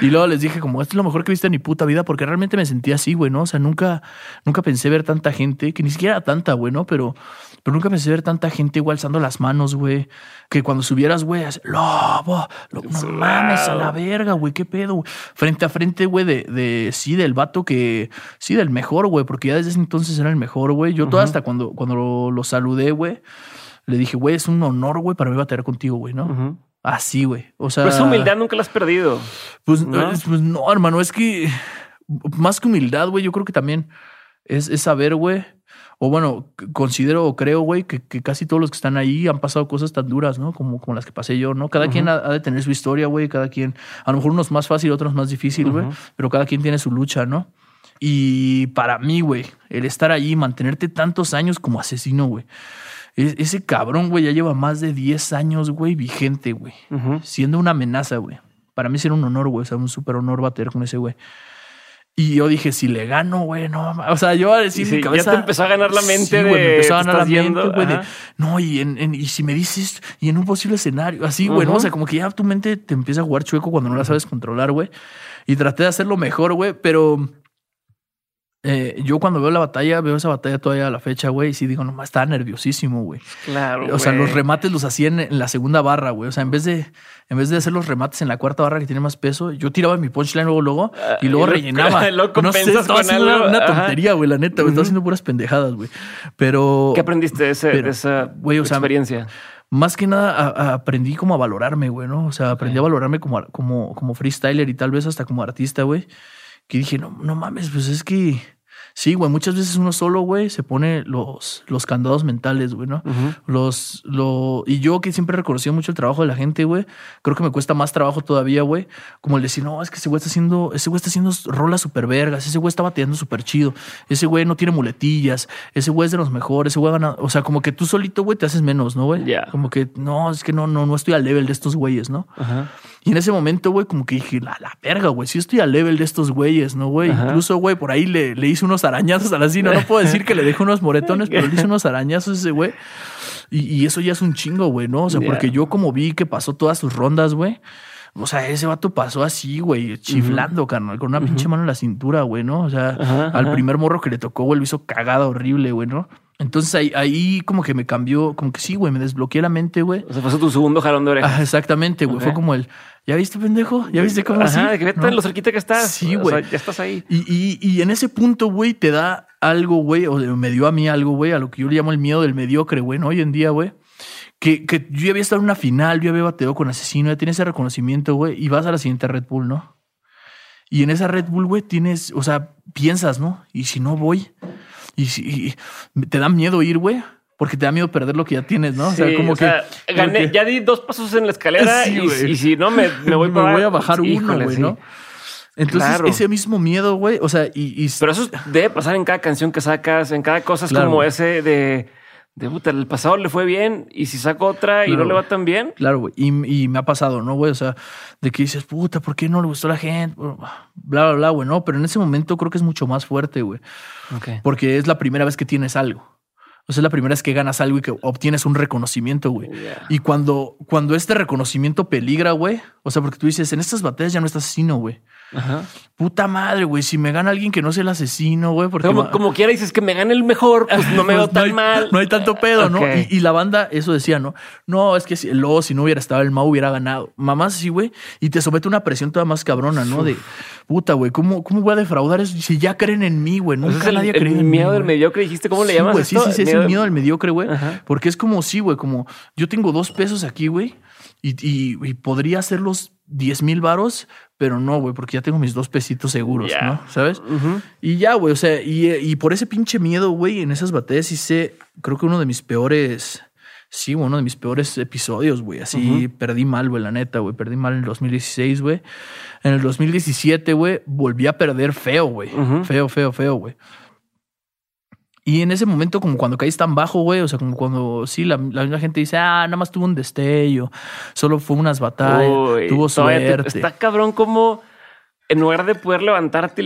Y luego les dije como, esto es lo mejor que he visto en mi puta vida, porque realmente me sentía así, güey, ¿no? O sea, nunca, nunca pensé ver tanta gente, que ni siquiera tanta, güey, ¿no? Pero, pero nunca pensé ver tanta gente, igual alzando las manos, güey. Que cuando subieras, güey, así, lobo, lobo, no mames, a la verga, güey, qué pedo, güey. Frente a frente, güey, de, de, sí, del vato que, sí, del mejor, güey, porque ya desde ese entonces era el mejor, güey. Yo todo hasta cuando, cuando lo, lo saludé, güey, le dije, güey, es un honor, güey, para mí batallar contigo, güey, ¿no? Así, güey. O sea. Esa humildad nunca la has perdido. Pues ¿no? es- pues no, hermano, es que más que humildad, güey, yo creo que también es, es saber, güey. O bueno, considero o creo, güey, que, que casi todos los que están ahí han pasado cosas tan duras, ¿no? Como, como las que pasé yo, ¿no? Cada quien ha, ha de tener su historia, güey. Cada quien, a lo mejor unos más fácil, otros más difícil, güey. Pero cada quien tiene su lucha, ¿no? Y para mí, güey, el estar ahí, mantenerte tantos años como asesino, güey. Ese cabrón, güey, ya lleva más de 10 años, güey, vigente, güey siendo una amenaza, güey. Para mí era un honor, güey. O sea, un súper honor bater con ese güey. Y yo dije, si le gano, güey, no. O sea, yo a decir mi sí, ya cabeza. te empezó a ganar la mente Sí, güey, me empezó a ganar la mente, güey. de. No, y, en, en- y si me dices, y en un posible escenario, así, güey, ¿no? O sea, como que ya tu mente te empieza a jugar chueco cuando no la sabes controlar, güey. Y traté de hacerlo mejor, güey, pero. Eh, yo cuando veo la batalla, veo esa batalla todavía a la fecha, güey, y sí digo, nomás estaba nerviosísimo, güey. Claro. O sea, los remates los hacía en, en la segunda barra, güey. O sea, en vez de en vez de hacer los remates en la cuarta barra que tiene más peso, yo tiraba mi punchline luego, luego y luego lo- rellenaba. lo no sé, estaba haciendo algo, una ajá. tontería, güey, la neta, güey. Estaba haciendo puras pendejadas, güey. Pero ¿Qué aprendiste de, ese- pero, de esa güey, o sea, experiencia? más que nada a- a- aprendí como a valorarme, güey, ¿no? O sea, aprendí a valorarme como, como, como freestyler y tal vez hasta como artista, güey. Que dije, no, no mames, pues es que sí, güey, muchas veces uno solo, güey, se pone los, los candados mentales, güey, ¿no? Los, lo, y yo que siempre he reconocido mucho el trabajo de la gente, güey, creo que me cuesta más trabajo todavía, güey, como el decir, no, es que ese güey está haciendo, ese güey está haciendo rolas súper vergas, ese güey está bateando súper chido, ese güey no tiene muletillas, ese güey es de los mejores, ese güey gana, o sea, como que tú solito, güey, te haces menos, ¿no, güey? Ya. Como que, no, es que no, no, no estoy al level de estos güeyes, ¿no? Ajá. Y en ese momento, güey, como que dije, la, la verga, güey, sí estoy al level de estos güeyes, ¿no, güey? Incluso, güey, por ahí le, le hice unos arañazos a la Cina. No puedo decir que le dejé unos moretones, pero le hice unos arañazos a ese güey. Y, y eso ya es un chingo, güey, ¿no? O sea, porque yo como vi que pasó todas sus rondas, güey. O sea, ese vato pasó así, güey, chiflando, carnal, con una pinche mano en la cintura, güey, ¿no? O sea, Ajá, al ajá. primer morro que le tocó, güey, lo hizo cagada horrible, güey, ¿no? Entonces ahí, ahí como que me cambió, como que sí, güey, me desbloqueé la mente, güey. O sea, fue tu segundo jalón de orejas. Exactamente, güey. Fue como el, ¿ya viste, pendejo? ¿Ya viste cómo así? Ajá, de que vete ¿No? lo cerquita que estás. Sí, O güey. sea, ya estás ahí. Y, y, y en ese punto, güey, te da algo, güey, o me dio a mí algo, güey, a lo que yo le llamo el miedo del mediocre, güey, ¿no? Hoy en día, güey. Que, que yo ya había estado en una final, yo había bateado con asesino, ya tienes ese reconocimiento, güey, y vas a la siguiente Red Bull, ¿no? Y en esa Red Bull, güey, tienes, o sea, piensas, ¿no? Y si no voy, y si y te da miedo ir, güey, porque te da miedo perder lo que ya tienes, ¿no? O sea, como o sea, que. gané, ya di dos pasos en la escalera Sí, y, si no me, me voy me para voy a bajar uno, güey, sí. ¿no? Entonces, Claro. ese mismo miedo, güey, o sea, y, y Pero eso debe pasar en cada canción que sacas, en cada cosa es Claro. como ese de, de puta, el pasado le fue bien y si saco otra y Claro. no le va tan bien. Claro, güey. Y, y me ha pasado, ¿no, güey? O sea, de que dices, puta, ¿por qué no le gustó a la gente? Bla, bla, bla, güey, ¿no? Pero en ese momento creo que es mucho más fuerte, güey. Porque es la primera vez que tienes algo. O sea, es la primera vez que ganas algo y que obtienes un reconocimiento, güey. Y cuando, cuando este reconocimiento peligra, güey, o sea, porque tú dices, en estas batallas ya no estás asesino, güey. Ajá. Puta madre, güey, si me gana alguien que no sea el asesino, güey, porque... Como, como quiera dices que me gane el mejor, pues no me Pues veo tan hay, mal. No hay tanto pedo, ¿no? Y, y la banda, eso decía, ¿no? No, es que si, luego si no hubiera estado el Mau hubiera ganado. Mamás sí, güey. Y te somete a una presión toda más cabrona, ¿no? De puta, güey, ¿cómo, ¿cómo voy a defraudar eso? Si ya creen en mí, güey. Nunca el, nadie ha el en miedo mí, del güey. mediocre, dijiste, ¿cómo le llamas güey, sí, esto? sí, sí, es el miedo del mediocre, güey. Porque es como, sí, güey, como yo tengo dos pesos aquí, güey, y, y- y podría hacer los 10 mil varos, pero no, güey, porque ya tengo mis dos pesitos seguros. ¿no? ¿Sabes? Y ya, güey, o sea, y, y por ese pinche miedo, güey, en esas batallas hice, creo que uno de mis peores, sí, uno de mis peores episodios, güey. Así perdí mal, güey, la neta, güey. Perdí mal en el 2016, güey. En el 2017, güey, volví a perder feo, güey. Feo, feo, feo, güey. Y en ese momento, como cuando caís tan bajo, güey, o sea, como cuando sí, la, la misma gente dice, ah, nada más tuvo un destello, solo fue unas batallas, Uy, tuvo todavía te- suerte. Está cabrón como en lugar de poder levantarte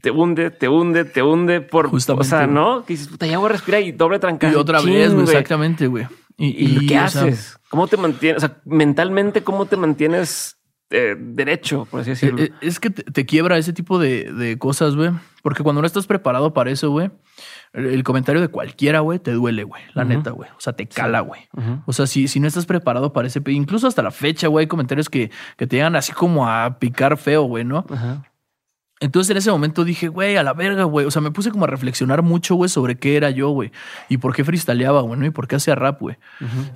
te hunde, te hunde, te hunde por, Justamente, o sea. ¿no? Que dices, puta, ya voy a respirar y doble trancazo. Y otra vez, güey, exactamente, güey. ¿Y, qué sea, haces? ¿Cómo te mantienes? O sea, mentalmente, ¿cómo te mantienes eh, derecho, por así decirlo? Eh, eh, Es que te, te quiebra ese tipo de, de cosas, güey. Porque cuando no estás preparado para eso, güey, el, comentario de cualquiera, güey, te duele, güey. La neta, güey. O sea, te cala, güey. O sea, si, si no estás preparado para ese... Incluso hasta la fecha, güey, hay comentarios que, que te llegan así como a picar feo, güey, ¿no? Ajá. Entonces en ese momento dije, güey, a la verga, güey. O sea, me puse como a reflexionar mucho, güey, sobre qué era yo, güey. Y por qué freestyleaba, güey, ¿no? Y por qué hacía rap, güey.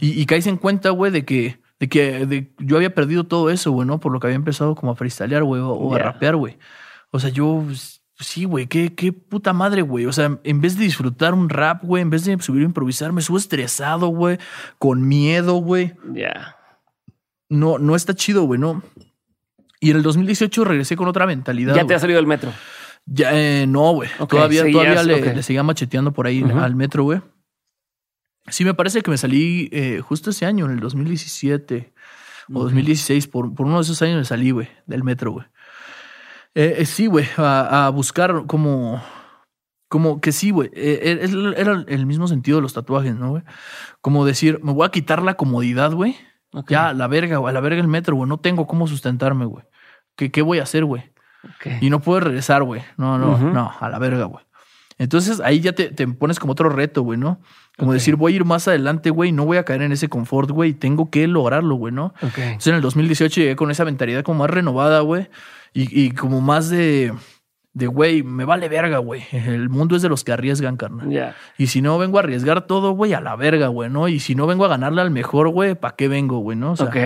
Y, y caíse en cuenta, güey, de que, de que de- yo había perdido todo eso, güey, ¿no? Por lo que había empezado como a freestylear, güey, o, o a rapear, güey. O sea, yo, pues, sí, güey, qué, qué puta madre, güey. O sea, en vez de disfrutar un rap, güey, en vez de subir a improvisar, me subo estresado, güey, con miedo, güey. Ya. No, no está chido, güey, ¿no? Y en el 2018 regresé con otra mentalidad. Ya te güey. ha salido el metro. Ya, eh, no, güey. Todavía seguías, todavía le, seguía macheteando por ahí al metro, güey. Sí, me parece que me salí eh, justo ese año, en el 2017 o 2016. Por, por uno de esos años me salí, güey, del metro, güey. Eh, eh, sí, güey, a, a buscar como... Como que sí, güey. eh, es- era el mismo sentido de los tatuajes, ¿no, güey? Como decir, me voy a quitar la comodidad, güey. Ya, a la verga, güey. A la verga el metro, güey. No tengo cómo sustentarme, güey. ¿Qué, ¿Qué voy a hacer, güey? Y no puedes regresar, güey. No, no, no, a la verga, güey. Entonces ahí ya te, te pones como otro reto, güey, ¿no? Como decir, voy a ir más adelante, güey, no voy a caer en ese confort, güey, tengo que lograrlo, güey, ¿no? Entonces en el 2018 llegué con esa mentalidad como más renovada, güey, y, y como más de, de, güey, me vale verga, güey. El mundo es de los que arriesgan, carnal. Y si no vengo a arriesgar todo, güey, a la verga, güey, ¿no? Y si no vengo a ganarle al mejor, güey, ¿para qué vengo, güey, no? O sea, Ok.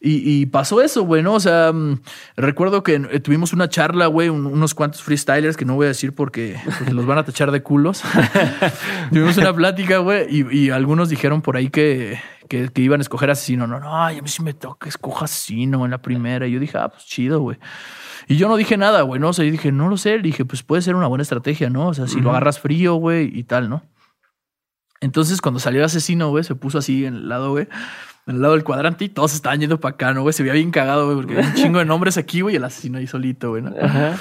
y, y pasó eso, güey, ¿no? O sea, mm, recuerdo que eh, tuvimos una charla, güey, un- unos cuantos freestylers que no voy a decir porque, porque los van a tachar de culos. tuvimos una plática, güey, y, y algunos dijeron por ahí que, que, que iban a escoger asesino. No, no, ay, a mí sí me toca escoja asesino en la primera. Y yo dije, ah, pues chido, güey. Y yo no dije nada, güey, ¿no? O sea, yo dije, no lo sé. Le dije, pues puede ser una buena estrategia, ¿no? O sea, si lo agarras frío, güey, y tal, ¿no? Entonces, cuando salió el asesino, güey, se puso así en el lado, güey, en el lado del cuadrante y todos estaban yendo para acá, ¿no, güey? Se veía bien cagado, güey, porque hay un chingo de nombres aquí, güey, y el asesino ahí solito, güey, ¿no? Ajá.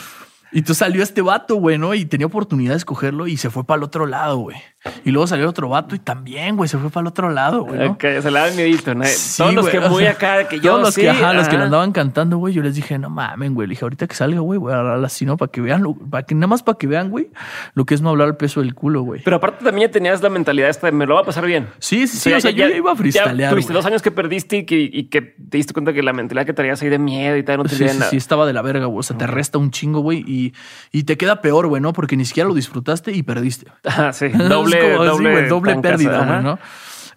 Y entonces salió este vato, güey, ¿no? Y tenía oportunidad de escogerlo y se fue para el otro lado, güey. Y luego salió otro vato y también, güey, se fue para el otro lado, güey, ¿no? Se le da el miedito, ¿no? Sí, Todos los que o muy sea, acá, que yo Todos los sí, que, ajá, los que lo ajá. andaban cantando, güey, yo les dije, no mamen, güey. Le dije, ahorita que salga, güey, voy a hablar así, ¿no? Para que vean, lo- para que nada más para que vean, güey, lo que es no hablar al peso del culo, güey. Pero aparte también ya tenías la mentalidad esta de me lo va a pasar bien. Sí, sí, sí. O sea, yo ya iba a freestylear. Ya tuviste dos años que perdiste y que, y que te diste cuenta que la mentalidad que traías ahí de miedo y tal no te Sí, nada. sí, estaba de la verga, güey. O sea, te resta un chingo, güey. Y, y te queda peor, güey, ¿no? Porque ni siquiera lo disfrutaste y perdiste. Ajá, sí. Es Doble, como así, doble, güey, doble pérdida, güey, ¿no?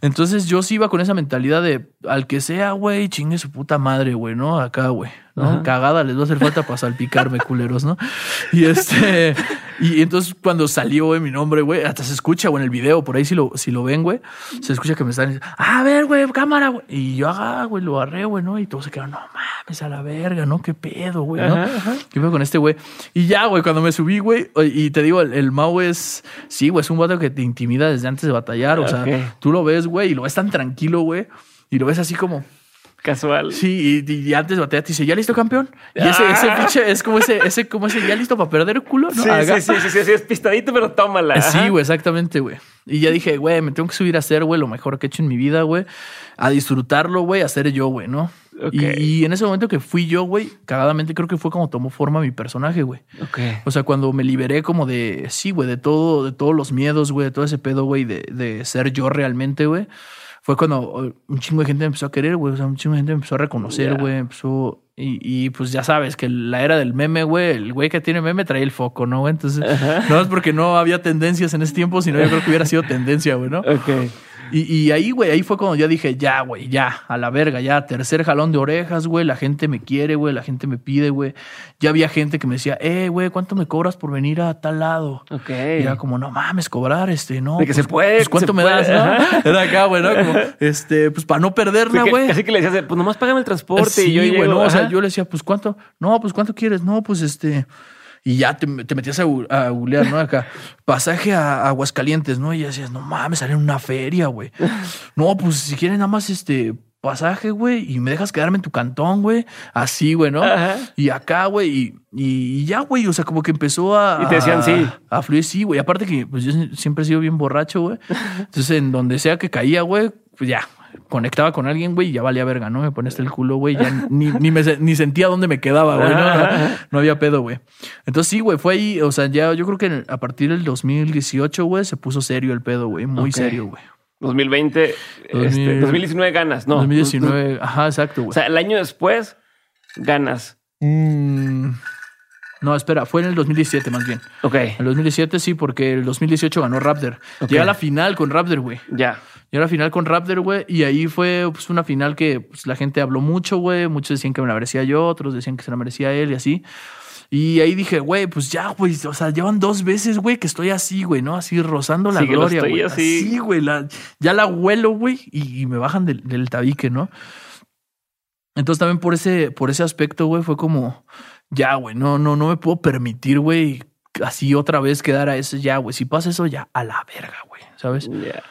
Entonces yo sí iba con esa mentalidad de al que sea, güey, chingue su puta madre, güey, ¿no? Acá, güey, ¿no? Ajá. Cagada les va a hacer falta para salpicarme, culeros, ¿no? Y este, y entonces cuando salió, güey, mi nombre, güey, hasta se escucha, güey, en el video, por ahí si lo, si lo ven, güey, se escucha que me están diciendo, a ver, güey, cámara, güey. Y yo, ah, güey, lo agarré, güey, ¿no? Y todos se quedaron, no mames, a la verga, ¿no? ¿Qué pedo, güey, no? Ajá. ¿Qué pedo con este güey? Y ya, güey, cuando me subí, güey, y te digo, el, el Mau es, sí, güey, es un vato que te intimida desde antes de batallar. O sea, tú lo ves, güey, y lo ves tan tranquilo, güey, y lo ves así como, Casual. sí, y, y antes batallar te dice, ¿ya listo, campeón? Y ese, Ah. ese pinche es como ese, ese, como ese, ¿ya listo para perder el culo? ¿no? Sí, sí, sí, sí, sí, sí, es pistadito, pero tómala. Sí, güey, exactamente, güey. Y ya dije, güey, me tengo que subir a hacer, güey, lo mejor que he hecho en mi vida, güey. A disfrutarlo, güey, a ser yo, güey, ¿no? Y, y en ese momento que fui yo, güey, cagadamente creo que fue como tomó forma mi personaje, güey. Ok. O sea, cuando me liberé como de, sí, güey, de todo, de todos los miedos, güey, de todo ese pedo, güey, de, de ser yo realmente, güey. Fue cuando eh, un chingo de gente me empezó a querer, güey. O sea, un chingo de gente me empezó a reconocer, güey. Empezó. Y, y pues ya sabes que la era del meme, güey, el güey que tiene meme trae el foco, ¿no, güey? Entonces, no es porque no había tendencias en ese tiempo, sino yo creo que hubiera sido tendencia, güey, ¿no? Ok. Y, y ahí, güey, ahí fue cuando ya dije, ya, güey, ya, a la verga, ya, tercer jalón de orejas, güey, la gente me quiere, güey, la gente me pide, güey. Ya había gente que me decía, eh, güey, ¿cuánto me cobras por venir a tal lado? Ok. Y era como, no mames, cobrar, este, no. De que se puede, Pues, ¿Cuánto me puede, das, no? Era acá, güey, ¿no? Como, este, pues para no perderla, güey. Así que le decías, pues nomás págame el transporte Sí, y yo güey, no, o sea, yo le decía, pues cuánto, no, pues cuánto quieres, no, pues este. Y ya te, te metías a, a googlear, ¿no? Acá, pasaje a Aguascalientes, ¿no? Y ya decías, no mames, sale en una feria, güey. No, pues si quieren nada más, este, pasaje, güey, y me dejas quedarme en tu cantón, güey. Así, güey, ¿no? Ajá. Y acá, güey, y, y ya, güey, o sea, como que empezó a... Y te decían sí. A, a fluir, sí, güey. Aparte que, pues yo siempre he sido bien borracho, güey. Entonces, en donde sea que caía, güey, pues ya, conectaba con alguien, güey, y ya valía verga, ¿no? Me ponías el culo, güey, ya ni, ni, me, ni sentía dónde me quedaba, güey, ¿no? No había pedo, güey. Entonces, sí, güey, fue ahí, o sea, ya yo creo que a partir del 2018, güey, se puso serio el pedo, güey, muy serio, güey. 2020, este, 2000. 2019 ganas, ¿no? 2019, ajá, exacto, O güey. sea, el año después ganas. Mm, no, espera, fue en el 2017 más bien. Ok, El 2017 sí, porque el 2018 ganó Raptor. Ok. Llegué a la final con Raptor, güey. ya. Llegué a la final con Raptor, güey. Y ahí fue pues, una final que pues, la gente habló mucho, güey. Muchos decían que me la merecía yo, otros decían que se la merecía él y así. Y ahí dije, güey, pues ya, güey. O sea, llevan dos veces, güey, que estoy así, güey, ¿no? Así rozando la Sí, gloria, güey. así. Así, güey. la- ya la huelo, güey. Y, y me bajan del, del tabique, ¿no? Entonces también por ese, por ese aspecto, güey, fue como, ya, güey, no, no, no me puedo permitir, güey, así otra vez quedar a ese, ya, güey, si pasa eso, ya, a la verga, güey, ¿sabes? Ya.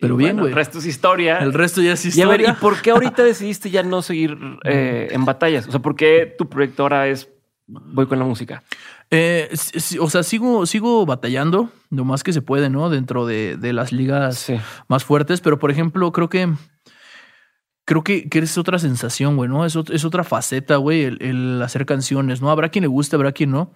Pero Y bien, bueno, güey. El resto es historia. El resto ya es y a ver, ¿y historia. por qué ahorita decidiste ya no seguir eh, en batallas? O sea, ¿por qué tu proyecto ahora es voy con la música? Eh, o sea, sigo, sigo batallando lo más que se puede, ¿no? Dentro de, de las ligas Sí. más fuertes, pero por ejemplo, creo que creo que, que es otra sensación, güey, ¿no? Es, es otra faceta, güey, el, el hacer canciones, ¿no? Habrá quien le guste, habrá quien no,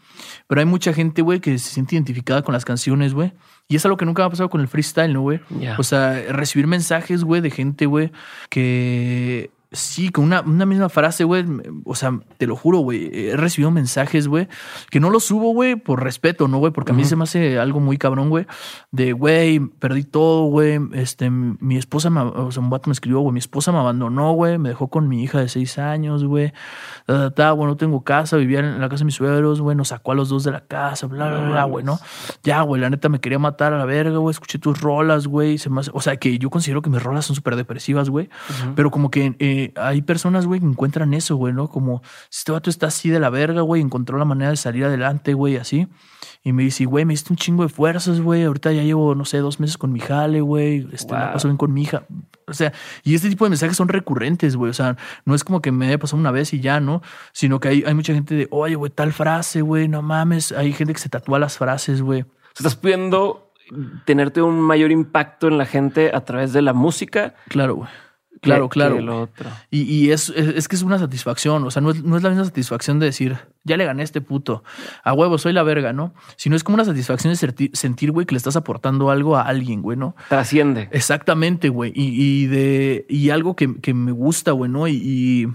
pero hay mucha gente, güey, que se siente identificada con las canciones, güey. Y es algo que nunca me ha pasado con el freestyle, ¿no, güey? O sea, recibir mensajes, güey, de gente, güey, que sí, con una, una misma frase, güey. O sea, te lo juro, güey. He recibido mensajes, güey, que no los subo, güey, por respeto, ¿no, güey? Porque a mí se me hace algo muy cabrón, güey. De, güey, perdí todo, güey. Este, mi esposa, me, o sea, un vato me escribió, güey, mi esposa me abandonó, güey. Me dejó con mi hija de seis años, güey. Ta, ta, güey, no tengo casa, vivía en la casa de mis suegros, güey. Nos sacó a los dos de la casa, bla, bla, bla, güey, ¿no? Ya, güey, la neta me quería matar a la verga, güey. Escuché tus rolas, güey. se me hace- O sea, que yo considero que mis rolas son súper depresivas, güey. Pero como que eh, hay personas, güey, que encuentran eso, güey, ¿no? Como si este vato está así de la verga, güey, encontró la manera de salir adelante, güey, así. Y me dice, güey, me diste un chingo de fuerzas, güey. Ahorita ya llevo, no sé, dos meses con mi jale, güey. Este, la Wow. paso bien con mi hija. O sea, y este tipo de mensajes son recurrentes, güey. O sea, no es como que me haya pasado una vez y ya, ¿no? Sino que hay, hay mucha gente de, oye, güey, tal frase, güey, no mames. Hay gente que se tatúa las frases, güey. Estás pudiendo tenerte un mayor impacto en la gente a través de la música. Claro, güey. Claro, que claro. otro. Y, y es, es, es que es una satisfacción, o sea, no es, no es la misma satisfacción de decir, ya le gané a este puto, a huevo, soy la verga, ¿no? Sino es como una satisfacción de sentir, güey, que le estás aportando algo a alguien, güey, ¿no? Trasciende. Exactamente, güey. Y, y de, y algo que, que me gusta, güey, ¿no? Y,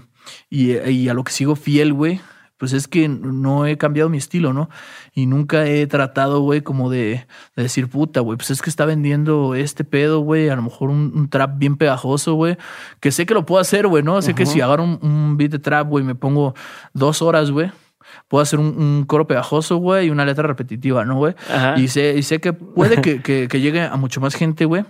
y, y a lo que sigo fiel, güey, pues es que no he cambiado mi estilo, ¿no? Y nunca he tratado, güey, como de, de decir, puta, güey, pues es que está vendiendo este pedo, güey, a lo mejor un, un trap bien pegajoso, güey, que sé que lo puedo hacer, güey, ¿no? Sé que si agarro un, un beat de trap, güey, me pongo dos horas, güey. Puedo hacer un, un coro pegajoso, güey, y una letra repetitiva, ¿no, güey? Y sé, y sé que puede que, que- que llegue a mucho más gente, güey.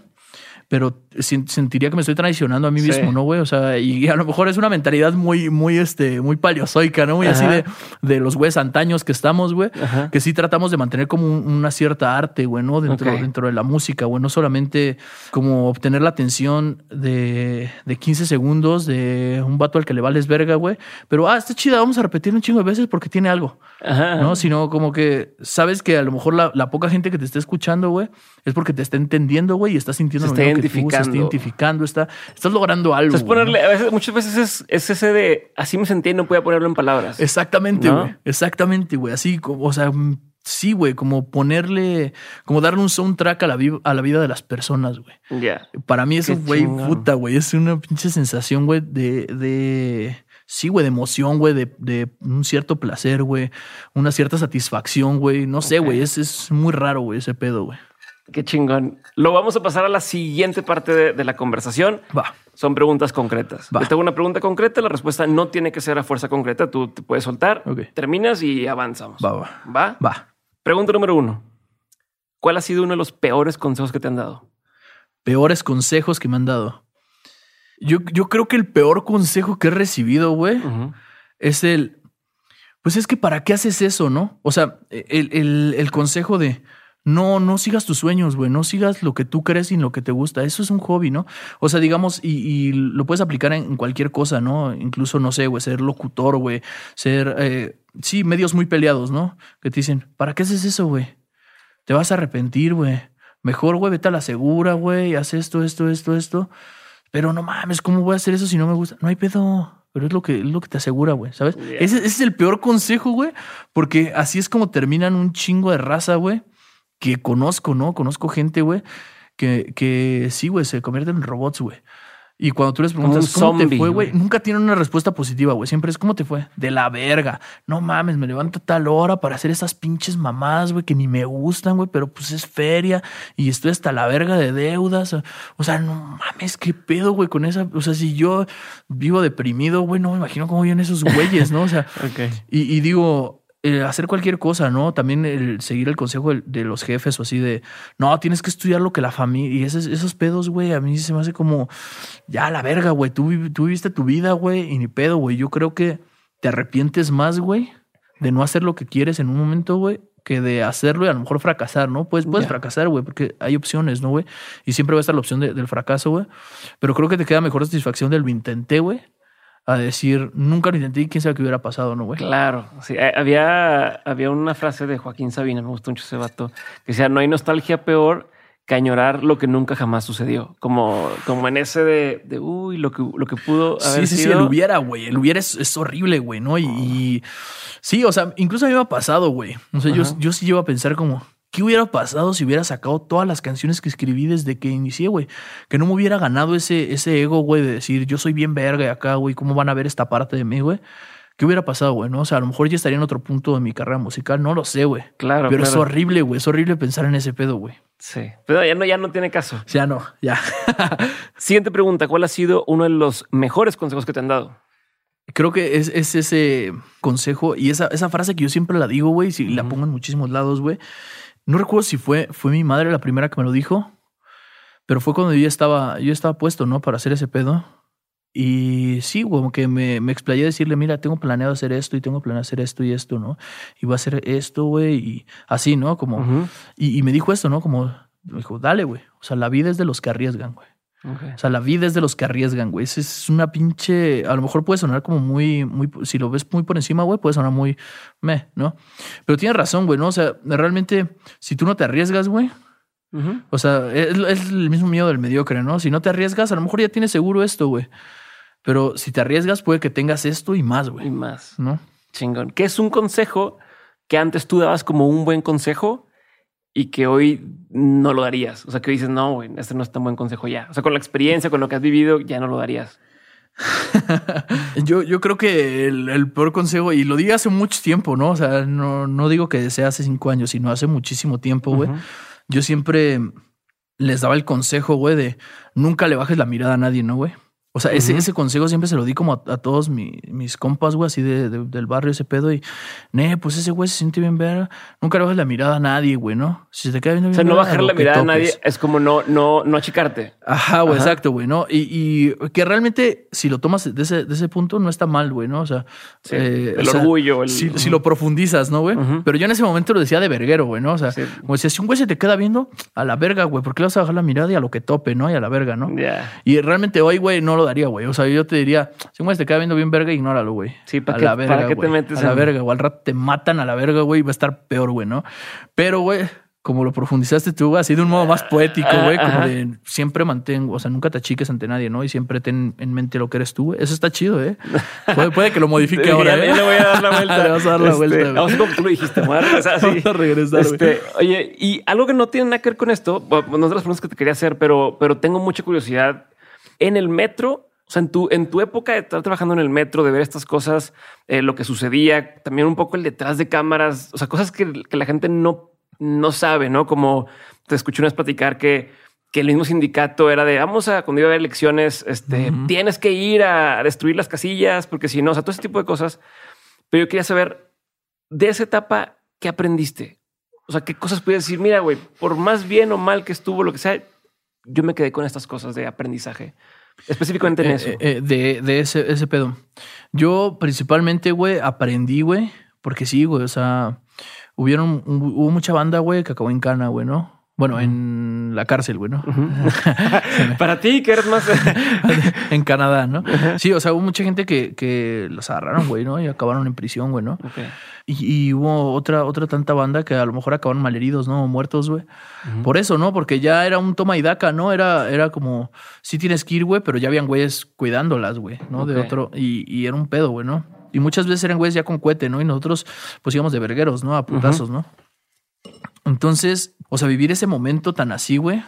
Pero sentiría que me estoy traicionando a mí Sí. mismo, ¿no, güey? O sea, y a lo mejor es una mentalidad muy, muy, este, muy paleozoica, ¿no? Muy así de, de los güeyes antaños que estamos, güey. Que sí tratamos de mantener como un- una cierta arte, güey, ¿no? Dentro, dentro de la música, güey. No solamente como obtener la atención de, de 15 segundos de un vato al que le vales verga, güey. Pero, ah, está chida, vamos a repetir un chingo de veces porque tiene algo. Ajá. ¿no? Sino como que sabes que a lo mejor la, la poca gente que te está escuchando, güey, es porque te está entendiendo, güey, y está sintiendo lo mismo se está identificando. identificando, está, estás logrando algo. O sea, es güey, ¿no? ponerle, a veces, muchas veces es, es ese de así me sentí y no podía ponerlo en palabras. Exactamente, ¿No? güey. Exactamente, güey. Así, como, o sea, mm, sí, güey, como ponerle, como darle un soundtrack a la, a la vida de las personas, güey. Ya. Para mí eso, Qué güey, puta, güey, es una pinche sensación, güey, de, de, sí, güey, de emoción, güey, de, de un cierto placer, güey, una cierta satisfacción, güey. No sé, güey, es, es muy raro, güey, ese pedo, güey. Qué chingón. Lo vamos a pasar a la siguiente parte de, de la conversación. Va. Son preguntas concretas. Va. Yo tengo una pregunta concreta. La respuesta no tiene que ser a fuerza concreta. Tú te puedes soltar, Ok. terminas y avanzamos. Va, va. ¿Va? Va. Pregunta número uno. ¿Cuál ha sido uno de los peores consejos que te han dado? Peores consejos que me han dado. Yo, yo creo que el peor consejo que he recibido, güey, es el. Pues es que para qué haces eso, ¿no? O sea, el, el- el consejo de No, no sigas tus sueños, güey. No sigas lo que tú crees y lo que te gusta. Eso es un hobby, ¿no? O sea, digamos, y, y lo puedes aplicar en, cualquier cosa, ¿no? Incluso, no sé, güey, ser locutor, güey. Ser, eh, sí, medios muy peleados, ¿no? Que te dicen, ¿para qué haces eso, güey? Te vas a arrepentir, güey. Mejor, güey, vete a la segura, güey. Haz esto, esto, esto, esto. Pero no mames, ¿cómo voy a hacer eso si no me gusta? No hay pedo. Pero es lo que, es lo que te asegura, güey, ¿sabes? Ese, ese, es el peor consejo, güey. Porque así es como terminan un chingo de raza, güey que conozco, ¿no? Conozco gente, güey, que, que sí, güey, se convierten en robots, güey. Y cuando tú les preguntas cómo te fue, güey, nunca tienen una respuesta positiva, güey. Siempre es cómo te fue. De la verga. No mames, me levanto a tal hora para hacer esas pinches mamadas, güey, que ni me gustan, güey, pero pues es feria y estoy hasta la verga de deudas. O sea, no mames, qué pedo, güey, con esa. O sea, si yo vivo deprimido, güey, no me imagino cómo viven esos güeyes, ¿no? O sea, y, y digo, eh, hacer cualquier cosa, ¿no? También el seguir el consejo de, los jefes o así de, no, tienes que estudiar lo que la familia... Y esos, esos pedos, güey, a mí se me hace como, ya la verga, güey, tú, tú viviste tu vida, güey, y ni pedo, güey. Yo creo que te arrepientes más, güey, de no hacer lo que quieres en un momento, güey, que de hacerlo y a lo mejor fracasar, ¿no? Puedes, puedes fracasar, güey, porque hay opciones, ¿no, güey? Y siempre va a estar la opción del fracaso, güey. Pero creo que te queda mejor satisfacción del lo intenté, güey, a decir, nunca lo intenté y quién sabe qué hubiera pasado, ¿no, güey? Claro, sí. Eh, había, había una frase de Joaquín Sabina, me gustó mucho ese vato, que decía, no hay nostalgia peor que añorar lo que nunca jamás sucedió. Como, como en ese de, de uy, lo que, lo que pudo haber sí, sí, sido. Sí, el hubiera, güey. El hubiera es, horrible, güey, ¿no? Y, sí, o sea, incluso a mí me ha pasado, güey. O sea, yo, yo sí llevo a pensar como, ¿Qué hubiera pasado si hubiera sacado todas las canciones que escribí desde que inicié, güey? Que no me hubiera ganado ese, ese ego, güey, de decir, yo soy bien verga y acá, güey, ¿cómo van a ver esta parte de mí, güey? ¿Qué hubiera pasado, güey? ¿No? O sea, a lo mejor ya estaría en otro punto de mi carrera musical, no lo sé, güey. Claro. Pero es horrible, güey. Es horrible pensar en ese pedo, güey. Sí. Pero ya no, ya no tiene caso. Ya no, ya. Siguiente pregunta: ¿Cuál ha sido uno de los mejores consejos que te han dado? Creo que es, es ese consejo y esa, esa frase que yo siempre la digo, güey, y la pongo en muchísimos lados, güey no recuerdo si fue, fue mi madre la primera que me lo dijo, pero fue cuando yo estaba, yo estaba puesto, ¿no? Para hacer ese pedo. Y sí, como que me, me explayé a decirle, mira, tengo planeado hacer esto y tengo planeado hacer esto y esto, ¿no? Y voy a hacer esto, güey, y así, ¿no? Como, y, y, me dijo esto, ¿no? Como, me dijo, dale, güey. O sea, la vida es de los que arriesgan, güey. O sea, la vida es de los que arriesgan, güey. Es una pinche. A lo mejor puede sonar como muy, muy. Si lo ves muy por encima, güey, puede sonar muy meh, ¿no? Pero tienes razón, güey, ¿no? O sea, realmente, si tú no te arriesgas, güey. O sea, es, el mismo miedo del mediocre, ¿no? Si no te arriesgas, a lo mejor ya tienes seguro esto, güey. Pero si te arriesgas, puede que tengas esto y más, güey. Y más. ¿No? Chingón. ¿Qué es un consejo que antes tú dabas como un buen consejo y que hoy no lo darías. O sea, que dices, no, güey, este no es tan buen consejo ya. O sea, con la experiencia, con lo que has vivido, ya no lo darías. yo, yo creo que el, peor consejo, y lo di hace mucho tiempo, ¿no? O sea, no, no digo que sea hace cinco años, sino hace muchísimo tiempo, güey. Yo siempre les daba el consejo, güey, de nunca le bajes la mirada a nadie, ¿no, güey? O sea, ese, ese consejo siempre se lo di como a, todos mis compas, güey, así de, del barrio, ese pedo. Y, ne, pues ese güey se siente bien ver. Nunca le bajes la mirada a nadie, güey, ¿no? Si se te queda viendo bien. O sea, no bajar la mirada a nadie es como no, no, no achicarte. Ajá, güey, exacto, güey, ¿no? Y, y, que realmente, si lo tomas de ese, de ese punto, no está mal, güey, ¿no? O sea, eh, el orgullo. El... Si, si, lo profundizas, ¿no, güey? Pero yo en ese momento lo decía de verguero, güey, ¿no? O sea, como decía, si un güey se te queda viendo, a la verga, güey, ¿por qué le vas a bajar la mirada y a lo que tope, ¿no? Y a la verga, ¿no? Y realmente hoy, güey, no lo daría, güey. O sea, yo te diría, si un te queda viendo bien verga, ignóralo, güey. Sí, ¿para, qué, la verga, ¿para qué te metes a la verga? O al rato te matan a la verga, güey, y va a estar peor, güey, ¿no? Pero, güey, como lo profundizaste tú, así de un modo más poético, güey, como de siempre mantengo, o sea, nunca te achiques ante nadie, ¿no? Y siempre ten en mente lo que eres tú, güey. Eso está chido, ¿eh? Puede, que lo modifique ahora, ¿eh? le voy a dar la vuelta. le vas a dar la este, vuelta. Vamos como tú lo dijiste, Vamos a regresar, este, Oye, y algo que no tiene nada que ver con esto, no es de las preguntas que te quería hacer, pero, pero tengo mucha curiosidad. En el metro, o sea, en tu, en tu época de estar trabajando en el metro, de ver estas cosas, eh, lo que sucedía, también un poco el detrás de cámaras, o sea, cosas que, que la gente no, no sabe, ¿no? Como te escuché una vez platicar que, que el mismo sindicato era de vamos a cuando iba a haber elecciones, este, tienes que ir a destruir las casillas, porque si no, o sea, todo ese tipo de cosas. Pero yo quería saber de esa etapa, ¿qué aprendiste? O sea, qué cosas puedes decir, mira, güey, por más bien o mal que estuvo, lo que sea, yo me quedé con estas cosas de aprendizaje. Específicamente en eh, eso. Eh, de, de ese, ese pedo. Yo principalmente, güey, aprendí, güey, porque sí, güey, o sea, hubieron, hubo mucha banda, güey, que acabó en cana, güey, ¿no? Bueno, en la cárcel, güey, ¿no? Para ti, que eres más... en Canadá, ¿no? Sí, o sea, hubo mucha gente que, que los agarraron, güey, ¿no? Y acabaron en prisión, güey, ¿no? Y, y, hubo otra, otra tanta banda que a lo mejor acabaron malheridos, ¿no? muertos, güey. Por eso, ¿no? Porque ya era un toma y daca, ¿no? Era, era como, sí tienes que ir, güey, pero ya habían güeyes cuidándolas, güey, ¿no? De otro, y, y era un pedo, güey, ¿no? Y muchas veces eran güeyes ya con cohete, ¿no? Y nosotros, pues íbamos de vergueros, ¿no? A putazos, ¿no? Entonces, o sea, vivir ese momento tan así, güey,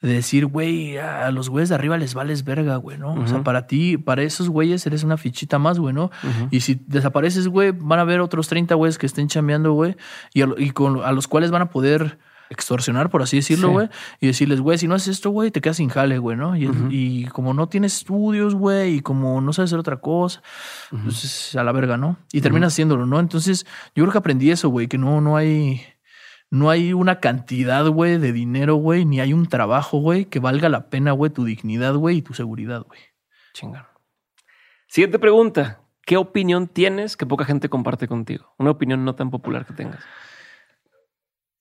de decir, güey, a los güeyes de arriba les vales verga, güey, ¿no? O sea, para ti, para esos güeyes eres una fichita más, güey, ¿no? Y si desapareces, güey, van a haber otros 30 güeyes que estén chambeando, güey, y, a, y con, a los cuales van a poder extorsionar, por así decirlo, güey, y decirles, güey, si no haces esto, güey, te quedas sin jale, güey, ¿no? Y, y, como no tienes estudios, güey, y como no sabes hacer otra cosa, pues a la verga, ¿no? Y terminas haciéndolo, ¿no? Entonces, yo creo que aprendí eso, güey, que no, no hay no hay una cantidad, güey, de dinero, güey, ni hay un trabajo, güey, que valga la pena, güey, tu dignidad, güey, y tu seguridad, güey. Chingón. Siguiente pregunta. ¿Qué opinión tienes que poca gente comparte contigo? Una opinión no tan popular que tengas.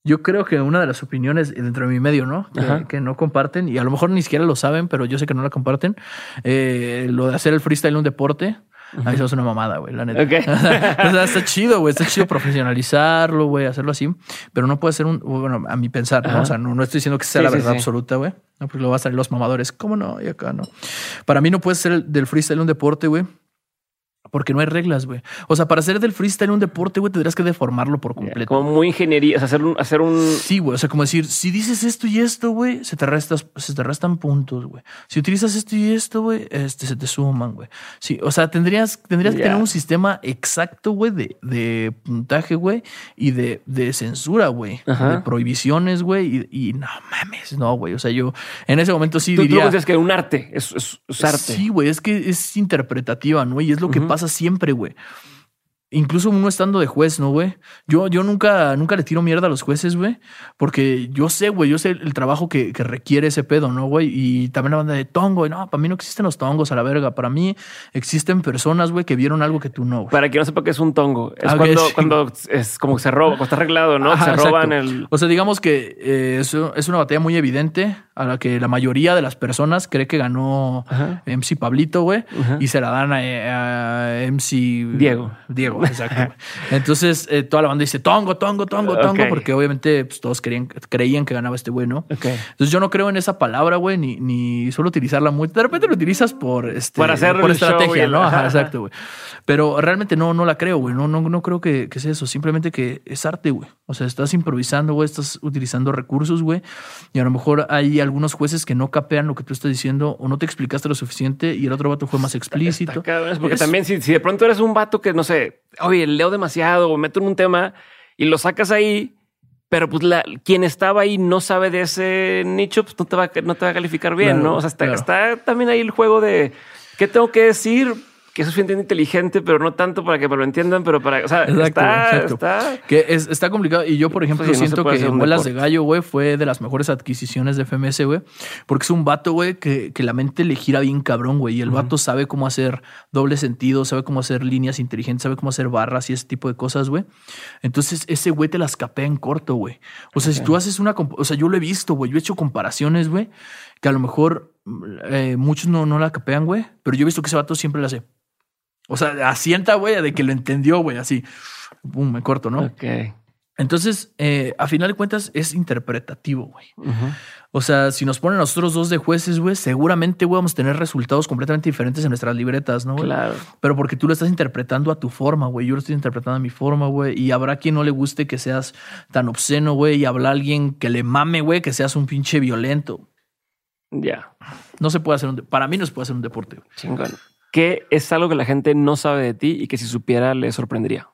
Yo creo que una de las opiniones dentro de mi medio, ¿no? Que, no comparten, y a lo mejor ni siquiera lo saben, pero yo sé que no la comparten, eh, lo de hacer el freestyle un deporte, a mí eso es una mamada, güey, la neta. o sea, está chido, güey. Está chido profesionalizarlo, güey, hacerlo así. Pero no puede ser un, bueno, a mi pensar, ¿no? O sea, no, estoy diciendo que sea la verdad absoluta, güey. No, porque lo va a salir los mamadores. ¿Cómo no? Y acá no. Para mí no puede ser del freestyle un deporte, güey. Porque no hay reglas, güey. O sea, para hacer del freestyle un deporte, güey, tendrías que deformarlo por completo. Como muy ingeniería, o sea, hacer un, hacer un. Sí, güey. O sea, como decir, si dices esto y esto, güey, se te restas, se te restan puntos, güey. Si utilizas esto y esto, güey, este, se te suman, güey. Sí, o sea, tendrías, tendrías que tener un sistema exacto, güey, de, de puntaje, güey, y de, de censura, güey. De prohibiciones, güey. Y, y, no mames, no, güey. O sea, yo en ese momento sí diría. Tú que un arte, es, es, arte. Sí, güey, es que es interpretativa, ¿no? Y es lo que pasa pasa siempre, güey. Incluso uno estando de juez, ¿no, güey? Yo, yo nunca, nunca le tiro mierda a los jueces, güey. Porque yo sé, güey, yo sé el trabajo que, que requiere ese pedo, ¿no, güey? Y también la banda de tongo, no, para mí no existen los tongos a la verga. Para mí existen personas, güey, que vieron algo que tú no. Para que no sepa qué es un tongo. Es ah, cuando, cuando es como que se roba, cuando está arreglado, ¿no? se roban el. O sea, digamos que eh, es, una batalla muy evidente a la que la mayoría de las personas cree que ganó MC Pablito, güey, y se la dan a, a MC Diego. Diego. Exacto. Entonces, eh, toda la banda dice tongo, tongo, tongo, tongo, porque obviamente pues, todos querían, creían que ganaba este güey, ¿no? Entonces, yo no creo en esa palabra, güey, ni, ni solo utilizarla muy. De repente lo utilizas por, este, Para hacer por estrategia, ¿no? exacto, güey. Pero realmente no, no la creo, güey. No, no, no creo que, que sea eso. Simplemente que es arte, güey. O sea, estás improvisando, güey, estás utilizando recursos, güey. Y a lo mejor hay algunos jueces que no capean lo que tú estás diciendo o no te explicaste lo suficiente y el otro vato fue más explícito. porque también si, si de pronto eres un vato que, no sé, oye, leo demasiado o meto en un tema y lo sacas ahí, pero pues la, quien estaba ahí no sabe de ese nicho, pues no te va, no te va a calificar bien, ¿no? O sea, está, está también ahí el juego de qué tengo que decir que es suficientemente inteligente, pero no tanto para que me lo entiendan, pero para, o sea, está, está, Que es, está complicado. Y yo, por ejemplo, siento que Muelas de Gallo, güey, fue de las mejores adquisiciones de FMS, güey, porque es un vato, güey, que, que, la mente le gira bien cabrón, güey, y el vato sabe cómo hacer doble sentido, sabe cómo hacer líneas inteligentes, sabe cómo hacer barras y ese tipo de cosas, güey. Entonces, ese güey te las capea en corto, güey. O sea, si tú haces una, o sea, yo lo he visto, güey, yo he hecho comparaciones, güey, que a lo mejor eh, muchos no, no la capean, güey, pero yo he visto que ese vato siempre la hace. O sea, asienta, güey, de que lo entendió, güey, así. Pum, me corto, ¿no? Ok. Entonces, eh, a final de cuentas, es interpretativo, güey. O sea, si nos ponen a nosotros dos de jueces, güey, seguramente, güey, vamos a tener resultados completamente diferentes en nuestras libretas, ¿no? Claro. Pero porque tú lo estás interpretando a tu forma, güey. Yo lo estoy interpretando a mi forma, güey. Y habrá quien no le guste que seas tan obsceno, güey. Y habrá alguien que le mame, güey, que seas un pinche violento. Ya. No se puede hacer un... Para mí no se puede hacer un deporte. Güey. Chingón. ¿Qué es algo que la gente no sabe de ti y que si supiera le sorprendería?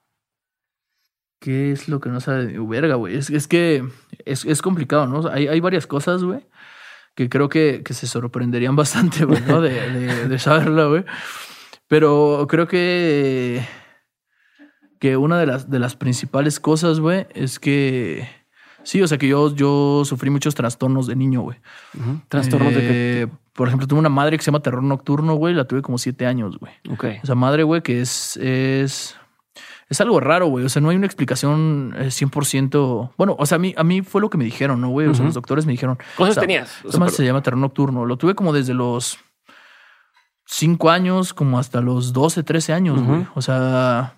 ¿Qué es lo que no sabe de mi verga, güey? Es, es, que es, complicado, ¿no? Hay, hay varias cosas, güey, que creo que, que, se sorprenderían bastante, güey, ¿no? De, de, saberlo, güey. Pero creo que, que una de las, de las principales cosas, güey, es que Sí, o sea que yo, yo sufrí muchos trastornos de niño, güey. ¿Trastornos de qué? Eh, por ejemplo, tuve una madre que se llama terror nocturno, güey. La tuve como siete años, güey. Ok. Esa madre, güey, que es, es, es algo raro, güey. O sea, no hay una explicación eh, 100%. Bueno, o sea, a mí, a mí fue lo que me dijeron, ¿no, güey? O sea, los doctores me dijeron. ¿Cuántos o sea, tenías? O Eso sea, pero- se llama terror nocturno. Lo tuve como desde los 5 años, como hasta los 12, 13 años, güey. O sea,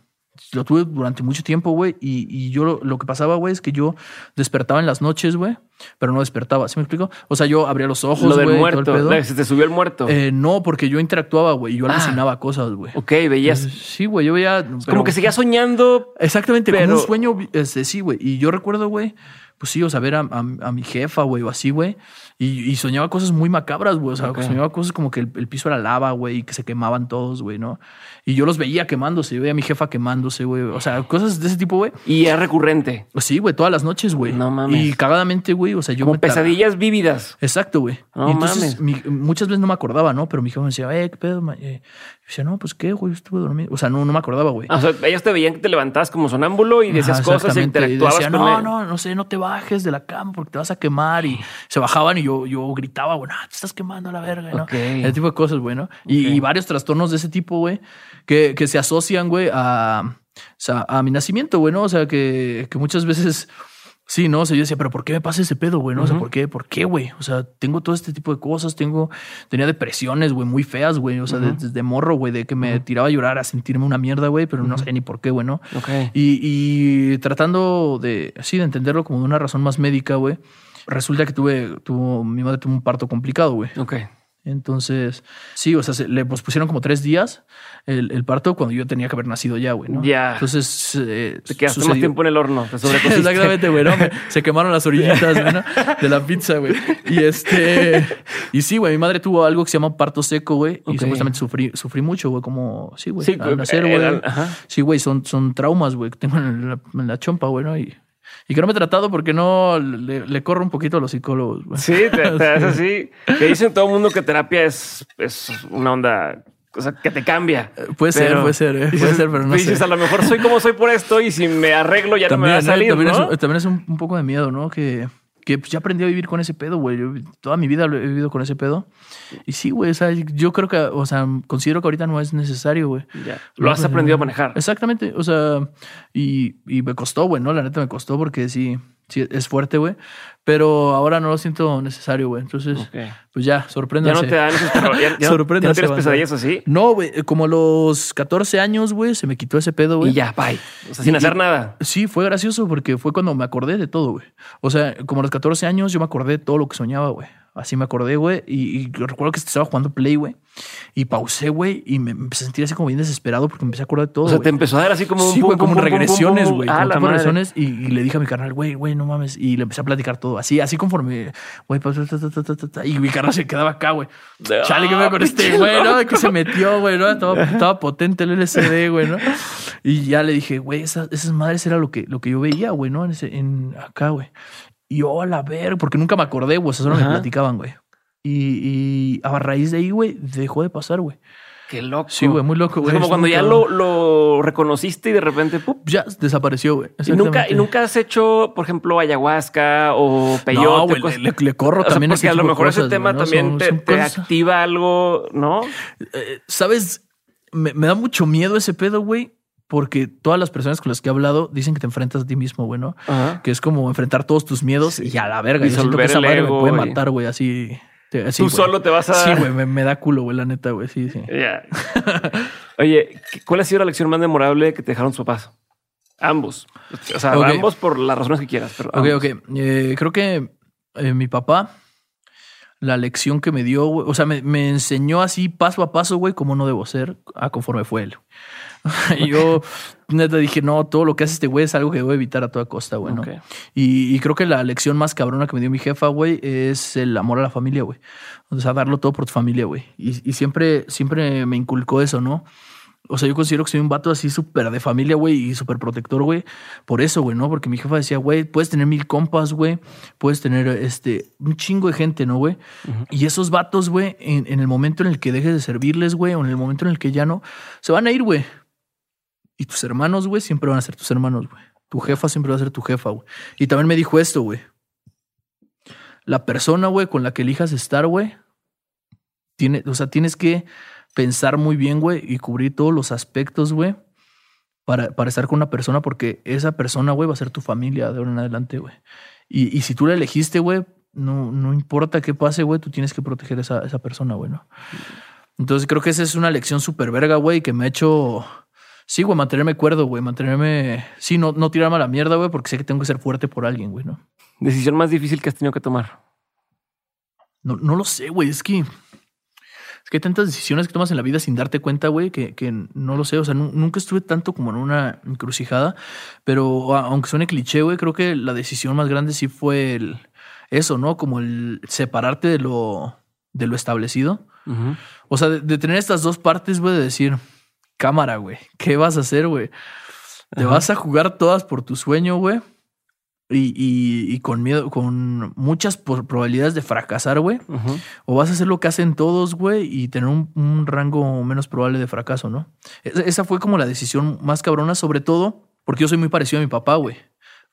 lo tuve durante mucho tiempo, güey. Y, y yo lo, lo que pasaba, güey, es que yo despertaba en las noches, güey, pero no despertaba. ¿Sí me explico? O sea, yo abría los ojos, Lo del todo el muerto. pedo. la- Se te subió el muerto. Eh, no, porque yo interactuaba, güey. Yo Ah. alucinaba cosas, güey. ok, veías. Sí, güey, yo veía. como que seguías soñando. Exactamente, Pero- como un sueño, este, sí, güey. Y yo recuerdo, güey, pues sí, o sea, ver a, a- a mi jefa, güey, o así, güey. Y, y soñaba cosas muy macabras, güey. O sea, soñaba cosas como que el, el piso era lava, güey, y que se quemaban todos, güey, ¿no? Y yo los veía quemándose, yo veía a mi jefa quemándose, güey. O sea, cosas de ese tipo, güey. Y es recurrente. Sí, güey, todas las noches, güey. No mames. Y cagadamente, güey, o sea, yo Como me tar- pesadillas vívidas. Exacto, güey. No y entonces, mames. mi- muchas veces no me acordaba, ¿no? Pero mi jefa me decía, eh, ¿qué pedo? ma-?" Eh, yo decía, no, pues qué, güey, estuve dormido. O sea, no, no me acordaba, güey. O sea, ellos te veían que te levantabas como sonámbulo y decías Ajá, cosas e exactamente. Y interactuabas decía, con no, él. no, no sé, no te bajes de la cama porque te vas a quemar. Y se bajaban y yo, yo gritaba, güey, no, te estás quemando a la verga, ¿no? Ese tipo de cosas, güey, ¿no? Y, varios trastornos de ese tipo, güey, que, que se asocian, güey, a, o sea, a mi nacimiento, güey, ¿no? O sea, que, que muchas veces... Sí, no, o sea, yo decía, pero ¿por qué me pasa ese pedo, güey? ¿No? O sea. ¿por qué? ¿Por qué, güey? O sea, tengo todo este tipo de cosas, tengo, tenía depresiones, güey, muy feas, güey. O sea, desde morro, güey, de que me tiraba a llorar, a sentirme una mierda, güey, pero no sé ni por qué, güey, ¿no? Ok. Y, y tratando de, sí, de entenderlo como de una razón más médica, güey, resulta que tuve, tuvo, mi madre tuvo un parto complicado, güey. Ok. Entonces, sí, o sea, se, le pospusieron como tres días el, el parto cuando yo tenía que haber nacido ya, güey, ¿no? Ya. Entonces, eh, Te quedaste más sucedió- tiempo en el horno. Te. Exactamente, güey, ¿no? Me- se quemaron las orillitas güey, ¿no? de la pizza, güey. Y este. Y sí, güey, mi madre tuvo algo que se llama parto seco, güey. Y supuestamente sufrí, sufrí mucho, güey, como. Sí, güey. Sí, al nacer, güey. ajá. Sí, güey, son, son traumas, güey, que tengo en la, en la chompa, güey, ¿no? Y, y que no me he tratado porque no le, le corro un poquito a los psicólogos, güey. Sí, te, te das así. Que dicen todo el mundo que terapia es, es una onda, o sea, que te cambia. Puede ser, puede ser, eh, puede ser, pero no dices, sé. a lo mejor soy como soy por esto y si me arreglo ya no me va a ¿eh? salir, también, ¿no? es, también es un, un poco de miedo, ¿no? Que, que pues, ya aprendí a vivir con ese pedo, güey. Yo toda mi vida lo he vivido con ese pedo. Y sí, güey, o sea, yo creo que, o sea, considero que ahorita no es necesario, güey. Ya, Lo has aprendido a manejar. Exactamente, o sea, y, y me costó, güey, ¿no? La neta me costó porque sí, sí es fuerte, güey. Pero ahora no lo siento necesario, güey. Entonces, pues ya, Ya sorpréndanse. no te dan esos ya, ya no- ya pesadillas así. No, güey, como a los 14 años, güey, se me quitó ese pedo, güey. Y ya, bye. O sea, sin Y- hacer nada. Sí, fue gracioso porque fue cuando me acordé de todo, güey. O sea, como a los 14 años yo me acordé de todo lo que soñaba, güey. Así me acordé, güey. Y, y recuerdo que estaba jugando Play, güey. Y pausé, güey. Y me empecé a sentir así como bien desesperado porque me empecé a acordar de todo. O sea, güey. te empezó a dar así como un Sí, pum, güey, como pum, regresiones, güey. Ah, como regresiones. Y, y le dije a mi carnal, güey, güey, no mames. Y le empecé a platicar todo. Así, así conforme, güey, pasó, ta, ta, ta, ta, ta, ta, y mi carnal se quedaba acá, güey. Chale, que me con este, güey, ¿no? Que se metió, güey, ¿no? Estaba, estaba potente el LCD, güey, ¿no? Y ya le dije, güey, esas, esas madres era lo que, lo que yo veía, güey, ¿no? En, ese, en acá, güey. Y yo, a la ver, porque nunca me acordé, güey, o sea, solo me platicaban, güey. Y, y a raíz de ahí, güey, dejó de pasar, güey. Qué loco. Sí, güey, muy loco, Es güey. como Es cuando muy ya lo, lo reconociste y de repente, ¡pup! Ya desapareció, güey. Y nunca, y nunca has hecho, por ejemplo, ayahuasca o peyote. No, güey, le, le- le corro O sea, también porque a lo mejor ese tema también Son- te, son te cosas- activa algo, ¿no? Eh, ¿Sabes? Me, me da mucho miedo ese pedo, güey, porque todas las personas con las que he hablado dicen que te enfrentas a ti mismo, güey, ¿no? Ajá. Que es como enfrentar todos tus miedos Sí. y a la verga. Yo siento que esa madre me puede y- matar, güey, así. así, Tú güey. solo te vas a. Sí, güey, me, me da culo, güey, la neta, güey, sí, sí. Oye, ¿qué- ¿cuál ha sido la lección más memorable que te dejaron tus papás? Ambos. O sea, ambos por las razones que quieras. Pero Ok, ok. Eh, creo que eh, mi papá, la lección que me dio, güey, o sea, me, me enseñó así paso a paso, güey, cómo no debo ser a conforme fue él. y yo, neta, dije, no, todo lo que hace este güey es algo que debo evitar a toda costa, güey, ¿no? Y, y creo que la lección más cabrona que me dio mi jefa, güey, es el amor a la familia, güey. O sea, darlo todo por tu familia, güey. Y, y siempre, siempre me inculcó eso, ¿no? O sea, yo considero que soy un vato así súper de familia, güey, y súper protector, güey. Por eso, güey, ¿no? Porque mi jefa decía, güey, puedes tener mil compas, güey. Puedes tener, este, un chingo de gente, ¿no, güey? Y esos vatos, güey, en, en el momento en el que dejes de servirles, güey, o en el momento en el que ya no, se van a ir, güey. Y tus hermanos, güey, siempre van a ser tus hermanos, güey. Tu jefa siempre va a ser tu jefa, güey. Y también me dijo esto, güey. La persona, güey, con la que elijas estar, güey, tiene, o sea, tienes que pensar muy bien, güey, y cubrir todos los aspectos, güey, para, para estar con una persona porque esa persona, güey, va a ser tu familia de ahora en adelante, güey. Y, y si tú la elegiste, güey, no, no importa qué pase, güey, tú tienes que proteger a esa, esa persona, güey, ¿no? Entonces creo que esa es una lección súper verga, güey, que me ha hecho... Sí, güey, mantenerme cuerdo, güey, mantenerme... Sí, no, no tirarme a la mierda, güey, porque sé que tengo que ser fuerte por alguien, güey, ¿no? Decisión más difícil que has tenido que tomar. No, no lo sé, güey, es que... Es que hay tantas decisiones que tomas en la vida sin darte cuenta, güey, que, que no lo sé. O sea, nu- nunca estuve tanto como en una encrucijada, pero aunque suene cliché, güey, creo que la decisión más grande sí fue el, eso, ¿no? Como el separarte de lo, de lo establecido. O sea, de, de tener estas dos partes, güey, de decir, cámara, güey, ¿qué vas a hacer, güey? ¿Te Ajá. vas a jugar todas por tu sueño, güey? Y, y- y con miedo, con muchas probabilidades de fracasar, güey. O vas a hacer lo que hacen todos, güey, y tener un, un rango menos probable de fracaso, ¿no? Es- Esa fue como la decisión más cabrona, sobre todo porque yo soy muy parecido a mi papá, güey.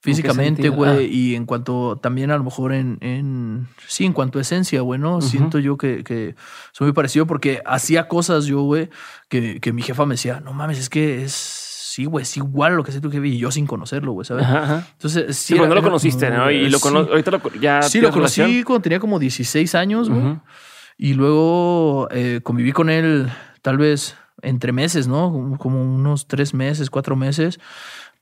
Físicamente, güey, Ah. y en cuanto también a lo mejor en, en sí, en cuanto a esencia, güey, ¿no? Siento yo que, que soy muy parecido porque hacía cosas yo, güey, que, que mi jefa me decía, no mames, es que es, sí, güey, es igual a lo que hace tu jefe y yo sin conocerlo, güey, ¿sabes? Ajá, ajá. Entonces, Sí, cuando era- lo era conociste, ¿no? Y lo sí. cono ahorita lo, ya Sí, lo conocí relación. cuando tenía como 16 años, güey. Y luego eh, conviví con él tal vez entre meses, ¿no? Como unos tres meses, cuatro meses,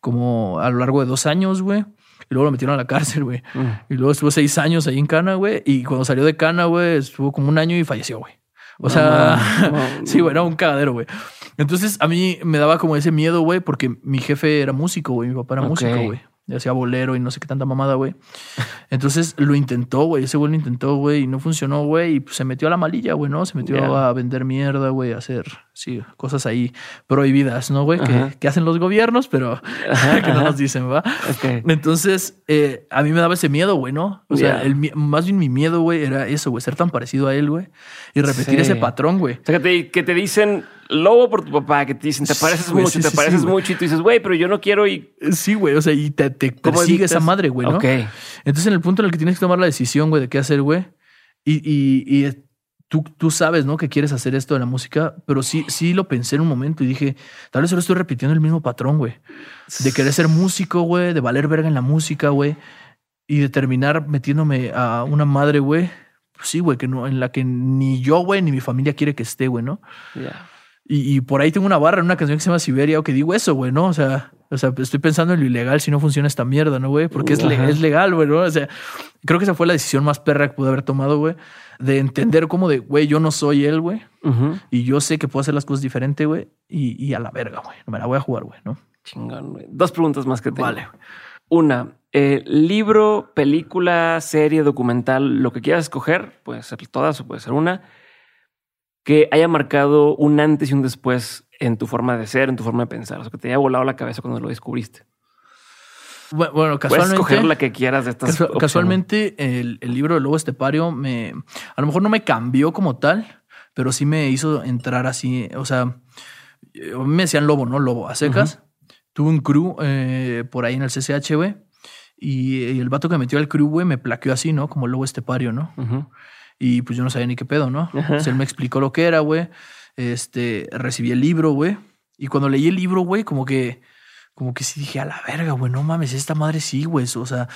como a lo largo de dos años, güey. Y luego lo metieron a la cárcel, güey. Mm. Y luego estuvo seis años ahí en Cana, güey. Y cuando salió de Cana, güey, estuvo como un año y falleció, güey. O No sea, no. sí, güey, era un cagadero, güey. Entonces a mí me daba como ese miedo, güey, porque mi jefe era músico, güey. Mi papá era músico, güey. Y hacía bolero y no sé qué tanta mamada, güey. Entonces lo intentó, güey. Ese güey lo intentó, güey, y no funcionó, güey. Y pues, se metió a la malilla, güey, ¿no? Se metió a vender mierda, güey, a hacer, sí, cosas ahí prohibidas, ¿no, güey? Que, que hacen los gobiernos, pero Ajá, que no ajá. nos dicen, ¿va? Entonces, eh, a mí me daba ese miedo, güey, ¿no? O sea, el más bien mi miedo, güey, era eso, güey, ser tan parecido a él, güey, y repetir Sí. ese patrón, güey. O sea, que te, que te dicen lobo por tu papá, que te dicen te pareces Sí, mucho, sí, te sí, pareces mucho y tú dices, güey, pero yo no quiero y. Sí, güey, o sea, y te, te ¿Cómo persigue esa madre, güey, ¿no? Ok. Entonces, en el punto en el que tienes que tomar la decisión, güey, de qué hacer, güey, y, y, y tú, tú sabes, ¿no? Que quieres hacer esto de la música, pero sí, sí lo pensé en un momento y dije, tal vez solo estoy repitiendo el mismo patrón, güey, de querer ser músico, güey, de valer verga en la música, güey, y de terminar metiéndome a una madre, güey, pues sí, güey, que no, en la que ni yo, güey, ni mi familia quiere que esté, güey, ¿no? Ya. Y, y por ahí tengo una barra en una canción que se llama Siberia o que digo eso, güey, ¿no? O sea, o sea, estoy pensando en lo ilegal si no funciona esta mierda, ¿no, güey? Porque es, le- es legal, güey, ¿no? O sea, creo que esa fue la decisión más perra que pude haber tomado, güey. De entender como de, güey, yo no soy él, güey. Y yo sé que puedo hacer las cosas diferente, güey. Y, y a la verga, güey. Me la voy a jugar, güey, ¿no? Chingón, güey. Dos preguntas más que tengo. Vale. Una, eh, libro, película, serie, documental, lo que quieras escoger, puede ser todas o puede ser una, que haya marcado un antes y un después en tu forma de ser, en tu forma de pensar, o sea, que te haya volado la cabeza cuando lo descubriste. Bu- Bueno, Puedes escoger casualmente. la que quieras de estas. Casu- opciones. casualmente, el, el libro del Lobo Estepario me. A lo mejor no me cambió como tal, pero sí me hizo entrar así. O sea, eh, me decían lobo, ¿no? Lobo, a secas. Tuve un crew eh, por ahí en el CCH, güey. Y, y el vato que metió al crew, güey, me plaqueó así, ¿no? Como lobo estepario, ¿no? Ujú. Y pues yo no sabía ni qué pedo, ¿no? Entonces él me explicó lo que era, güey. Este, recibí el libro, güey. Y cuando leí el libro, güey, como que, como que sí dije, a la verga, güey, no mames, esta madre sí, güey. O sea,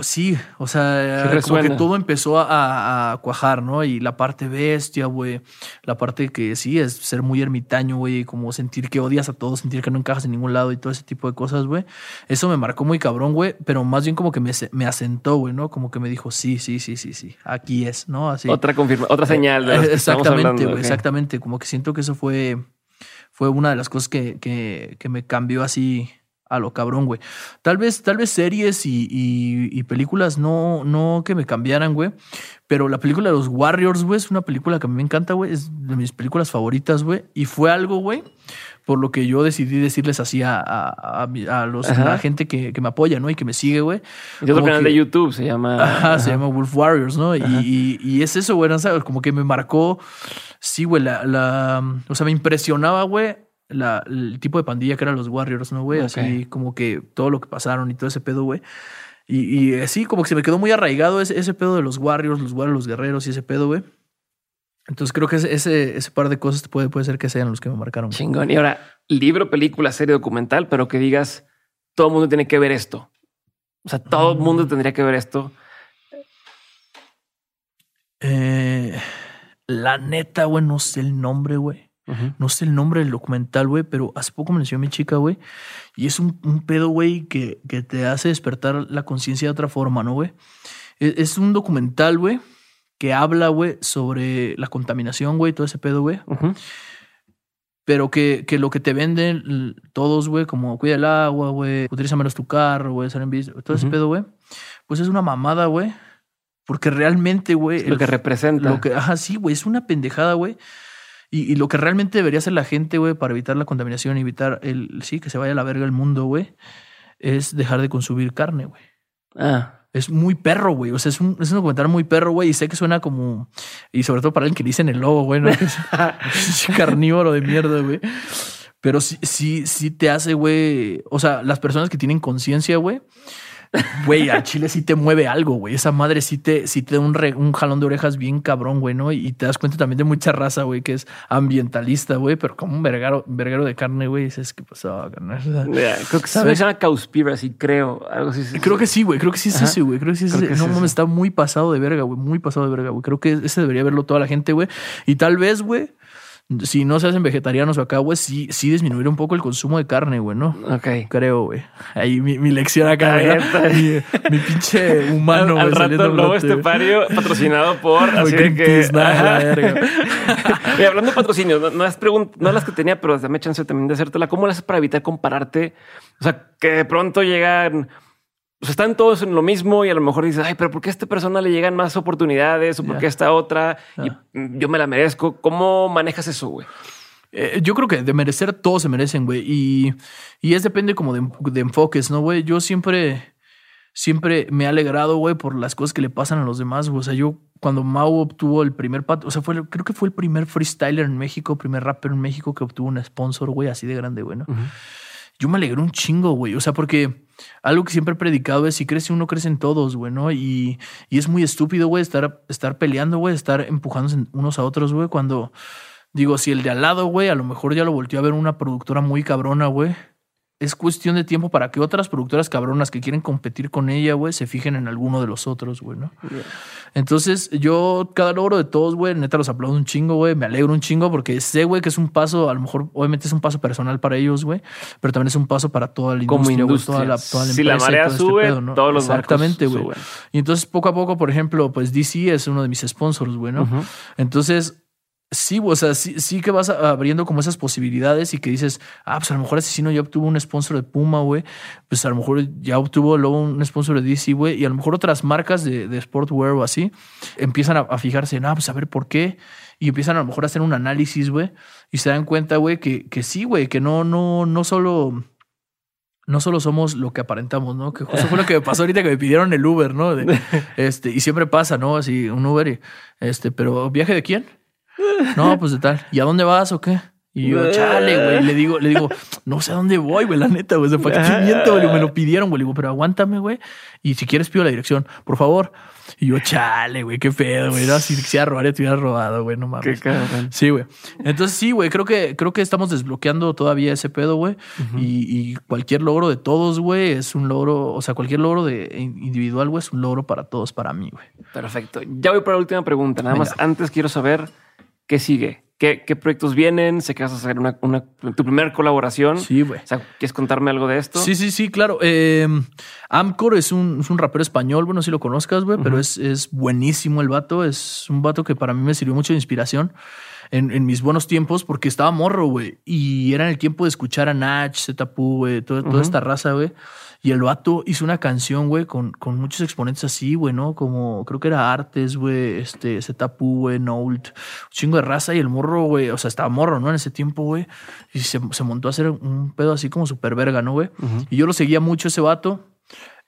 sí, o sea, Sí como que todo empezó a, a cuajar, ¿no? Y la parte bestia, güey. La parte que sí es ser muy ermitaño, güey. Como sentir que odias a todos, sentir que no encajas en ningún lado y todo ese tipo de cosas, güey. Eso me marcó muy cabrón, güey. Pero más bien como que me, me asentó, güey, ¿no? Como que me dijo, sí, sí, sí, sí, sí. Aquí es, ¿no? Así. Otra confirma, otra señal de que Exactamente, güey, exactamente. Como que siento que eso fue, fue una de las cosas que, que, que me cambió así a lo cabrón, güey. Tal vez, tal vez series y, y- y películas no, no que me cambiaran, güey. Pero la película de los Warriors, güey, es una película que a mí me encanta, güey. Es de mis películas favoritas, güey. Y fue algo, güey, por lo que yo decidí decirles así a, a, a los, a la gente que, que me apoya, ¿no? Y que me sigue, güey. Y otro Como canal que- de YouTube se llama. Ajá, se llama Wolf Warriors, ¿no? Y, y- y es eso, güey, ¿no? ¿sabes? Como que me marcó, sí, güey, la, la, o sea, me impresionaba, güey, la, el tipo de pandilla que eran los Warriors, ¿no, güey? Así como que todo lo que pasaron y todo ese pedo, güey. Y, y así como que se me quedó muy arraigado ese, ese pedo de los Warriors, los Warriors, los guerreros y ese pedo, güey. Entonces creo que ese, ese, par de cosas puede, puede ser que sean los que me marcaron. güey. Chingón. Y ahora, libro, película, serie, documental, pero que digas, todo el mundo tiene que ver esto. O sea, todo el mundo tendría que ver esto. Eh, la neta, güey, no sé el nombre, güey. No sé el nombre del documental, güey, pero hace poco me lo enseñó mi chica, güey. Y es un, un pedo, güey, que, que te hace despertar la conciencia de otra forma, ¿no, güey? Es, es un documental, güey, que habla, güey, sobre la contaminación, güey, todo ese pedo, güey. Pero que, que lo que te venden todos, güey, como cuida el agua, güey, utiliza menos tu carro, güey, sal en bici, todo ese pedo, güey, pues es una mamada, güey. Porque realmente, güey. Lo el- que representa. lo que, ajá, sí, güey, es una pendejada, güey. Y, y lo que realmente debería hacer la gente, güey, para evitar la contaminación, evitar el, sí, que se vaya a la verga el mundo, güey, es dejar de consumir carne, güey. Ah, Es muy perro, güey. O sea, es un, es un documental muy perro, güey. Y sé que suena como. Y sobre todo para alguien que le dicen el lobo, güey, es carnívoro de mierda, güey. Pero sí, sí, sí te hace, güey. O sea, las personas que tienen conciencia, güey. Güey, al chile sí te mueve algo, güey. Esa madre sí te, sí te da un, re- un jalón de orejas bien cabrón, güey, ¿no? Y te das cuenta también de mucha raza, güey, que es ambientalista, güey, pero como un vergaro, verguero de carne, güey. Dices, ¿qué pasó, carnal? O sea, ya, creo que ¿Sabes? se llama Cowspiracy, creo. Algo así. sí, Creo que sí, güey. Creo que sí es Ajá. ese, güey. Creo que sí es Creo ese. que es No ese. mames, está muy pasado de verga, güey. Muy pasado de verga, güey. Creo que ese debería verlo toda la gente, güey. Y tal vez, güey, si no se hacen vegetarianos o acá, güey, sí, sí disminuir un poco el consumo de carne, güey, ¿no? Ok. Creo, güey. Ahí mi, mi lección acá, Mi, mi pinche humano, al, rato, flote, güey. Estepario, patrocinado por. Así de que. Nada, verga. Y hablando de patrocinios, no, no, pregun- no las que tenía, pero dame chance también de hacértela. ¿Cómo lo haces para evitar compararte? O sea, que de pronto llegan. Sea, están todos en lo mismo y a lo mejor dices, ay, pero ¿por qué a esta persona le llegan más oportunidades o por qué a esta otra? Y mm, yo me la merezco. ¿Cómo manejas eso, güey? Eh, yo creo que de merecer todos se merecen, güey. Y, y es depende como de, de enfoques, ¿no, güey? Yo siempre, siempre me he alegrado, güey, por las cosas que le pasan a los demás, güey. O sea, yo cuando Mau obtuvo el primer pato, o sea, fue, creo que fue el primer freestyler en México, primer rapper en México que obtuvo un sponsor, güey, así de grande, güey, ¿no? Yo me alegré un chingo, güey. O sea, porque algo que siempre he predicado es si crece uno, crecen todos, güey, ¿no? Y, y es muy estúpido, güey, estar, estar peleando, güey, estar empujándose unos a otros, güey, cuando digo, si el de al lado, güey, a lo mejor ya lo volteó a ver una productora muy cabrona, güey. Es cuestión de tiempo para que otras productoras cabronas que quieren competir con ella, güey, se fijen en alguno de los otros, güey, ¿no? Entonces, yo, cada logro de todos, güey, neta los aplaudo un chingo, güey. Me alegro un chingo porque sé, güey, que es un paso, a lo mejor, obviamente es un paso personal para ellos, güey, pero también es un paso para toda la Como industria, industria. toda la, toda la Si la empresa y marea todo este sube, pedo, ¿no? todos los Exactamente, güey. Y entonces, poco a poco, por ejemplo, pues DC es uno de mis sponsors, güey, ¿no? Entonces, sí, o sea, sí, sí que vas abriendo como esas posibilidades y que dices, ah, pues a lo mejor Asesino ya obtuvo un sponsor de Puma, güey. Pues a lo mejor ya obtuvo luego un sponsor de DC, güey. Y a lo mejor otras marcas de, de sportwear o así empiezan a, a fijarse en, ah, pues a ver por qué. Y empiezan a lo mejor a hacer un análisis, güey. Y se dan cuenta, güey, que, que sí, güey, que no, no, no solo no solo somos lo que aparentamos, ¿no? Que justo fue lo que me pasó ahorita que me pidieron el Uber, ¿no? De- este, y siempre pasa, ¿no? Así, un Uber y, este, pero ¿viaje de quién? No, pues de tal. ¿Y a dónde vas o qué? Y yo, chale, güey. Le digo, le digo, no sé a dónde voy, güey, la neta, güey. O sea, ¿para qué te miento, güey? Me lo pidieron, güey. Le digo, pero aguántame, güey. Y si quieres pido la dirección, por favor. Y yo, chale, güey, qué pedo, güey. No, si quisiera robar, ya te hubiera robado, güey, no Qué mames. cabrón. Sí, güey. Entonces sí, güey, creo que, creo que estamos desbloqueando todavía ese pedo, güey. y, y cualquier logro de todos, güey, es un logro, o sea, cualquier logro de individual, güey, es un logro para todos, para mí, güey. Perfecto. Ya voy para la última pregunta. Nada más antes quiero saber qué sigue. ¿Qué, qué proyectos vienen? Sé que vas a hacer una, una- tu primer colaboración. Sí, güey. O sea, ¿quieres contarme algo de esto? Sí, sí, sí, claro. Eh, Amcor es un, es un rapero español, bueno, si lo conozcas, güey, pero es, es buenísimo el vato. Es un vato que para mí me sirvió mucho de inspiración en, en mis buenos tiempos porque estaba morro, güey. Y era en el tiempo de escuchar a Nach, Zetapu, güey, toda, toda esta raza, güey. Y el vato hizo una canción, güey, con, con muchos exponentes así, güey, ¿no? Como creo que era Artes, güey, este, Zetapu, güey, Noult, un chingo de raza. Y el morro, güey, o sea, estaba morro, ¿no? En ese tiempo, güey. Y se, se montó a hacer un pedo así como súper verga, ¿no, güey? Y yo lo seguía mucho ese vato.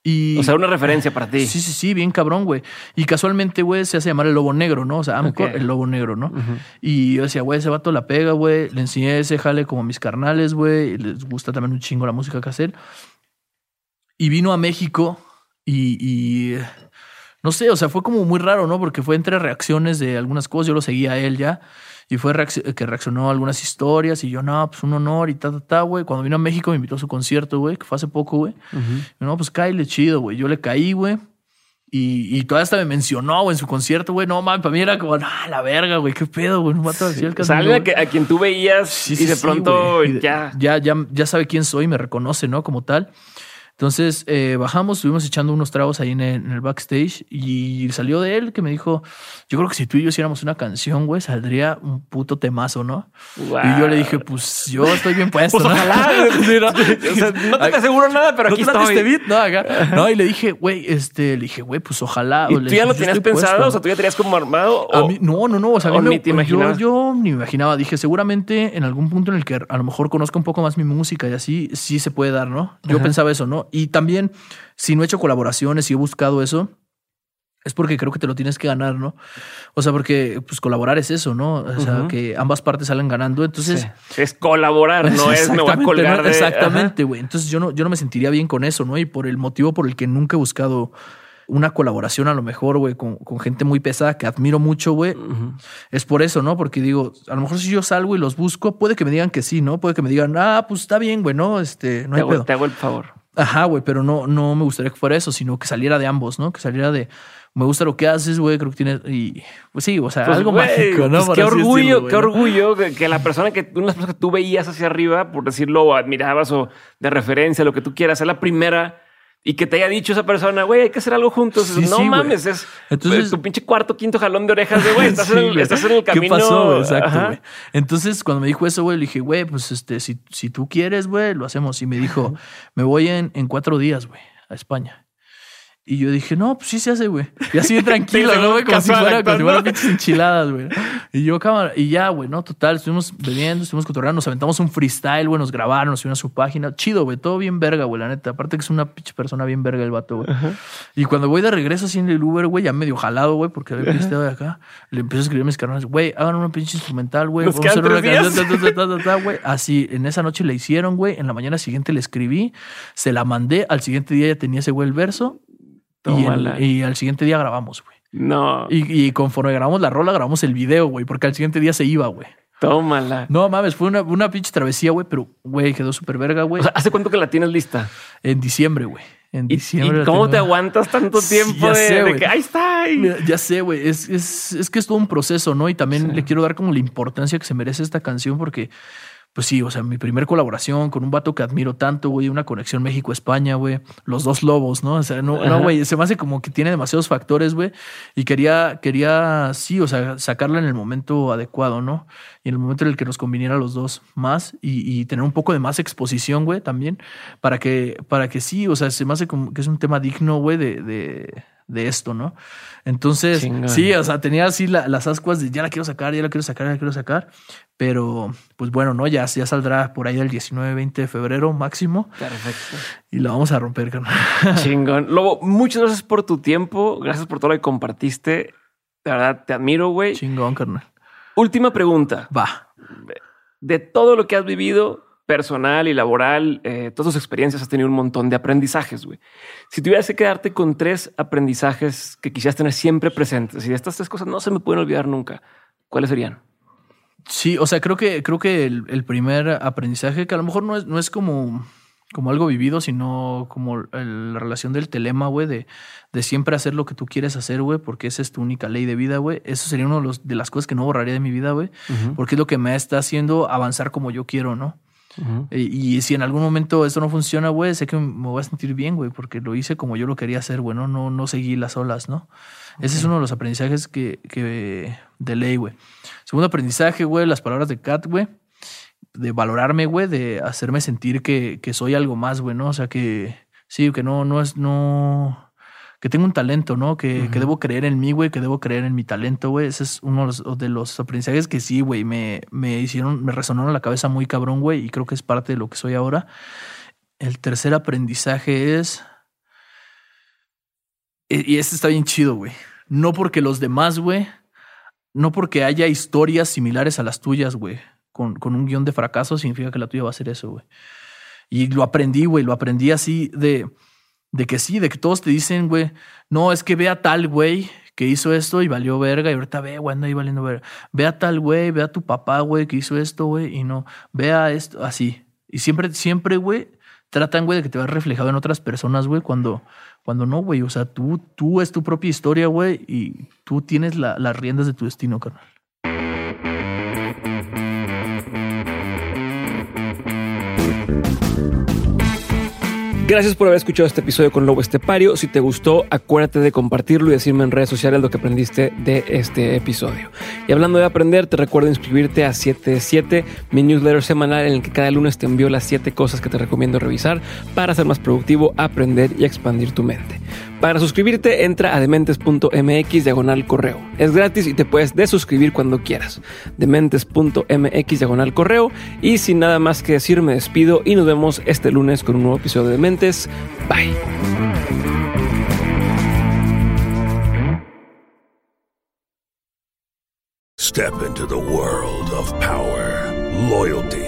Y, O sea, una referencia para ti. Sí, sí, sí, bien cabrón, güey. Y casualmente, güey, se hace llamar el lobo negro, ¿no? O sea, Amcor, Ok. el lobo negro, ¿no? Y yo decía, güey, ese vato la pega, güey. Le enseñé ese jale como a mis carnales, güey. Les gusta también un chingo la música que hacer. Y vino a México y, y no sé, o sea, fue como muy raro, ¿no? Porque fue entre reacciones de algunas cosas, yo lo seguía a él ya, y fue reacc- que reaccionó a algunas historias, y yo, no, pues un honor y ta, ta, ta, güey. Cuando vino a México me invitó a su concierto, güey, que fue hace poco, güey. Y No, pues cáile chido, güey. Yo le caí, güey. Y, y todavía hasta me mencionó, güey, en su concierto, güey. No, mames, para mí era como, ah, la verga, güey, qué pedo, güey. Un vato así al O sea, alguien a, que- a quien tú veías Sí, y sí, de pronto ya. ya, ya, ya sabe quién soy, me reconoce, ¿no? Como tal. Entonces eh, bajamos, estuvimos echando unos tragos ahí en el, en el backstage y salió de él que me dijo, yo creo que si tú y yo hiciéramos una canción, güey, saldría un puto temazo, ¿no? Wow. Y yo le dije, pues yo estoy bien puesto, Pues ¿no? ojalá. Sí, ¿no? O sea, no te aseguro nada, pero ¿No aquí estoy. este beat? No, acá. No, y le dije, güey, este, le dije, güey, pues ojalá. ¿Y tú ya lo "Yo tenías pensado? puesto". O sea, tú ya tenías como armado. A o- mí- no, no, no. O sea, a mí ni te yo, yo ni me imaginaba. Dije, seguramente en algún punto en el que a lo mejor conozca un poco más mi música y así, sí se puede dar, ¿no? Yo Ajá. pensaba eso, ¿no? Y también, si no he hecho colaboraciones, si he buscado eso, es porque creo que te lo tienes que ganar, ¿no? O sea, porque pues colaborar es eso, ¿no? O sea, que ambas partes salen ganando. Entonces, Sí. Es colaborar, no es me voy a colgar ¿no? de. Exactamente, güey. Entonces yo no, yo no me sentiría bien con eso, ¿no? Y por el motivo por el que nunca he buscado una colaboración a lo mejor, güey, con, con gente muy pesada que admiro mucho, güey. Es por eso, ¿no? Porque digo, a lo mejor si yo salgo y los busco, puede que me digan que sí, ¿no? Puede que me digan, ah, pues está bien, güey, no, este, no Te hay hago, pedo. te hago el favor. Ajá, güey, pero no, no me gustaría que fuera eso, sino que saliera de ambos, ¿no? Que saliera de, me gusta lo que haces, güey, creo que tienes, y pues sí, o sea, Pues, algo mágico, ¿no? pues, qué orgullo, decirlo, qué ¿no? orgullo que, que la persona que una de las personas que tú veías hacia arriba, por decirlo, o admirabas o de referencia, lo que tú quieras, es la primera y que te haya dicho esa persona, güey, hay que hacer algo juntos. Sí, no sí, mames, es Entonces- tu pinche cuarto, quinto jalón de orejas de güey. Estás, Sí, en, el, güey. estás en el camino. ¿Qué pasó? Exacto, güey. Entonces, cuando me dijo eso, güey, le dije, güey, pues este, si, si tú quieres, güey, lo hacemos. Y me dijo, me voy en, en cuatro días, güey, a España. Y yo dije, no, pues sí se hace, güey. Y así bien tranquilo, ¿no, güey? Como si fuera, como si pinches enchiladas, güey. Y yo, cámara, y ya, güey, ¿no? Total, estuvimos bebiendo, estuvimos cotorreando, nos aventamos un freestyle, güey, nos grabaron, nos subieron a su página. Chido, güey, todo bien verga, güey, la neta. Aparte que es una pinche persona bien verga el vato, güey. Y cuando voy de regreso así en el Uber, güey, ya medio jalado, güey, porque había pisteado de acá, le empiezo a escribir a mis carnales, güey, hagan una pinche instrumental, güey, vamos a hacer una canción, días. ta, ta, ta, ta, ta, güey. Así, en esa noche le hicieron, güey, en la mañana siguiente le escribí, se la mandé, al siguiente día ya tenía ese güey el verso, y, Tómala. y al siguiente día grabamos, güey. No, Y, y conforme grabamos la rola, grabamos el video, güey, porque al siguiente día se iba, güey. tómala. No mames, fue una, una pinche travesía, güey, pero, güey, quedó súper verga, güey. O sea, ¿hace cuánto que la tienes lista? en diciembre, güey. En ¿Y, diciembre. y cómo tengo. te aguantas tanto tiempo de, sé, de güey. que ahí está? ya sé, güey. Es, es, es que es todo un proceso, ¿no? Y también Sí. le quiero dar como la importancia que se merece esta canción porque, pues sí, o sea, mi primer colaboración con un vato que admiro tanto, güey, una conexión México-España, güey, los dos lobos, ¿no? O sea, no, Ajá. no, güey, se me hace como que tiene demasiados factores, güey, y quería, quería, sí, o sea, sacarla en el momento adecuado, ¿no? Y en el momento en el que nos conviniera a los dos más y, y tener un poco de más exposición, güey, también, para que, para que sí, o sea, se me hace como que es un tema digno, güey, de, de, de esto, ¿no? Entonces, sí, o sea, tenía así la- las ascuas de ya la quiero sacar, ya la quiero sacar, ya la quiero sacar. Pero, pues bueno, ¿no? Ya, ya saldrá por ahí el 19-20 de febrero máximo Perfecto. y la vamos a romper, carnal. Chingón. Lobo, muchas gracias por tu tiempo. Gracias por todo lo que compartiste. De verdad, te admiro, güey. Chingón, carnal. Última pregunta. Va. De todo lo que has vivido personal y laboral, eh, todas tus experiencias, has tenido un montón de aprendizajes, güey. Si tuvieras que quedarte con tres aprendizajes que quisieras tener siempre presentes y de estas tres cosas no se me pueden olvidar nunca, ¿cuáles serían? Sí, o sea, creo que, creo que el, el primer aprendizaje, que a lo mejor no es, no es como, como algo vivido, sino como el- la relación del telema, güey, de, de siempre hacer lo que tú quieres hacer, güey, porque esa es tu única ley de vida, güey. Eso sería una de las cosas que no borraría de mi vida, güey, porque es lo que me está haciendo avanzar como yo quiero, ¿no? Y, y si en algún momento esto no funciona, güey, sé que me voy a sentir bien, güey, porque lo hice como yo lo quería hacer, güey, no, no, no seguí las olas, ¿no? Ese es uno de los aprendizajes que, que de ley, güey. Segundo aprendizaje, güey, las palabras de Kat, güey, de valorarme, güey, de hacerme sentir que, que soy algo más, güey, ¿no? O sea, que sí, que no, no es, no, que tengo un talento, ¿no? Que, que debo creer en mí, güey, que debo creer en mi talento, güey. Ese es uno de los, de los aprendizajes que sí, güey, me, me hicieron, me resonaron en la cabeza muy cabrón, güey, y creo que es parte de lo que soy ahora. El tercer aprendizaje es. Y y este está bien chido, güey. No porque los demás, güey, no porque haya historias similares a las tuyas, güey, con, con un guion de fracaso, significa que la tuya va a ser eso, güey. Y lo aprendí, güey, lo aprendí así de, De que sí, de que todos te dicen, güey, no, es que ve a tal güey que hizo esto y valió verga y ahorita ve, güey, anda ahí valiendo verga. Ve a tal güey, ve a tu papá, güey, que hizo esto, güey, y no, ve a esto, así. Y siempre, siempre, güey, tratan, güey, de que te veas reflejado en otras personas, güey, cuando, cuando no, güey. O sea, tú, tú es tu propia historia, güey, y tú tienes la- las riendas de tu destino, carnal. Gracias por haber escuchado este episodio con Lobo Estepario. Si te gustó, acuérdate de compartirlo y decirme en redes sociales lo que aprendiste de este episodio. Y hablando de aprender, te recuerdo inscribirte a 77, mi newsletter semanal en el que cada lunes te envío las 7 cosas que te recomiendo revisar para ser más productivo, aprender y expandir tu mente. Para suscribirte, entra a dementes.mx diagonal correo. Es gratis y te puedes desuscribir cuando quieras. Dementes.mx diagonal correo. Y sin nada más que decir, me despido y nos vemos este lunes con un nuevo episodio de Dementes. Bye. Step into the world of power, loyalty,